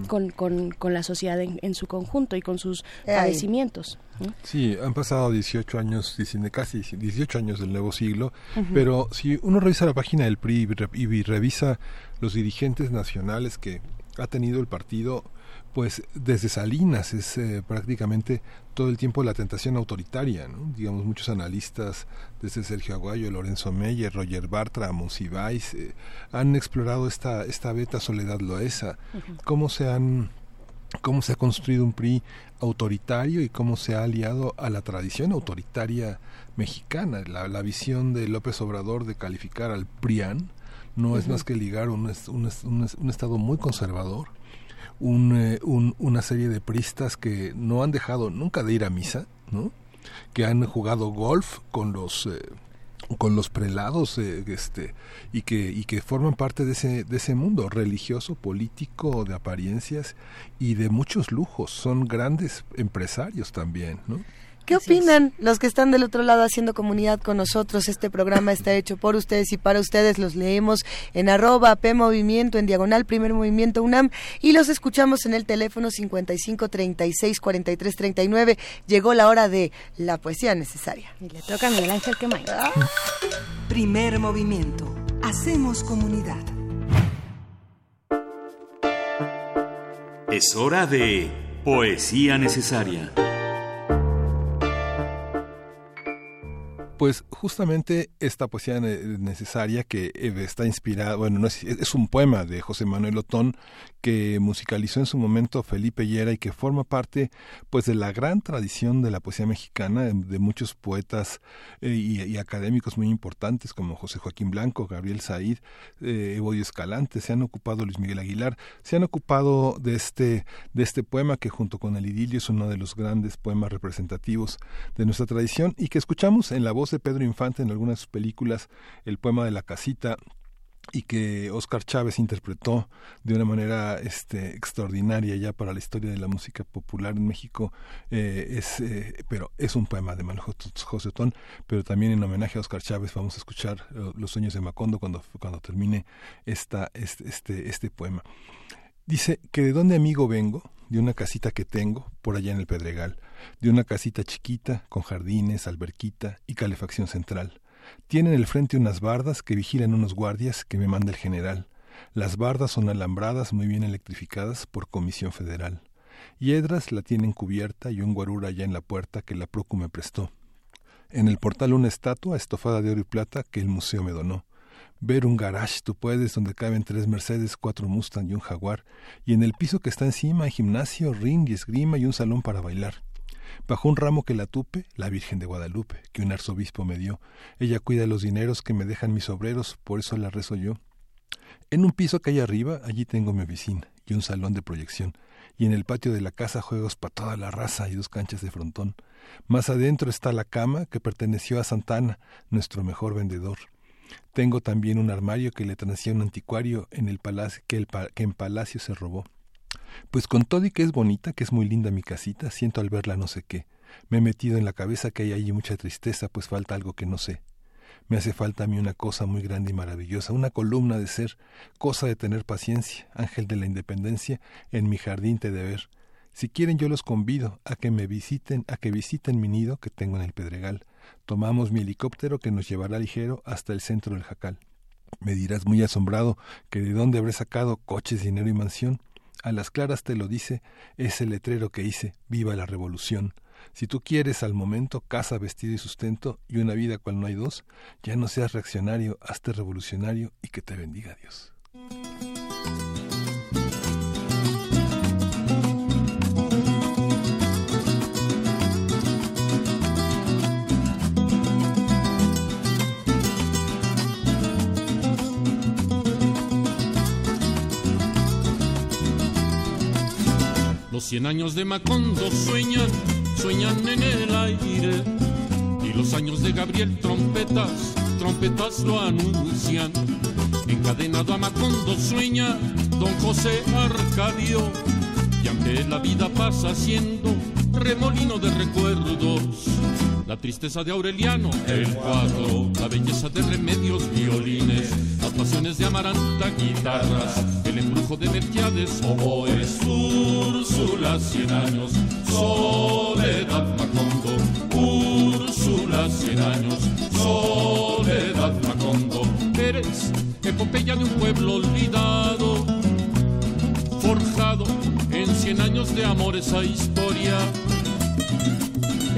Con, con, con la sociedad en, en su conjunto y con sus Eh, padecimientos. ¿no? Sí, han pasado 18 años, 19 casi 18 años del nuevo siglo, pero si uno revisa la página del PRI y revisa los dirigentes nacionales que ha tenido el partido, pues desde Salinas es eh, prácticamente todo el tiempo la tentación autoritaria, ¿no? digamos muchos analistas desde Sergio Aguayo, Lorenzo Meyer, Roger Bartra, Monsiváis eh, han explorado esta esta beta Soledad Loesa, cómo se han cómo se ha construido un PRI autoritario y cómo se ha aliado a la tradición autoritaria mexicana. La, la visión de López Obrador de calificar al PRIAN no es más que ligar un, un, un estado muy conservador, un, eh, un- una serie de pristas que no han dejado nunca de ir a misa, ¿no? que han jugado golf con los eh, con los prelados eh, este y que y que forman parte de ese de ese mundo religioso político de apariencias y de muchos lujos son grandes empresarios también no ¿Qué opinan los que están del otro lado haciendo comunidad con nosotros? Este programa está hecho por ustedes y para ustedes. Los leemos en arroba P Movimiento, en diagonal Primer Movimiento UNAM y los escuchamos en el teléfono 55 36 43 39. Llegó la hora de la poesía necesaria. Y le toca a Miguel Ángel Quemain. Primer movimiento. Hacemos comunidad. Es hora de Poesía Necesaria. Pues justamente esta poesía ne- necesaria que eh, está inspirada, bueno, no es, es un poema de José Manuel Otón que musicalizó en su momento Felipe Llera y que forma parte pues de la gran tradición de la poesía mexicana de, muchos poetas eh, y, académicos muy importantes como José Joaquín Blanco, Gabriel Said, eh, Evodio Escalante, se han ocupado Luis Miguel Aguilar, se han ocupado de este de este poema que junto con el idilio es uno de los grandes poemas representativos de nuestra tradición y que escuchamos en la voz de Pedro Infante en algunas películas, el poema de la casita y que Oscar Chávez interpretó de una manera este, extraordinaria ya para la historia de la música popular en México eh, es eh, pero es un poema de Manuel Jos- José Otón pero también en homenaje a Oscar Chávez vamos a escuchar eh, los sueños de Macondo cuando cuando termine esta este este, este poema. Dice que de dónde amigo vengo, de una casita que tengo por allá en el Pedregal, de una casita chiquita con jardines, alberquita y calefacción central. Tiene en el frente unas bardas que vigilan unos guardias que me manda el general. Las bardas son alambradas muy bien electrificadas por comisión federal. Hiedras la tienen cubierta y un guarura allá en la puerta que la Procu me prestó. En el portal una estatua estofada de oro y plata que el museo me donó. Ver un garage tú puedes donde caben tres Mercedes, cuatro Mustang y un Jaguar, y en el piso que está encima hay gimnasio, ring y esgrima y un salón para bailar. Bajo un ramo que la tupe, la Virgen de Guadalupe, que un arzobispo me dio. Ella cuida los dineros que me dejan mis obreros, por eso la rezo yo. En un piso que hay arriba, allí tengo mi oficina y un salón de proyección, y en el patio de la casa juegos para toda la raza y dos canchas de frontón. Más adentro está la cama que perteneció a Santana, nuestro mejor vendedor. Tengo también un armario que le transía un anticuario en el palacio que, el que en palacio se robó. Pues con todo y que es bonita, que es muy linda mi casita, siento al verla no sé qué. Me he metido en la cabeza que hay allí mucha tristeza, pues falta algo que no sé. Me hace falta a mí una cosa muy grande y maravillosa, una columna de ser, cosa de tener paciencia, ángel de la independencia, en mi jardín te de ver. Si quieren yo los convido a que me visiten, a que visiten mi nido que tengo en el Pedregal. Tomamos mi helicóptero que nos llevará ligero hasta el centro del jacal. Me dirás muy asombrado que de dónde habré sacado coches, dinero y mansión. A las claras te lo dice ese letrero que hice, viva la revolución. Si tú quieres al momento casa, vestido y sustento y una vida cual no hay dos, ya no seas reaccionario, hazte revolucionario y que te bendiga Dios. Los cien años de Macondo sueñan, sueñan en el aire. Y los años de Gabriel trompetas, trompetas lo anuncian. Encadenado a Macondo sueña don José Arcadio. Y aunque la vida pasa siendo remolino de recuerdos, la tristeza de Aureliano, el cuadro, la belleza de remedios, violines, las pasiones de Amaranta, guitarras, el embrujo de Melquiades, oboes, Úrsula, cien años, Soledad Macondo, Úrsula, cien años, Soledad Macondo, eres epopeya de un pueblo olvidado, forjado en cien años de amor esa historia.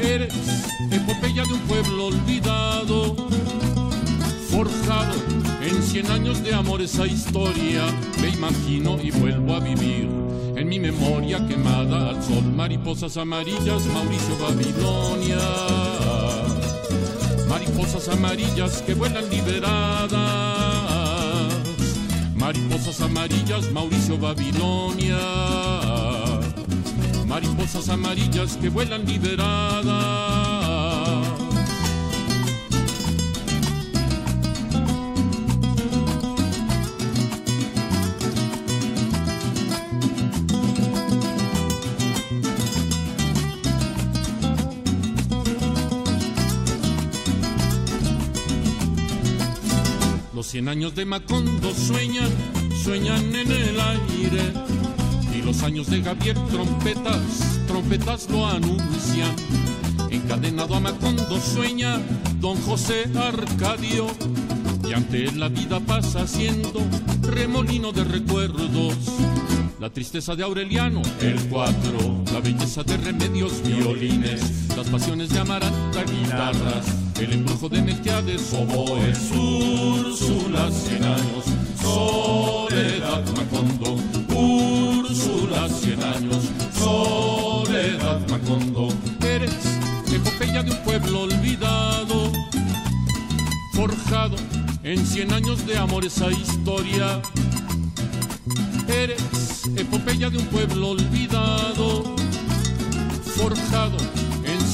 Eres epopeya de un pueblo olvidado, forjado en cien años de amor esa historia. Me imagino y vuelvo a vivir en mi memoria quemada al sol. Mariposas amarillas, Mauricio Babilonia. Mariposas amarillas que vuelan liberadas. Mariposas amarillas, Mauricio Babilonia. Mariposas amarillas que vuelan liberadas. Los cien años de Macondo sueñan, sueñan en el aire. Los años de Gabriel trompetas, trompetas lo anuncian. Encadenado a Macondo sueña don José Arcadio. Y ante él la vida pasa siendo remolino de recuerdos. La tristeza de Aureliano, el cuatro, la belleza de remedios, violines, las pasiones de Amaranta, guitarras, El embrujo de Melquiades, oboes, Úrsula, cien años, Soledad Macondo, Úrsula, cien años, Soledad Macondo. Eres epopeya de un pueblo olvidado, forjado en cien años de amor esa historia. Eres epopeya de un pueblo olvidado, forjado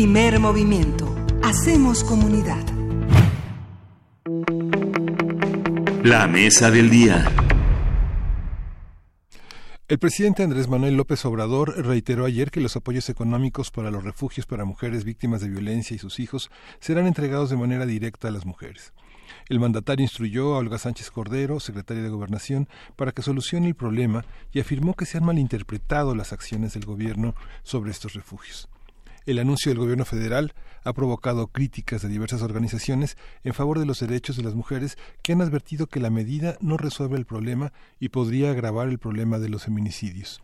Primer movimiento. Hacemos comunidad. La mesa del día. El presidente Andrés Manuel López Obrador reiteró ayer que los apoyos económicos para los refugios para mujeres víctimas de violencia y sus hijos serán entregados de manera directa a las mujeres. El mandatario instruyó a Olga Sánchez Cordero, secretaria de Gobernación, para que solucione el problema y afirmó que se han malinterpretado las acciones del gobierno sobre estos refugios. El anuncio del gobierno federal ha provocado críticas de diversas organizaciones en favor de los derechos de las mujeres que han advertido que la medida no resuelve el problema y podría agravar el problema de los feminicidios.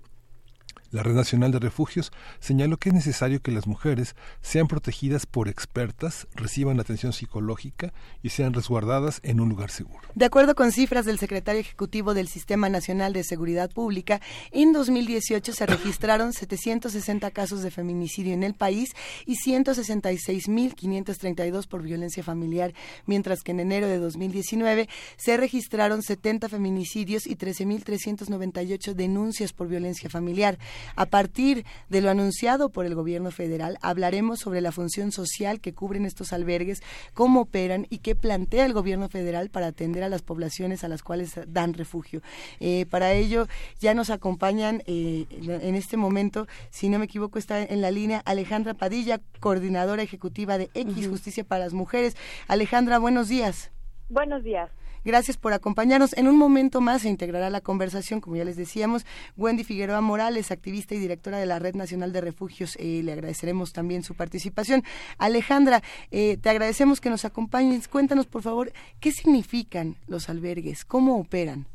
La Red Nacional de Refugios señaló que es necesario que las mujeres sean protegidas por expertas, reciban atención psicológica y sean resguardadas en un lugar seguro. De acuerdo con cifras del secretario ejecutivo del Sistema Nacional de Seguridad Pública, en 2018 se registraron 760 casos de feminicidio en el país y 166.532 por violencia familiar, mientras que en enero de 2019 se registraron 70 feminicidios y 13.398 denuncias por violencia familiar. A partir de lo anunciado por el gobierno federal, hablaremos sobre la función social que cubren estos albergues, cómo operan y qué plantea el gobierno federal para atender a las poblaciones a las cuales dan refugio. Eh, para ello ya nos acompañan eh, en este momento, si no me equivoco, está en la línea Alejandra Padilla, coordinadora ejecutiva de X Justicia para las Mujeres. Alejandra, buenos días. Buenos días. Gracias por acompañarnos. En un momento más se integrará la conversación, como ya les decíamos, Wendy Figueroa Morales, activista y directora de la Red Nacional de Refugios. Eh, le agradeceremos también su participación. Alejandra, eh, te agradecemos que nos acompañes. Cuéntanos, por favor, qué significan los albergues, cómo operan.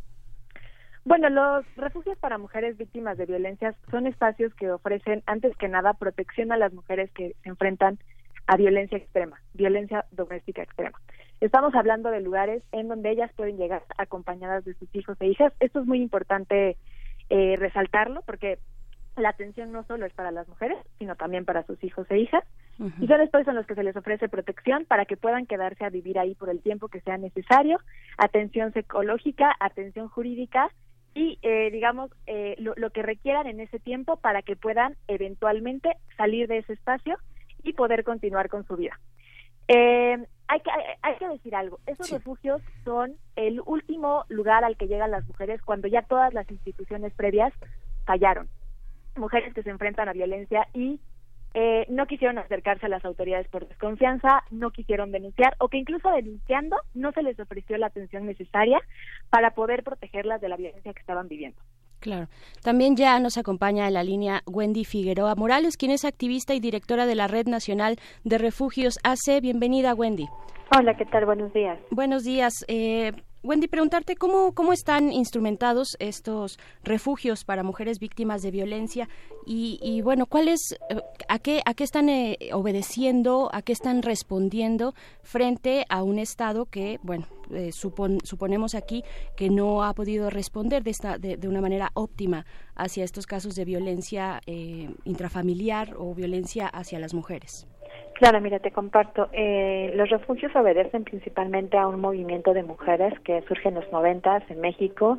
Bueno, los refugios para mujeres víctimas de violencia son espacios que ofrecen, antes que nada, protección a las mujeres que se enfrentan a violencia extrema, violencia doméstica extrema. Estamos hablando de lugares en donde ellas pueden llegar acompañadas de sus hijos e hijas. Esto es muy importante eh, resaltarlo porque la atención no solo es para las mujeres, sino también para sus hijos e hijas. Y son espacios en los que se les ofrece protección para que puedan quedarse a vivir ahí por el tiempo que sea necesario, atención psicológica, atención jurídica y, eh, digamos, eh, lo, lo que requieran en ese tiempo para que puedan eventualmente salir de ese espacio y poder continuar con su vida. Eh, hay que, hay, hay que decir algo, esos refugios son el último lugar al que llegan las mujeres cuando ya todas las instituciones previas fallaron. Mujeres que se enfrentan a violencia y eh, no quisieron acercarse a las autoridades por desconfianza, no quisieron denunciar o que incluso denunciando no se les ofreció la atención necesaria para poder protegerlas de la violencia que estaban viviendo. Claro. También ya nos acompaña en la línea Wendy Figueroa Morales, quien es activista y directora de la Red Nacional de Refugios AC. Bienvenida, Wendy. Hola, ¿qué tal? Buenos días. Buenos días. Eh, Wendy, preguntarte cómo, cómo están instrumentados estos refugios para mujeres víctimas de violencia y, y bueno, ¿cuál es, eh, a, qué, a qué están eh, obedeciendo, a qué están respondiendo frente a un Estado que, bueno, eh, supon, suponemos aquí que no ha podido responder de, esta, de, de una manera óptima hacia estos casos de violencia eh, intrafamiliar o violencia hacia las mujeres? Claro, mira, te comparto. Eh, los refugios obedecen principalmente a un movimiento de mujeres que surge en los noventas en México.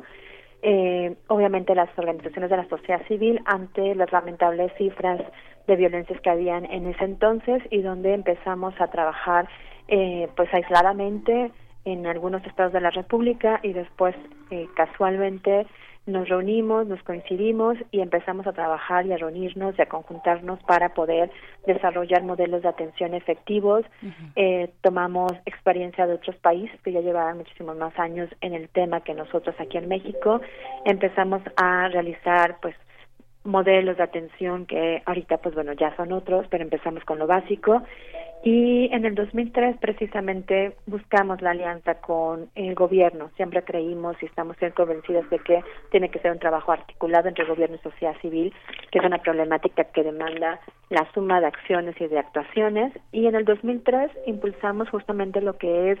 Eh, obviamente las organizaciones de la sociedad civil ante las lamentables cifras de violencias que habían en ese entonces y donde empezamos a trabajar eh, pues aisladamente en algunos estados de la República y después eh, casualmente nos reunimos, nos coincidimos y empezamos a trabajar y a reunirnos y a conjuntarnos para poder desarrollar modelos de atención efectivos. Eh, tomamos experiencia de otros países que ya llevaban muchísimos más años en el tema que nosotros aquí en México. Empezamos a realizar pues modelos de atención que ahorita pues bueno ya son otros, pero empezamos con lo básico y en el 2003 precisamente buscamos la alianza con el gobierno. Siempre creímos y estamos bien convencidos de que tiene que ser un trabajo articulado entre gobierno y sociedad civil, que es una problemática que demanda la suma de acciones y de actuaciones. Y en el 2003 impulsamos justamente lo que es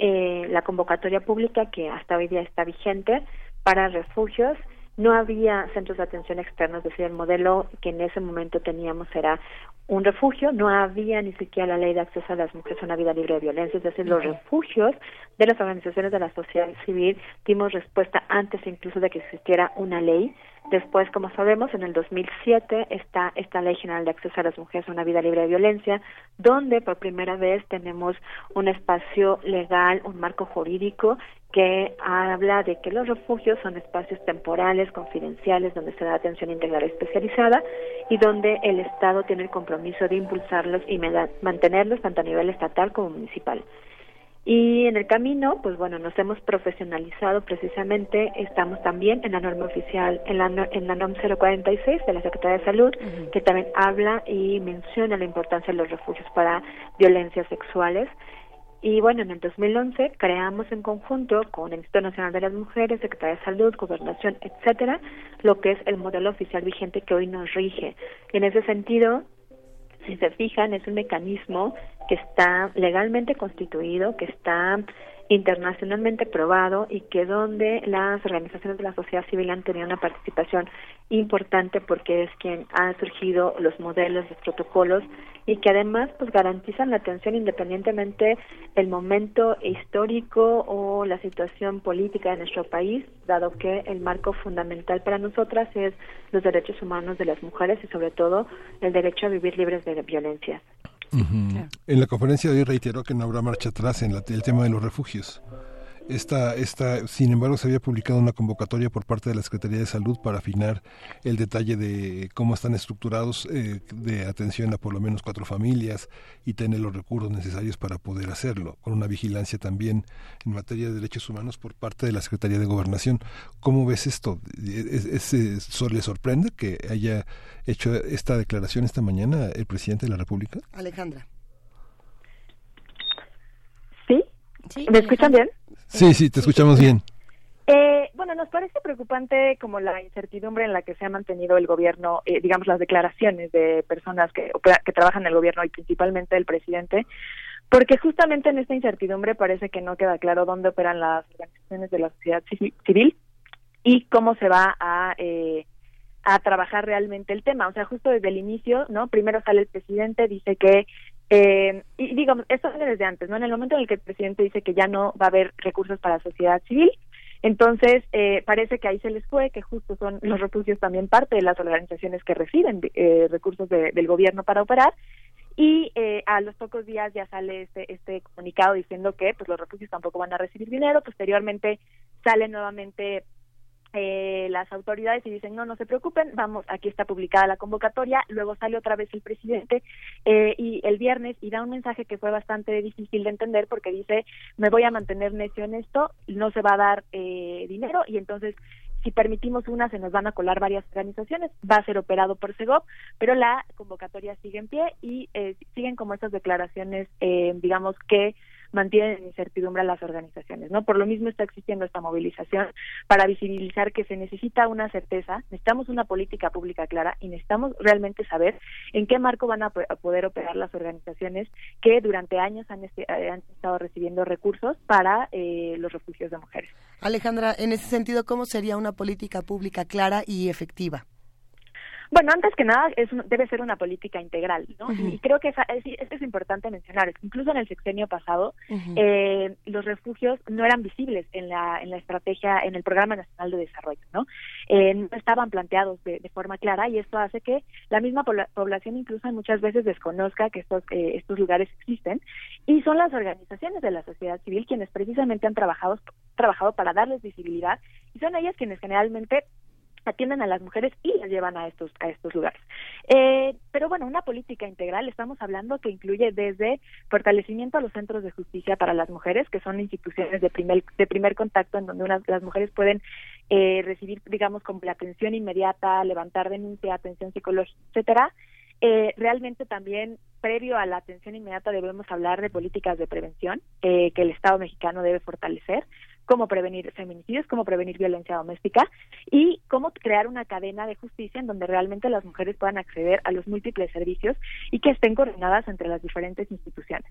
eh, la convocatoria pública que hasta hoy día está vigente para refugios no había centros de atención externos, es decir, el modelo que en ese momento teníamos era un refugio, no había ni siquiera la ley de acceso a las mujeres a una vida libre de violencia, es decir, los refugios de las organizaciones de la sociedad civil dimos respuesta antes incluso de que existiera una ley. Después, como sabemos, en el 2007 está esta Ley General de Acceso a las Mujeres a una Vida Libre de Violencia, donde por primera vez tenemos un espacio legal, un marco jurídico que habla de que los refugios son espacios temporales, confidenciales, donde se da atención integral especializada y donde el Estado tiene el compromiso de impulsarlos y mantenerlos tanto a nivel estatal como municipal. Y en el camino, pues bueno, nos hemos profesionalizado precisamente, estamos también en la norma oficial, en la, en la NOM 046 de la Secretaría de Salud, que también habla y menciona la importancia de los refugios para violencias sexuales. Y bueno, en el 2011 creamos en conjunto con el Instituto Nacional de las Mujeres, Secretaría de Salud, Gobernación, etcétera, lo que es el modelo oficial vigente que hoy nos rige. Y en ese sentido, si se fijan, es un mecanismo que está legalmente constituido, que está internacionalmente probado y que donde las organizaciones de la sociedad civil han tenido una participación importante porque es quien ha surgido los modelos, los protocolos y que además pues garantizan la atención independientemente del momento histórico o la situación política de nuestro país, dado que el marco fundamental para nosotras es los derechos humanos de las mujeres y sobre todo el derecho a vivir libres de En la conferencia de hoy reiteró que no habrá marcha atrás en la- el tema de los refugios. Esta, esta, sin embargo, se había publicado una convocatoria por parte de la Secretaría de Salud para afinar el detalle de cómo están estructurados eh, de atención a por lo menos cuatro familias y tener los recursos necesarios para poder hacerlo, con una vigilancia también en materia de derechos humanos por parte de la Secretaría de Gobernación. ¿Cómo ves esto? ¿Es, es- es- so- ¿Le sorprende que haya hecho esta declaración esta mañana el presidente de la República? Alejandra. ¿Sí? ¿Me escuchan bien? Sí, sí, te escuchamos bien. Eh, bueno, nos parece preocupante como la incertidumbre en la que se ha mantenido el gobierno, eh, digamos las declaraciones de personas que, trabajan en el gobierno y principalmente el presidente, porque justamente en esta incertidumbre parece que no queda claro dónde operan las organizaciones de la sociedad civi- civil y cómo se va a eh, a trabajar realmente el tema. O sea, justo desde el inicio, ¿no? Primero sale el presidente, dice que, eh, y digamos, esto viene desde antes, ¿no? En el momento en el que el presidente dice que ya no va a haber recursos para la sociedad civil, entonces eh, parece que ahí se les fue, que justo son los refugios también parte de las organizaciones que reciben eh, recursos de- del gobierno para operar, y eh, a los pocos días ya sale este, este comunicado diciendo que pues los refugios tampoco van a recibir dinero, posteriormente sale nuevamente eh, las autoridades y dicen no no se preocupen vamos aquí está publicada la convocatoria luego sale otra vez el presidente eh, y el viernes y da un mensaje que fue bastante difícil de entender porque dice me voy a mantener necio en esto no se va a dar eh, dinero y entonces si permitimos una se nos van a colar varias organizaciones va a ser operado por Segov pero la convocatoria sigue en pie y eh, siguen como estas declaraciones eh, digamos que mantienen en incertidumbre a las organizaciones, ¿no? Por lo mismo está existiendo esta movilización para visibilizar que se necesita una certeza, necesitamos una política pública clara y necesitamos realmente saber en qué marco van a poder operar las organizaciones que durante años han, este- eh, han estado recibiendo recursos para eh, los refugios de mujeres. Alejandra, en ese sentido, ¿cómo sería una política pública clara y efectiva? Bueno, antes que nada, es debe ser una política integral, ¿no? Y creo que esa, es, es, importante mencionar. Incluso en el sexenio pasado, eh, los refugios no eran visibles en la, en la estrategia, en el Programa Nacional de Desarrollo, ¿no? Eh, no estaban planteados de, forma clara y esto hace que la misma población incluso muchas veces desconozca que estos, eh, estos lugares existen y son las organizaciones de la sociedad civil quienes precisamente han trabajado, trabajado para darles visibilidad y son ellas quienes generalmente atienden a las mujeres y las llevan a estos a estos lugares. Eh, pero bueno, una política integral estamos hablando que incluye desde fortalecimiento a los centros de justicia para las mujeres, que son instituciones de primer de primer contacto en donde las mujeres pueden eh, recibir, digamos, como la atención inmediata, levantar denuncia, atención psicológica, etcétera. Eh, realmente también previo a la atención inmediata debemos hablar de políticas de prevención eh, que el Estado mexicano debe fortalecer cómo prevenir feminicidios, cómo prevenir violencia doméstica y cómo crear una cadena de justicia en donde realmente las mujeres puedan acceder a los múltiples servicios y que estén coordinadas entre las diferentes instituciones.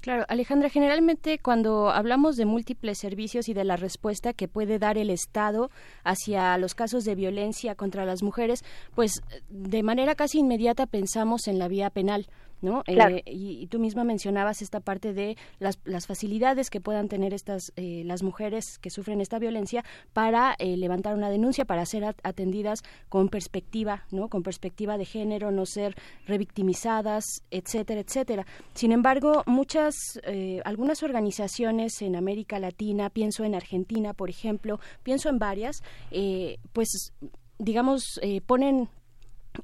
Claro, Alejandra, generalmente cuando hablamos de múltiples servicios y de la respuesta que puede dar el Estado hacia los casos de violencia contra las mujeres, pues de manera casi inmediata pensamos en la vía penal. ¿No? Eh, y, tú misma mencionabas esta parte de las, las facilidades que puedan tener estas eh, las mujeres que sufren esta violencia para eh, levantar una denuncia, para ser atendidas con perspectiva, ¿no? Con perspectiva de género, no ser revictimizadas, etcétera, etcétera. Sin embargo, muchas, algunas organizaciones en América Latina, pienso en Argentina, por ejemplo, pienso en varias, pues digamos, ponen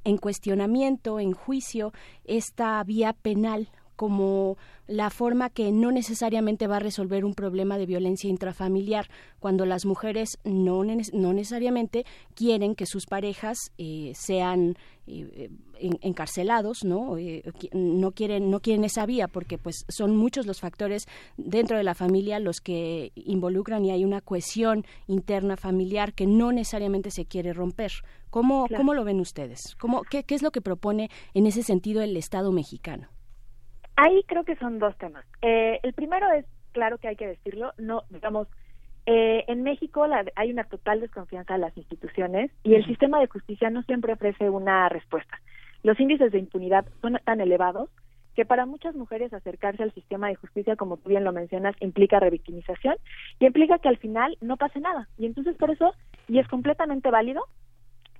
en cuestionamiento, en juicio, esta vía penal como la forma que no necesariamente va a resolver un problema de violencia intrafamiliar, cuando las mujeres no, no necesariamente quieren que sus parejas eh, sean eh, encarcelados, ¿no? Eh, no quieren no quieren esa vía porque pues son muchos los factores dentro de la familia los que involucran y hay una cohesión interna familiar que no necesariamente se quiere romper. ¿Cómo, ¿cómo lo ven ustedes? ¿Cómo, qué, ¿Qué es lo que propone en ese sentido el Estado mexicano? Ahí creo que son dos temas. Eh, el primero es, claro que hay que decirlo, no, digamos, eh, en México hay una total desconfianza en las instituciones y el sistema de justicia no siempre ofrece una respuesta. Los índices de impunidad son tan elevados que para muchas mujeres acercarse al sistema de justicia, como tú bien lo mencionas, implica revictimización y implica que al final no pase nada. Y entonces por eso, y es completamente válido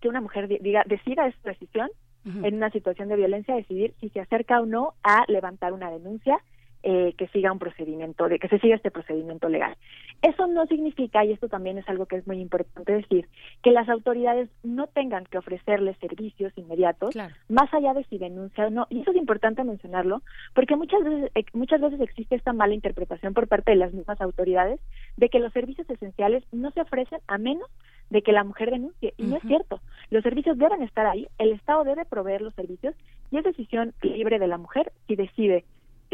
que una mujer diga, decida esa decisión en una situación de violencia decidir si se acerca o no a levantar una denuncia eh, que siga un procedimiento, de que se siga este procedimiento legal. Eso no significa, y esto también es algo que es muy importante decir, que las autoridades no tengan que ofrecerles servicios inmediatos, más allá de si denuncia o no. Y eso es importante mencionarlo, porque muchas veces, muchas veces existe esta mala interpretación por parte de las mismas autoridades de que los servicios esenciales no se ofrecen a menos de que la mujer denuncie. Y no es cierto. Los servicios deben estar ahí, el Estado debe proveer los servicios y es decisión libre de la mujer si decide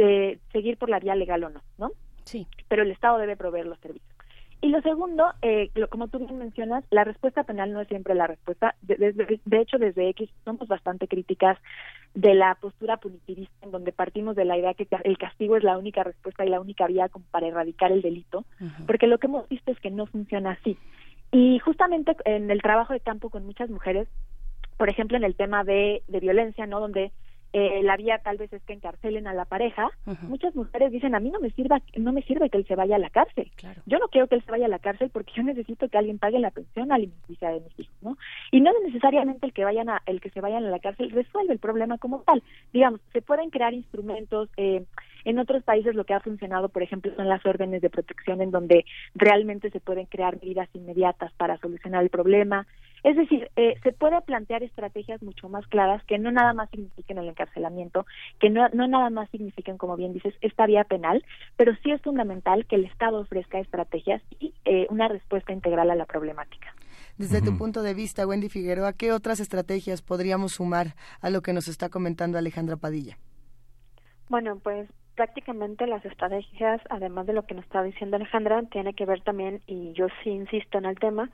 eh, seguir por la vía legal o no, ¿no? Sí. Pero el Estado debe proveer los servicios. Y lo segundo, eh, como tú bien mencionas, la respuesta penal no es siempre la respuesta. De, de, hecho, desde X somos bastante críticas de la postura punitivista, en donde partimos de la idea que el castigo es la única respuesta y la única vía como para erradicar el delito, porque lo que hemos visto es que no funciona así. Y justamente en el trabajo de campo con muchas mujeres, por ejemplo, en el tema de, de violencia, ¿no? Donde eh, la vía tal vez es que encarcelen a la pareja. Muchas mujeres dicen, a mí no me sirva, no me sirve que él se vaya a la cárcel. Yo no quiero que él se vaya a la cárcel porque yo necesito que alguien pague la pensión alimenticia de mis hijos, ¿no? Y no necesariamente el que vayan a, el que se vayan a la cárcel resuelve el problema como tal. Digamos, se pueden crear instrumentos. Eh, en otros países lo que ha funcionado, por ejemplo, son las órdenes de protección en donde realmente se pueden crear medidas inmediatas para solucionar el problema. Es decir, eh, se puede plantear estrategias mucho más claras que no nada más signifiquen el encarcelamiento, que no, no nada más signifiquen, como bien dices, esta vía penal, pero sí es fundamental que el Estado ofrezca estrategias y eh, una respuesta integral a la problemática. Desde tu punto de vista, Wendy Figueroa, ¿qué otras estrategias podríamos sumar a lo que nos está comentando Alejandra Padilla? Bueno, pues prácticamente las estrategias, además de lo que nos está diciendo Alejandra, tiene que ver también, y yo sí insisto en el tema,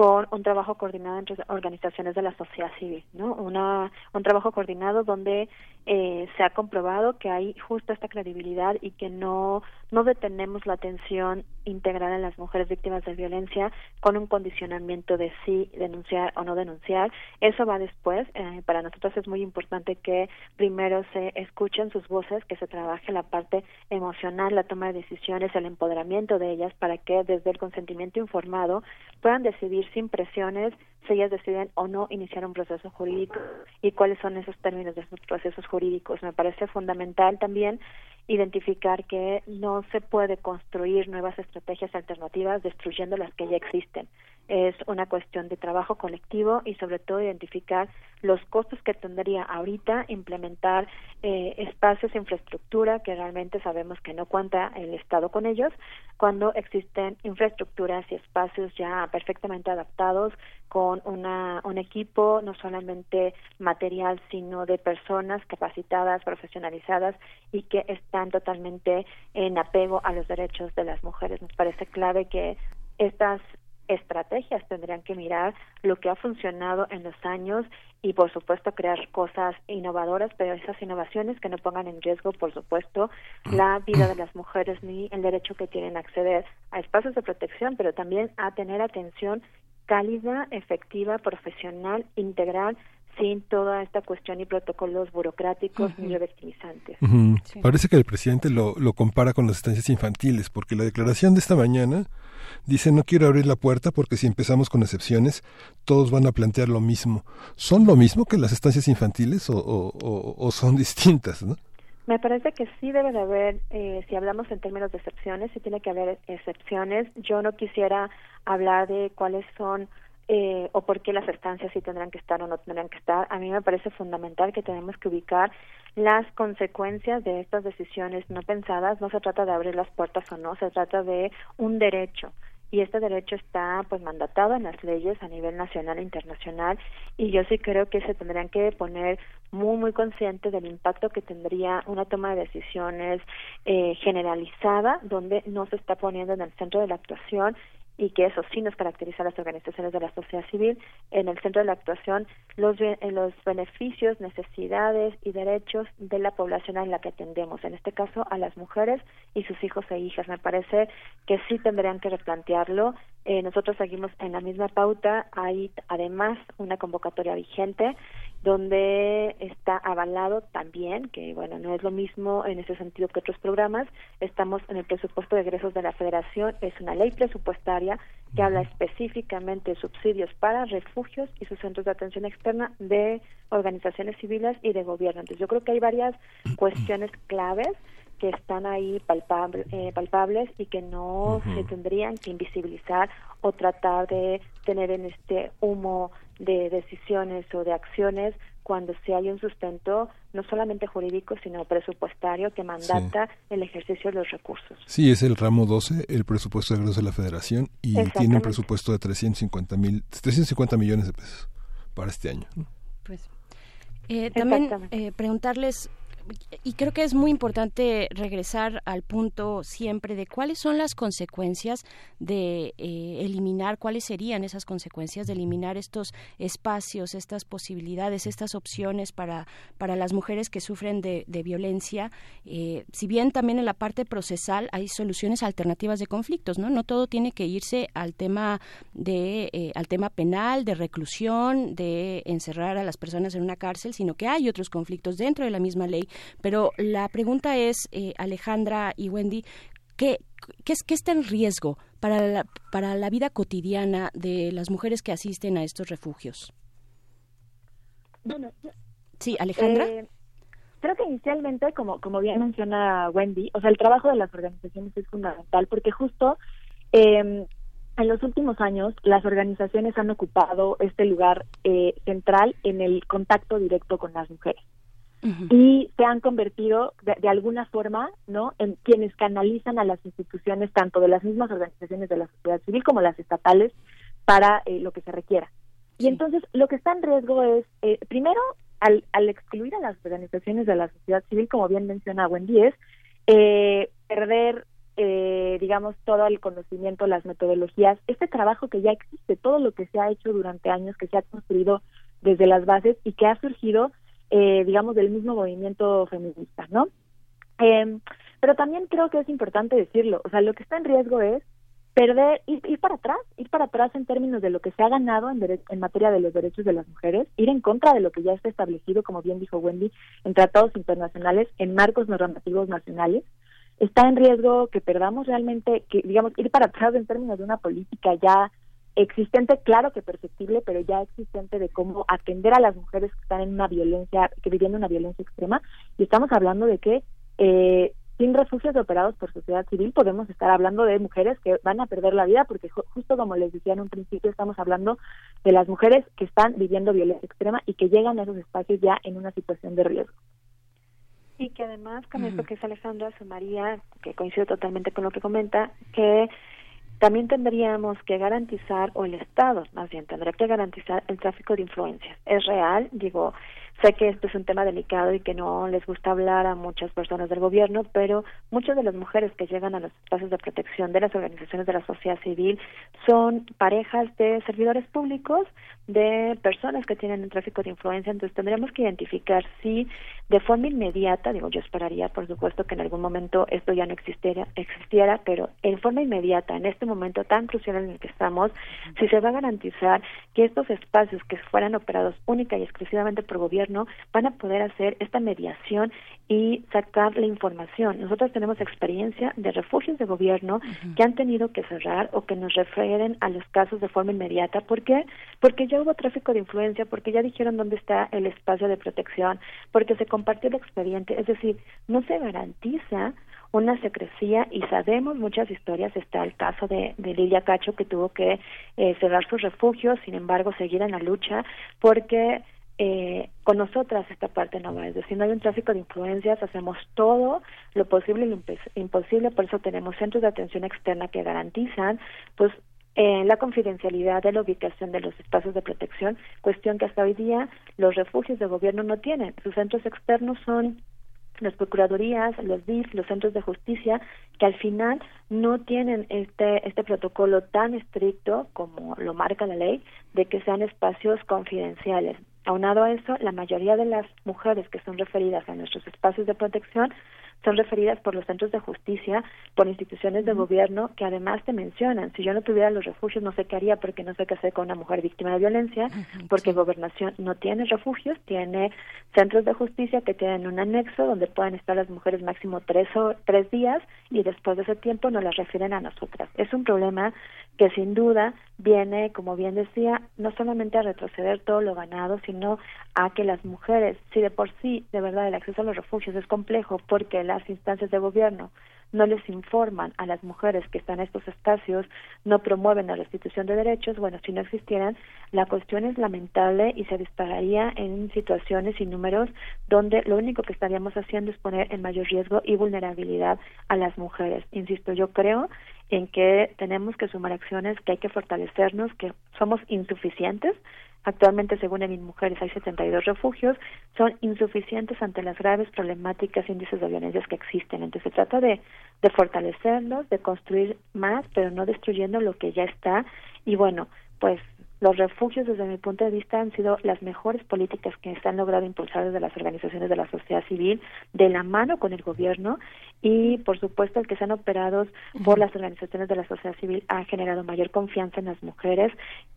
con un trabajo coordinado entre organizaciones de la sociedad civil, ¿no? Una, un trabajo coordinado donde eh, se ha comprobado que hay justo esta credibilidad y que no, no detenemos la atención integral en las mujeres víctimas de violencia con un condicionamiento de sí denunciar o no denunciar. Eso va después. Eh, para nosotros es muy importante que primero se escuchen sus voces, que se trabaje la parte emocional, la toma de decisiones, el empoderamiento de ellas para que desde el consentimiento informado puedan decidir sin presiones si ellas deciden o no iniciar un proceso jurídico y cuáles son esos términos de esos procesos jurídicos. Me parece fundamental también identificar que no se puede construir nuevas estrategias alternativas destruyendo las que ya existen. Es una cuestión de trabajo colectivo y sobre todo identificar los costos que tendría ahorita implementar eh, espacios infraestructura que realmente sabemos que no cuenta el Estado con ellos cuando existen infraestructuras y espacios ya perfectamente adaptados con una, un equipo no solamente material sino de personas capacitadas, profesionalizadas y que están totalmente en apego a los derechos de las mujeres. Nos parece clave que estas estrategias tendrían que mirar lo que ha funcionado en los años y por supuesto crear cosas innovadoras, pero esas innovaciones que no pongan en riesgo, por supuesto, la vida de las mujeres ni el derecho que tienen a acceder a espacios de protección, pero también a tener atención cálida, efectiva, profesional, integral sin toda esta cuestión y protocolos burocráticos ni revictimizantes. Parece que el presidente lo, lo compara con las estancias infantiles, porque la declaración de esta mañana dice no quiero abrir la puerta porque si empezamos con excepciones, todos van a plantear lo mismo. ¿Son lo mismo que las estancias infantiles o, o, o son distintas? ¿no? Me parece que sí debe de haber, eh, si hablamos en términos de excepciones, sí tiene que haber excepciones. Yo no quisiera hablar de cuáles son eh, o por qué las estancias sí tendrán que estar o no tendrán que estar. A mí me parece fundamental que tenemos que ubicar las consecuencias de estas decisiones no pensadas. No se trata de abrir las puertas o no, se trata de un derecho y este derecho está pues mandatado en las leyes a nivel nacional e internacional y yo sí creo que se tendrían que poner muy muy conscientes del impacto que tendría una toma de decisiones eh, generalizada donde no se está poniendo en el centro de la actuación y que eso sí nos caracteriza a las organizaciones de la sociedad civil, en el centro de la actuación los, los beneficios, necesidades y derechos de la población a la que atendemos, en este caso a las mujeres y sus hijos e hijas. Me parece que sí tendrían que replantearlo. Eh, nosotros seguimos en la misma pauta. Hay además una convocatoria vigente donde está avalado también, que bueno, no es lo mismo en ese sentido que otros programas, estamos en el presupuesto de egresos de la Federación, es una ley presupuestaria que habla específicamente de subsidios para refugios y sus centros de atención externa de organizaciones civiles y de gobierno. Entonces yo creo que hay varias cuestiones claves que están ahí eh, palpables y que no se tendrían que invisibilizar o tratar de tener en este humo de decisiones o de acciones cuando se hay un sustento no solamente jurídico, sino presupuestario que mandata el ejercicio de los recursos. Sí, es el ramo 12, el presupuesto de egresos de la Federación, y tiene un presupuesto de 350, mil, 350 millones de pesos para este año. Pues, eh, también eh, preguntarles y creo que es muy importante regresar al punto siempre de cuáles son las consecuencias de eh, eliminar, cuáles serían esas consecuencias de eliminar estos espacios, estas posibilidades, estas opciones para, para las mujeres que sufren de, violencia. Eh, si bien también en la parte procesal hay soluciones alternativas de conflictos, ¿no? No todo tiene que irse al tema de eh, al tema penal, de reclusión, de encerrar a las personas en una cárcel, sino que hay otros conflictos dentro de la misma ley pero la pregunta es, eh, Alejandra y Wendy, ¿qué, qué, es, ¿qué está en riesgo para la, para la vida cotidiana de las mujeres que asisten a estos refugios? sí, Alejandra. Eh, creo que inicialmente, como, como bien menciona Wendy, o sea, el trabajo de las organizaciones es fundamental porque justo eh, en los últimos años las organizaciones han ocupado este lugar eh, central en el contacto directo con las mujeres y se han convertido de, alguna forma no en quienes canalizan a las instituciones tanto de las mismas organizaciones de la sociedad civil como las estatales para eh, lo que se requiera. Y entonces lo que está en riesgo es eh, primero al, al excluir a las organizaciones de la sociedad civil como bien menciona Wendy es eh, perder eh, digamos, todo el conocimiento, las metodologías, este trabajo que ya existe, todo lo que se ha hecho durante años, que se ha construido desde las bases y que ha surgido eh, digamos, del mismo movimiento feminista, ¿no? Eh, pero también creo que es importante decirlo, o sea, lo que está en riesgo es perder, ir, ir, para atrás, ir para atrás en términos de lo que se ha ganado en, en materia de los derechos de las mujeres, ir en contra de lo que ya está establecido, como bien dijo Wendy, en tratados internacionales, en marcos normativos nacionales. Está en riesgo que perdamos realmente, que digamos, ir para atrás en términos de una política ya existente, claro que perceptible, pero ya existente de cómo atender a las mujeres que están en una violencia, que viviendo una violencia extrema. Y estamos hablando de que eh, sin refugios operados por sociedad civil podemos estar hablando de mujeres que van a perder la vida porque justo como les decía en un principio estamos hablando de las mujeres que están viviendo violencia extrema y que llegan a esos espacios ya en una situación de riesgo. Y que además con esto que es Alejandra sumaría, que coincido totalmente con lo que comenta, que también tendríamos que garantizar, o el Estado más bien tendría que garantizar el tráfico de influencias. Es real, digo, Sé que esto es un tema delicado y que no les gusta hablar a muchas personas del gobierno, pero muchas de las mujeres que llegan a los espacios de protección de las organizaciones de la sociedad civil son parejas de servidores públicos, de personas que tienen un tráfico de influencia. Entonces tendríamos que identificar si de forma inmediata, digo, yo esperaría, por supuesto, que en algún momento esto ya no existiera, existiera pero en forma inmediata, en este momento tan crucial en el que estamos, si se va a garantizar que estos espacios que fueran operados única y exclusivamente por gobierno van a poder hacer esta mediación y sacar la información. Nosotros tenemos experiencia de refugios de gobierno que han tenido que cerrar o que nos refieren a los casos de forma inmediata. ¿Por qué? Porque ya hubo tráfico de influencia, porque ya dijeron dónde está el espacio de protección, porque se compartió el expediente. Es decir, no se garantiza una secrecía y sabemos muchas historias. Está el caso de, de Lidia Cacho que tuvo que eh, cerrar sus refugios, sin embargo, seguir en la lucha porque eh, con nosotras esta parte no va, es decir, no hay un tráfico de influencias, hacemos todo lo posible y lo imposible, por eso tenemos centros de atención externa que garantizan pues eh, la confidencialidad de la ubicación de los espacios de protección, cuestión que hasta hoy día los refugios de gobierno no tienen. Sus centros externos son las procuradurías, los DIF, los centros de justicia, que al final no tienen este, este protocolo tan estricto como lo marca la ley, de que sean espacios confidenciales. Aunado a eso, la mayoría de las mujeres que son referidas a nuestros espacios de protección son referidas por los centros de justicia, por instituciones de gobierno que además te mencionan, si yo no tuviera los refugios no sé qué haría porque no sé qué hacer con una mujer víctima de violencia, porque gobernación no tiene refugios, tiene centros de justicia que tienen un anexo donde pueden estar las mujeres máximo tres, o, tres días y después de ese tiempo no las refieren a nosotras. Es un problema que sin duda viene, como bien decía, no solamente a retroceder todo lo ganado, sino a que las mujeres, si de por sí, de verdad, el acceso a los refugios es complejo porque las instancias de gobierno no les informan a las mujeres que están en estos espacios, no promueven la restitución de derechos, bueno, si no existieran, la cuestión es lamentable y se dispararía en situaciones y números donde lo único que estaríamos haciendo es poner en mayor riesgo y vulnerabilidad a las mujeres. Insisto, yo creo en que tenemos que sumar acciones, que hay que fortalecernos, que somos insuficientes. Actualmente, según en Mujeres, hay 72 refugios, son insuficientes ante las graves problemáticas e índices de violencia que existen. Entonces, se trata de, de fortalecerlos, de construir más, pero no destruyendo lo que ya está. Y bueno, pues los refugios, desde mi punto de vista, han sido las mejores políticas que se han logrado impulsar desde las organizaciones de la sociedad civil, de la mano con el gobierno y, por supuesto, el que sean operados por las organizaciones de la sociedad civil ha generado mayor confianza en las mujeres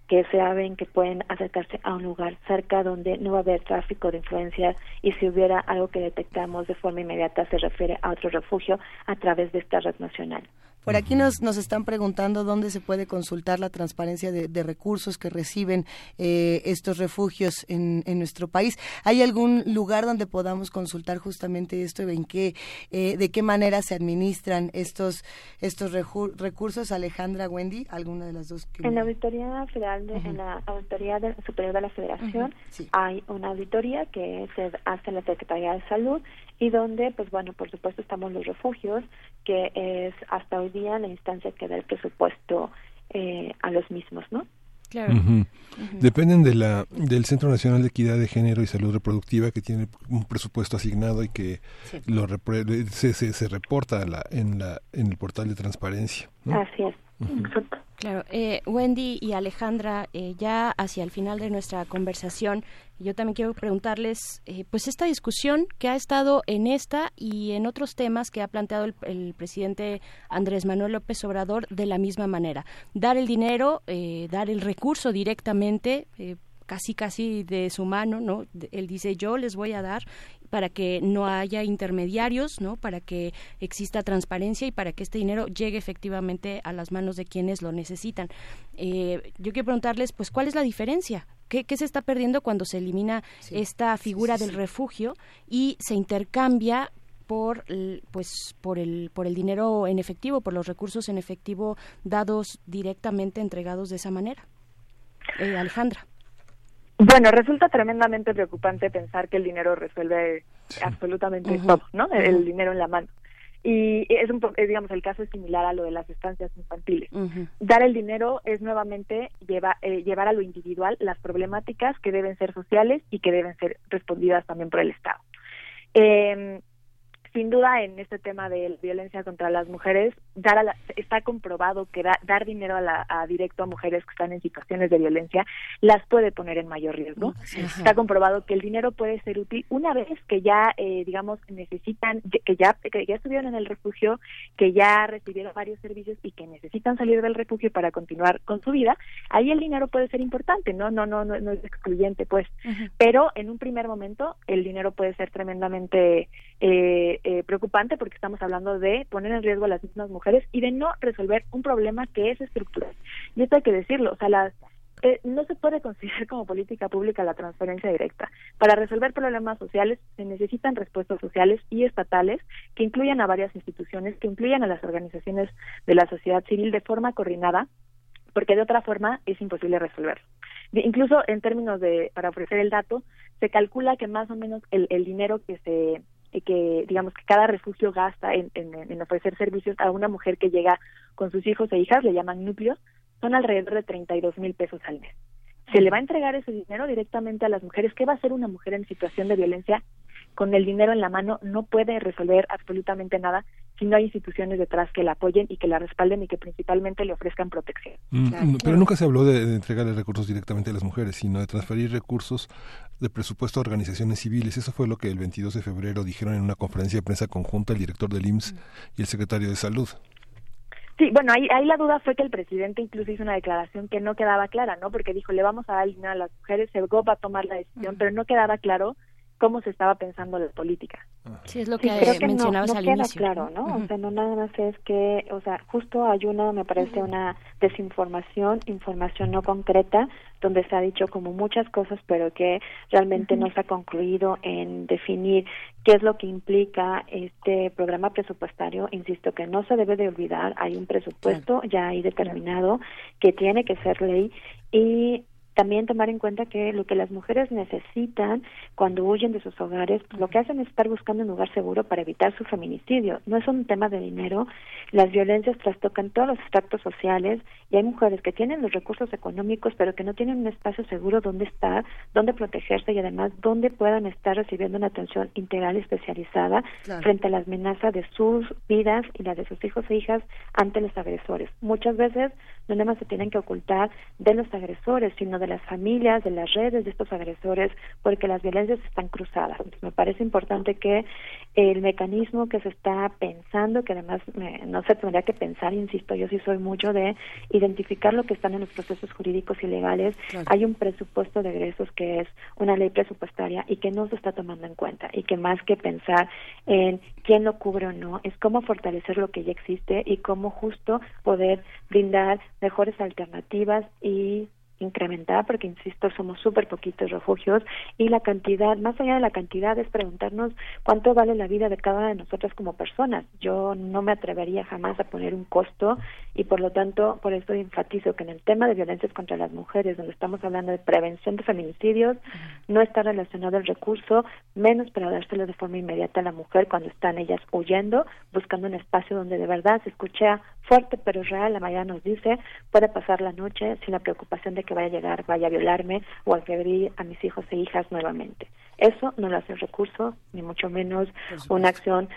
que saben que pueden acercarse a un lugar cerca donde no va a haber tráfico de influencia y si hubiera algo que detectamos de forma inmediata se refiere a otro refugio a través de esta red nacional. Por aquí nos, nos están preguntando dónde se puede consultar la transparencia de, recursos que reciben eh, estos refugios en, en, nuestro país. ¿Hay algún lugar donde podamos consultar justamente esto? ¿En qué, eh, ¿De qué manera se administran estos, estos recursos? Alejandra, Wendy, ¿alguna de las dos? En la Auditoría Federal, en la Auditoría Superior de la Federación, hay una auditoría que se hace en la Secretaría de Salud y donde, pues bueno, por supuesto estamos los refugios, que es hasta hoy día la instancia que da el presupuesto eh, a los mismos, ¿no? Claro. Dependen de la, del Centro Nacional de Equidad de Género y Salud Reproductiva que tiene un presupuesto asignado y que lo se, se, reporta la, en, la, en el portal de transparencia. Así es. Claro, eh, Wendy y Alejandra, eh, ya hacia el final de nuestra conversación, yo también quiero preguntarles, eh, pues esta discusión que ha estado en esta y en otros temas que ha planteado el, el presidente Andrés Manuel López Obrador de la misma manera, dar el dinero, dar el recurso directamente casi casi de su mano, ¿no? Él dice yo les voy a dar para que no haya intermediarios, ¿no? Para que exista transparencia y para que este dinero llegue efectivamente a las manos de quienes lo necesitan. Eh, yo quiero preguntarles, pues, ¿cuál es la diferencia? ¿Qué, se está perdiendo cuando se elimina esta figura del refugio y se intercambia por pues por el por el dinero en efectivo por los recursos en efectivo dados directamente entregados de esa manera eh, Alejandra bueno, resulta tremendamente preocupante pensar que el dinero resuelve absolutamente todo, ¿no? El, dinero en la mano. Y es un eh, digamos el caso es similar a lo de las estancias infantiles. Dar el dinero es nuevamente llevar eh, llevar a lo individual las problemáticas que deben ser sociales y que deben ser respondidas también por el Estado. Eh, sin duda en este tema de violencia contra las mujeres dar está comprobado que dar dinero a, la, a directo a mujeres que están en situaciones de violencia las puede poner en mayor riesgo. Está comprobado que el dinero puede ser útil una vez que ya eh, digamos necesitan que ya que ya estuvieron en el refugio que ya recibieron varios servicios y que necesitan salir del refugio para continuar con su vida ahí el dinero puede ser importante no no no no, es excluyente pues. Pero en un primer momento el dinero puede ser tremendamente eh, eh, preocupante porque estamos hablando de poner en riesgo a las mismas mujeres y de no resolver un problema que es estructural. Y esto hay que decirlo, o sea, las, eh, no se puede considerar como política pública la transferencia directa. Para resolver problemas sociales se necesitan respuestas sociales y estatales que incluyan a varias instituciones, que incluyan a las organizaciones de la sociedad civil de forma coordinada, porque de otra forma es imposible resolverlo. Incluso en términos de, para ofrecer el dato, se calcula que más o menos el, el dinero que se que digamos que cada refugio gasta en, en, ofrecer servicios a una mujer que llega con sus hijos e hijas, le llaman núcleos, son alrededor de 32 mil pesos al mes. Se le va a entregar ese dinero directamente a las mujeres. ¿Qué va a hacer una mujer en situación de violencia con el dinero en la mano? No puede resolver absolutamente nada si no hay instituciones detrás que la apoyen y que la respalden y que principalmente le ofrezcan protección. Mm, pero nunca se habló de, de, entregarle recursos directamente a las mujeres, sino de transferir recursos de presupuesto a organizaciones civiles. Eso fue lo que el 22 de febrero dijeron en una conferencia de prensa conjunta el director del IMSS y el secretario de Salud. Sí, bueno, ahí, ahí la duda fue que el presidente incluso hizo una declaración que no quedaba clara, ¿no? Porque dijo, le vamos a dar dinero a las mujeres, se va a tomar la decisión, pero no quedaba claro cómo se estaba pensando la política. Sí, es lo que, mencionabas no, al queda inicio. claro, ¿no? O sea, no nada más es que, o sea, justo hay una, me parece, una desinformación, información no concreta, donde se ha dicho como muchas cosas, pero que realmente no se ha concluido en definir qué es lo que implica este programa presupuestario. Insisto que no se debe de olvidar, hay un presupuesto ya ahí determinado que tiene que ser ley y también tomar en cuenta que lo que las mujeres necesitan cuando huyen de sus hogares, pues lo que hacen es estar buscando un lugar seguro para evitar su feminicidio. No es un tema de dinero, las violencias trastocan todos los estratos sociales y hay mujeres que tienen los recursos económicos pero que no tienen un espacio seguro donde estar, donde protegerse y además donde puedan estar recibiendo una atención integral y especializada frente a la amenaza de sus vidas y la de sus hijos e hijas ante los agresores. Muchas veces no nada más se tienen que ocultar de los agresores, sino de las familias, de las redes de estos agresores, porque las violencias están cruzadas. me parece importante que el mecanismo que se está pensando, que además no se tendría que pensar, insisto, yo sí soy mucho de identificar lo que están en los procesos jurídicos y legales. Hay un presupuesto de egresos que es una ley presupuestaria y que no se está tomando en cuenta y que más que pensar en quién lo cubre o no, es cómo fortalecer lo que ya existe y cómo justo poder brindar mejores alternativas y incrementar, porque insisto, somos súper poquitos refugios y la cantidad, más allá de la cantidad, es preguntarnos cuánto vale la vida de cada una de nosotras como personas. Yo no me atrevería jamás a poner un costo y por lo tanto, por eso enfatizo que en el tema de violencias contra las mujeres, donde estamos hablando de prevención de feminicidios, no está relacionado el recurso, menos para dárselo de forma inmediata a la mujer cuando están ellas huyendo, buscando un espacio donde de verdad se escucha fuerte pero real, la mañana nos dice, puede pasar la noche sin la preocupación de que vaya a llegar, vaya a violarme o a agredir a mis hijos e hijas nuevamente. Eso no lo hace el recurso, ni mucho menos una acción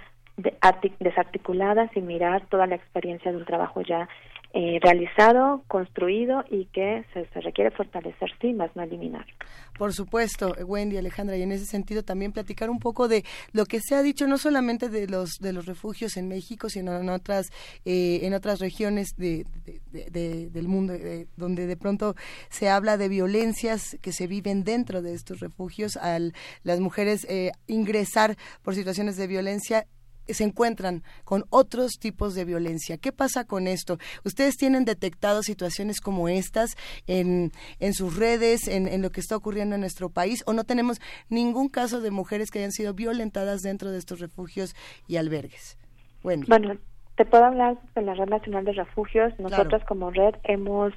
desarticulada sin mirar toda la experiencia de un trabajo ya eh, realizado, construido y que se, requiere fortalecer, sí, más no eliminar. Por supuesto, Wendy, Alejandra, y en ese sentido también platicar un poco de lo que se ha dicho no solamente de los de los refugios en México, sino en otras eh, en otras regiones de, del mundo donde de pronto se habla de violencias que se viven dentro de estos refugios al las mujeres eh, ingresar por situaciones de violencia se encuentran con otros tipos de violencia. ¿Qué pasa con esto? ¿Ustedes tienen detectado situaciones como estas en, en sus redes, en, en, lo que está ocurriendo en nuestro país, o no tenemos ningún caso de mujeres que hayan sido violentadas dentro de estos refugios y albergues? Bueno, bueno te puedo hablar de la Red Nacional de Refugios. Nosotros como red hemos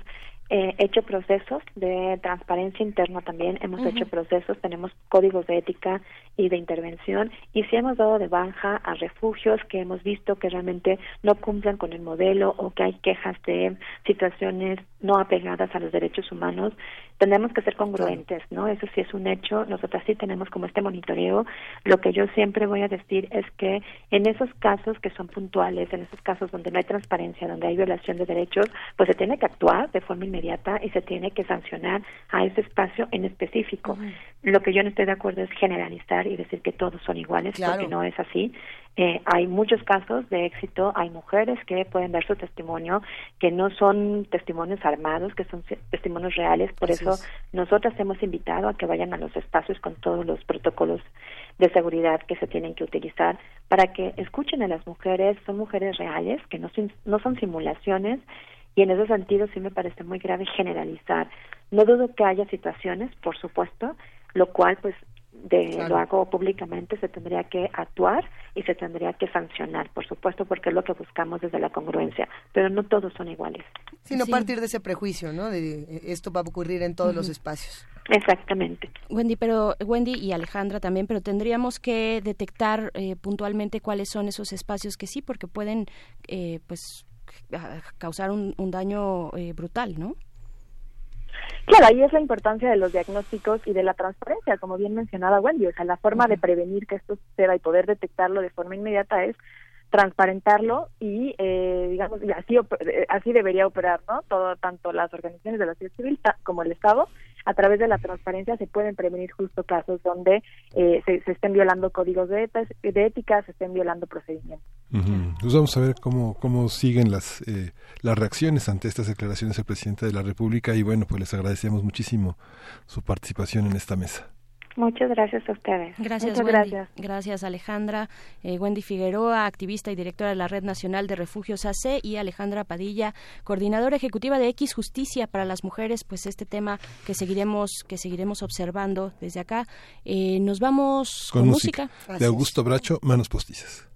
eh, hecho procesos de transparencia interna también, hemos hecho procesos, tenemos códigos de ética y de intervención y si hemos dado de baja a refugios que hemos visto que realmente no cumplan con el modelo o que hay quejas de situaciones no apegadas a los derechos humanos, tenemos que ser congruentes, ¿no? Eso sí es un hecho, nosotras sí tenemos como este monitoreo. Lo que yo siempre voy a decir es que en esos casos que son puntuales, en esos casos donde no hay transparencia, donde hay violación de derechos, pues se tiene que actuar de forma inmediata y se tiene que sancionar a ese espacio en específico. Lo que yo no estoy de acuerdo es generalizar y decir que todos son iguales, porque no es así. Eh, hay muchos casos de éxito, hay mujeres que pueden dar su testimonio, que no son testimonios armados, que son testimonios reales, por eso nosotras hemos invitado a que vayan a los espacios con todos los protocolos de seguridad que se tienen que utilizar para que escuchen a las mujeres, son mujeres reales, que no no son simulaciones, y en ese sentido sí me parece muy grave generalizar. No dudo que haya situaciones, por supuesto, lo cual pues de lo hago públicamente se tendría que actuar y se tendría que sancionar, por supuesto, porque es lo que buscamos desde la congruencia, pero no todos son iguales. Sino partir de ese prejuicio, ¿no? De eh, esto va a ocurrir en todos los espacios. Exactamente. Wendy, pero Wendy y Alejandra también, pero tendríamos que detectar eh, puntualmente cuáles son esos espacios que sí, porque pueden, eh, pues, causar un, un daño brutal, ¿no? Claro, ahí es la importancia de los diagnósticos y de la transparencia, como bien mencionaba Wendy. O sea, la forma de prevenir que esto suceda y poder detectarlo de forma inmediata es transparentarlo y eh, digamos y así eh, así debería operar no todo tanto las organizaciones de la sociedad civil como el Estado a través de la transparencia se pueden prevenir justo casos donde eh, se, estén violando códigos de, de, ética se estén violando procedimientos. Pues vamos a ver cómo cómo siguen las las reacciones ante estas declaraciones del presidente de la República y bueno pues les agradecemos muchísimo su participación en esta mesa Muchas gracias a ustedes. Gracias, Muchas gracias. Gracias, Alejandra. Eh, Wendy Figueroa, activista y directora de la Red Nacional de Refugios AC, y Alejandra Padilla, coordinadora ejecutiva de X Justicia para las Mujeres. Pues este tema que seguiremos que seguiremos observando desde acá. Eh, nos vamos con, música. De Augusto Bracho, Manos Postizas.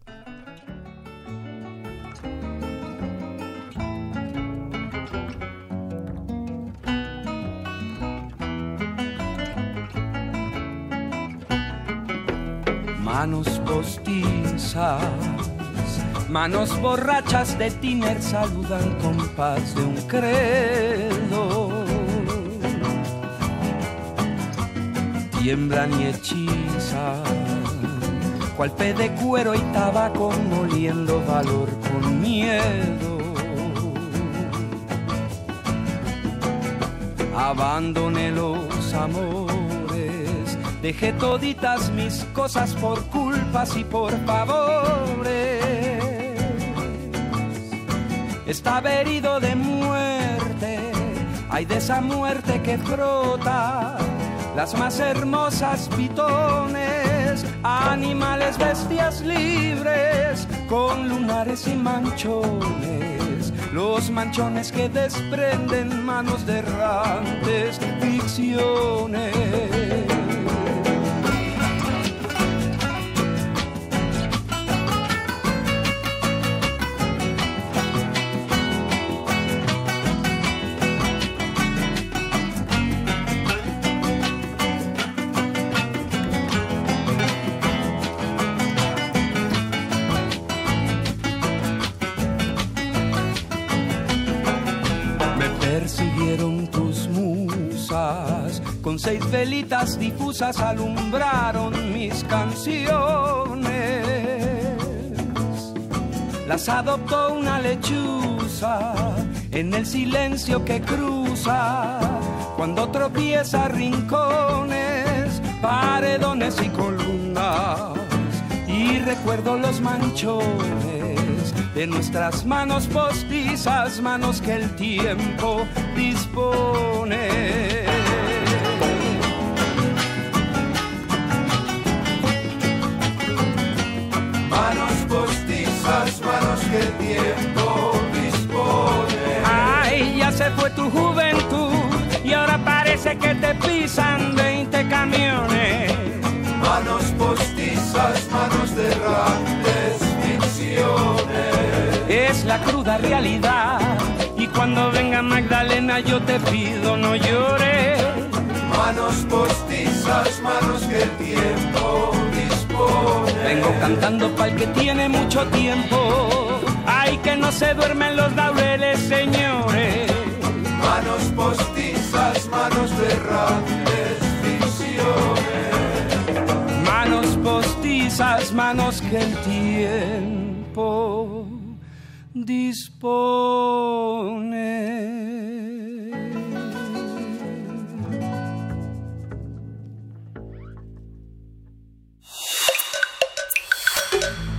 Manos postizas, manos borrachas de tiner saludan con paz de un credo. Tiemblan y hechizan, cual pe de cuero y tabaco moliendo valor con miedo. Abandone los amores Dejé toditas mis cosas por culpas y por favores. Estaba herido de muerte, hay de esa muerte que frota las más hermosas pitones, animales, bestias libres, con lunares y manchones, los manchones que desprenden manos de errantes, ficciones. Con seis velitas difusas alumbraron mis canciones. Las adoptó una lechuza en el silencio que cruza, cuando tropieza rincones, paredones y columnas, y recuerdo los manchones de nuestras manos postizas, manos que el tiempo dispone. Que el tiempo dispone. Ay, ya se fue tu juventud y ahora parece que te pisan 20 camiones. Manos postizas, manos de grandes ficciones. Es la cruda realidad y cuando venga Magdalena yo te pido no llores. Manos postizas, manos que el tiempo. Vengo cantando pa'l que tiene mucho tiempo. Ay, que no se duermen los laureles, señores. Manos postizas, manos de grandes ficciones. Manos postizas, manos que el tiempo dispone.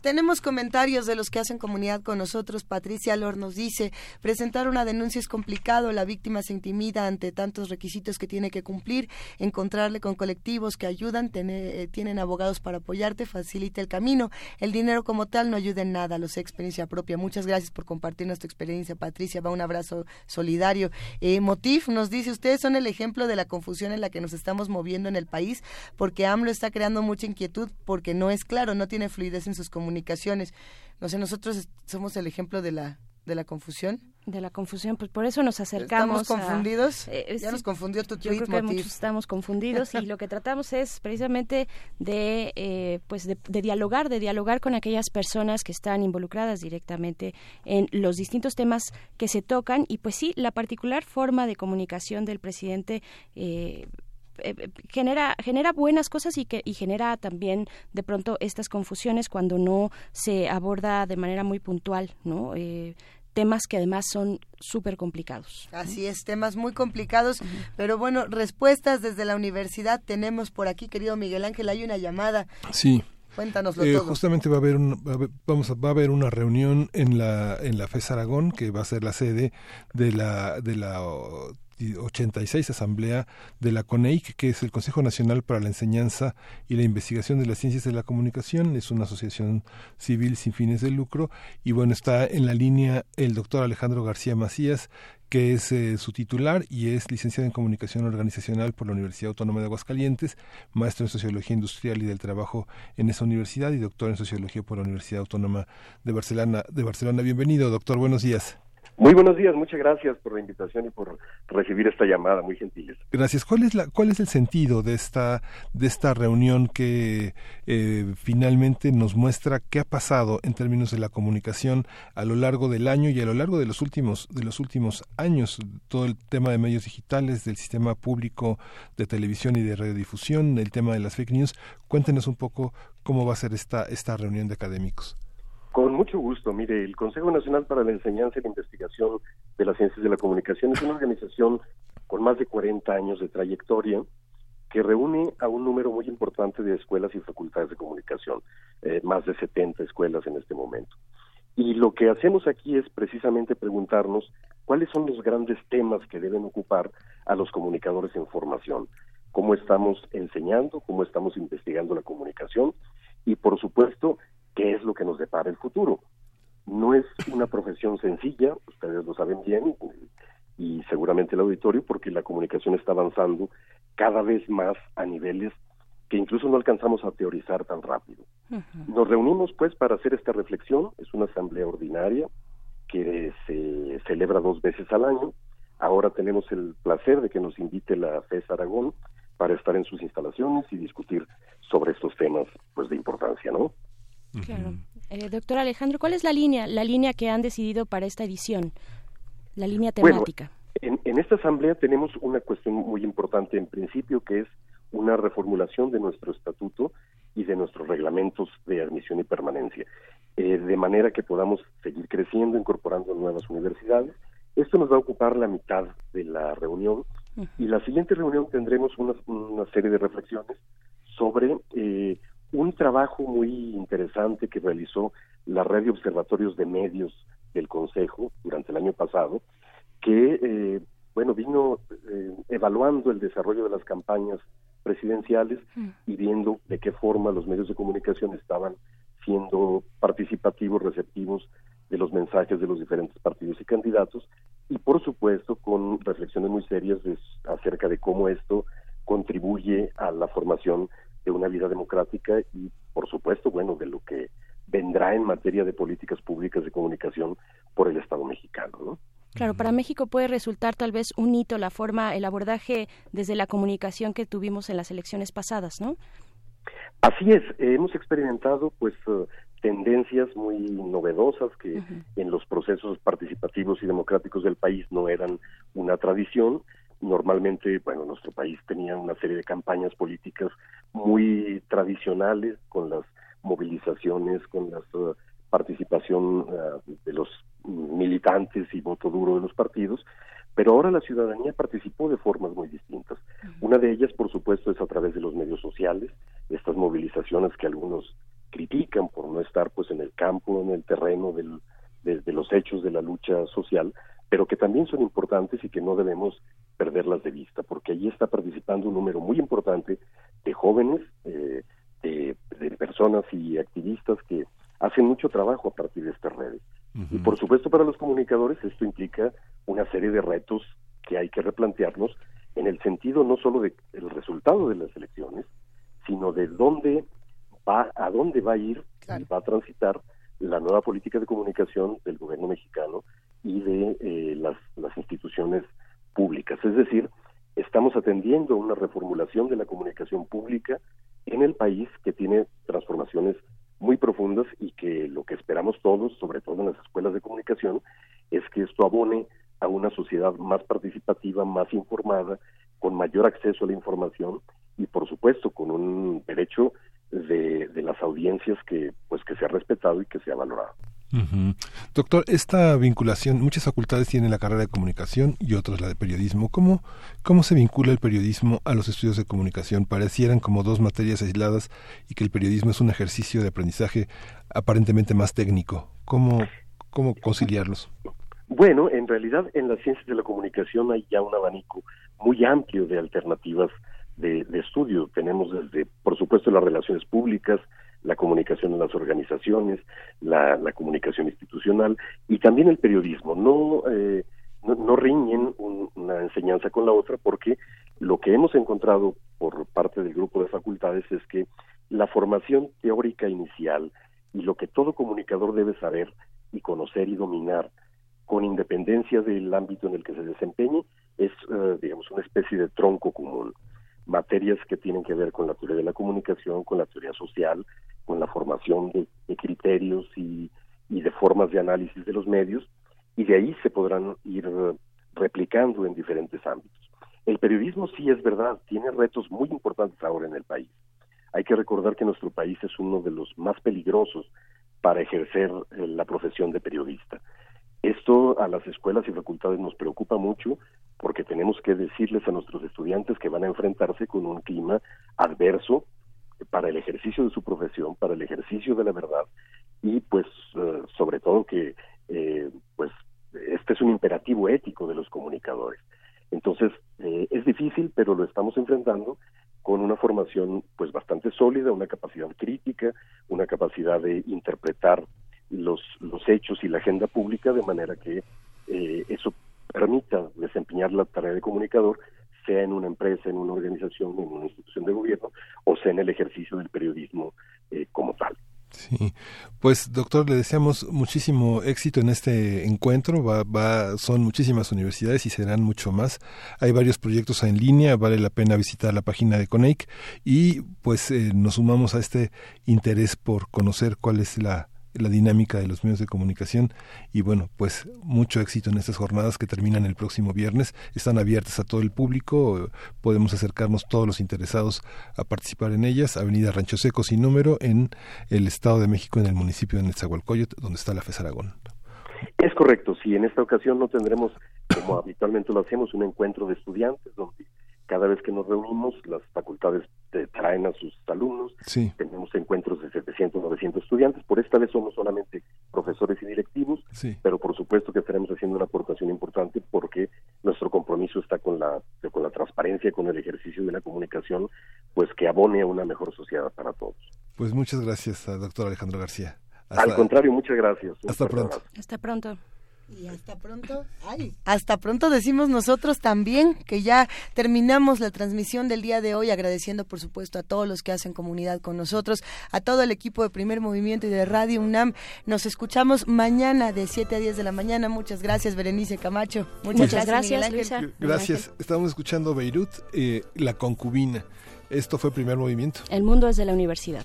Tenemos comentarios de los que hacen comunidad con nosotros. Patricia Lor nos dice, presentar una denuncia es complicado, la víctima se intimida ante tantos requisitos que tiene que cumplir, encontrarle con colectivos que ayudan, tener- tienen abogados para apoyarte, facilita el camino. El dinero como tal no ayuda en nada, lo sé experiencia propia. Muchas gracias por compartirnos tu experiencia, Patricia. Va un abrazo solidario. Eh, Motif nos dice, ustedes son el ejemplo de la confusión en la que nos estamos moviendo en el país, porque AMLO está creando mucha inquietud, porque no es claro, no tiene fluidez en sus comunicaciones. No sé, nosotros somos el ejemplo de la de la confusión. De la confusión, pues por eso nos acercamos. ¿Estamos confundidos? a- eh, ya sí, nos confundió tu Yo tweet, creo que muchos estamos confundidos y lo que tratamos es precisamente de, eh, pues de, de dialogar, de dialogar con aquellas personas que están involucradas directamente en los distintos temas que se tocan y pues sí, la particular forma de comunicación del presidente. Eh, eh, eh, genera genera buenas cosas y que y genera también de pronto estas confusiones cuando no se aborda de manera muy puntual no Eh, temas que además son súper complicados Así es, temas muy complicados, pero bueno, respuestas desde la universidad tenemos por aquí, querido Miguel Ángel, hay una llamada. Sí. Cuéntanoslo Eh, todo. justamente va a haber un, va a haber- vamos a, va a haber una reunión en la en la FES Aragón que va a ser la sede de la de la 86 Asamblea de la CONEIC, que es el Consejo Nacional para la Enseñanza y la Investigación de las Ciencias de la Comunicación. Es una asociación civil sin fines de lucro. Y bueno, está en la línea el doctor Alejandro García Macías, que es eh, su titular y es licenciado en Comunicación Organizacional por la Universidad Autónoma de Aguascalientes, maestro en Sociología Industrial y del Trabajo en esa universidad y doctor en Sociología por la Universidad Autónoma de Barcelona. De Barcelona. Bienvenido, doctor. Buenos días. Muy buenos días, muchas gracias por la invitación y por recibir esta llamada, muy gentiles. Gracias. ¿Cuál es la, cuál es el sentido de esta de esta reunión que eh, finalmente nos muestra qué ha pasado en términos de la comunicación a lo largo del año y a lo largo de los últimos de los últimos años? Todo el tema de medios digitales, del sistema público de televisión y de radiodifusión, el tema de las fake news. Cuéntenos un poco cómo va a ser esta esta reunión de académicos. Con mucho gusto. Mire, el Consejo Nacional para la Enseñanza y la Investigación de las Ciencias de la Comunicación es una organización con más de 40 años de trayectoria que reúne a un número muy importante de escuelas y facultades de comunicación, eh, más de 70 escuelas en este momento. Y lo que hacemos aquí es precisamente preguntarnos cuáles son los grandes temas que deben ocupar a los comunicadores en formación, cómo estamos enseñando, cómo estamos investigando la comunicación y, por supuesto, qué es lo que nos depara el futuro. No es una profesión sencilla, ustedes lo saben bien, y seguramente el auditorio, porque la comunicación está avanzando cada vez más a niveles que incluso no alcanzamos a teorizar tan rápido. Nos reunimos pues para hacer esta reflexión, es una asamblea ordinaria que se celebra dos veces al año. Ahora tenemos el placer de que nos invite la FES Aragón para estar en sus instalaciones y discutir sobre estos temas pues de importancia, ¿no? Claro. Eh, doctor Alejandro, ¿cuál es la línea, la línea que han decidido para esta edición? La línea temática. Bueno, en, en esta asamblea tenemos una cuestión muy importante en principio que es una reformulación de nuestro estatuto y de nuestros reglamentos de admisión y permanencia. eh, de manera que podamos seguir creciendo, incorporando nuevas universidades. Esto nos va a ocupar la mitad de la reunión y la siguiente reunión tendremos una, una serie de reflexiones sobre eh, un trabajo muy interesante que realizó la red de observatorios de medios del Consejo durante el año pasado, que eh, bueno vino eh, evaluando el desarrollo de las campañas presidenciales y viendo de qué forma los medios de comunicación estaban siendo participativos, receptivos de los mensajes de los diferentes partidos y candidatos y por supuesto con reflexiones muy serias acerca de cómo esto contribuye a la formación de una vida democrática y por supuesto bueno de lo que vendrá en materia de políticas públicas de comunicación por el Estado mexicano, ¿no? Claro, para México puede resultar tal vez un hito la forma, el abordaje desde la comunicación que tuvimos en las elecciones pasadas, ¿no? Así es, hemos experimentado pues eh, tendencias muy novedosas que en los procesos participativos y democráticos del país no eran una tradición. Normalmente, bueno, nuestro país tenía una serie de campañas políticas muy tradicionales con las movilizaciones, con la uh, participación uh, de los militantes y voto duro de los partidos, pero ahora la ciudadanía participó de formas muy distintas. Una de ellas, por supuesto, es a través de los medios sociales, estas movilizaciones que algunos critican por no estar pues en el campo, en el terreno del, de, los hechos de la lucha social, pero que también son importantes y que no debemos perderlas de vista, porque allí está participando un número muy importante de jóvenes, eh, de, personas y activistas que hacen mucho trabajo a partir de estas redes. Y por supuesto para los comunicadores esto implica una serie de retos que hay que replantearnos en el sentido no solo del resultado de las elecciones, sino de dónde va, a dónde va a ir y va a transitar la nueva política de comunicación del gobierno mexicano y de eh, las, las instituciones públicas. Es decir, estamos atendiendo una reformulación de la comunicación pública en el país que tiene transformaciones muy profundas y que lo que esperamos todos, sobre todo en las escuelas de comunicación, es que esto abone a una sociedad más participativa, más informada, con mayor acceso a la información y por supuesto con un derecho de, de las audiencias que pues que se ha respetado y que se ha valorado. Doctor, esta vinculación, muchas facultades tienen la carrera de comunicación y otras la de periodismo. ¿Cómo, ¿Cómo se vincula el periodismo a los estudios de comunicación? Parecieran como dos materias aisladas y que el periodismo es un ejercicio de aprendizaje aparentemente más técnico. ¿Cómo, cómo conciliarlos? Bueno, en realidad en las ciencias de la comunicación hay ya un abanico muy amplio de alternativas de, de estudio. Tenemos desde, por supuesto, las relaciones públicas, la comunicación en las organizaciones, la, comunicación institucional y también el periodismo. No, eh, no, riñen una enseñanza con la otra porque lo que hemos encontrado por parte del grupo de facultades es que la formación teórica inicial y lo que todo comunicador debe saber y conocer y dominar con independencia del ámbito en el que se desempeñe es, eh, digamos, una especie de tronco común materias que tienen que ver con la teoría de la comunicación, con la teoría social, con la formación de, criterios y, de formas de análisis de los medios, y de ahí se podrán ir replicando en diferentes ámbitos. El periodismo sí es verdad, tiene retos muy importantes ahora en el país. Hay que recordar que nuestro país es uno de los más peligrosos para ejercer eh, la profesión de periodista. Esto a las escuelas y facultades nos preocupa mucho porque tenemos que decirles a nuestros estudiantes que van a enfrentarse con un clima adverso para el ejercicio de su profesión, para el ejercicio de la verdad y pues eh, sobre todo que eh, pues este es un imperativo ético de los comunicadores. Entonces eh, es difícil, pero lo estamos enfrentando con una formación pues bastante sólida, una capacidad crítica, una capacidad de interpretar los, los hechos y la agenda pública de manera que eh, eso permita desempeñar la tarea de comunicador, sea en una empresa, en una organización, en una institución de gobierno, o sea en el ejercicio del periodismo eh, como tal. Sí, pues doctor, le deseamos muchísimo éxito en este encuentro. Va, va, son muchísimas universidades y serán mucho más. Hay varios proyectos en línea, vale la pena visitar la página de CONEIC y pues eh, nos sumamos a este interés por conocer cuál es la la dinámica de los medios de comunicación y bueno, pues mucho éxito en estas jornadas que terminan el próximo viernes. Están abiertas a todo el público, podemos acercarnos todos los interesados a participar en ellas. Avenida Rancho Seco sin número en el Estado de México, en el municipio de Netzahualcoyot, donde está la FES Aragón. Es correcto, sí, en esta ocasión no tendremos, como habitualmente lo hacemos, un encuentro de estudiantes donde cada vez que nos reunimos, las facultades traen a sus alumnos. Tenemos encuentros de 700, 900 estudiantes. Por esta vez somos solamente profesores y directivos, pero por supuesto que estaremos haciendo una aportación importante porque nuestro compromiso está con la, con la transparencia, con el ejercicio de la comunicación, pues que abone a una mejor sociedad para todos. Pues muchas gracias, doctor Alejandro García. Al contrario, muchas gracias. Hasta pronto. Hasta pronto. Y hasta pronto. Ay, hasta pronto decimos nosotros también que ya terminamos la transmisión del día de hoy, agradeciendo por supuesto a todos los que hacen comunidad con nosotros, a todo el equipo de Primer Movimiento y de Radio UNAM. Nos escuchamos mañana de 7 a 10 de la mañana. Muchas gracias, Berenice Camacho. Muchas, gracias, Luisa. Gracias. Estamos escuchando Beirut, eh, La Concubina. Esto fue Primer Movimiento. El mundo es de la universidad.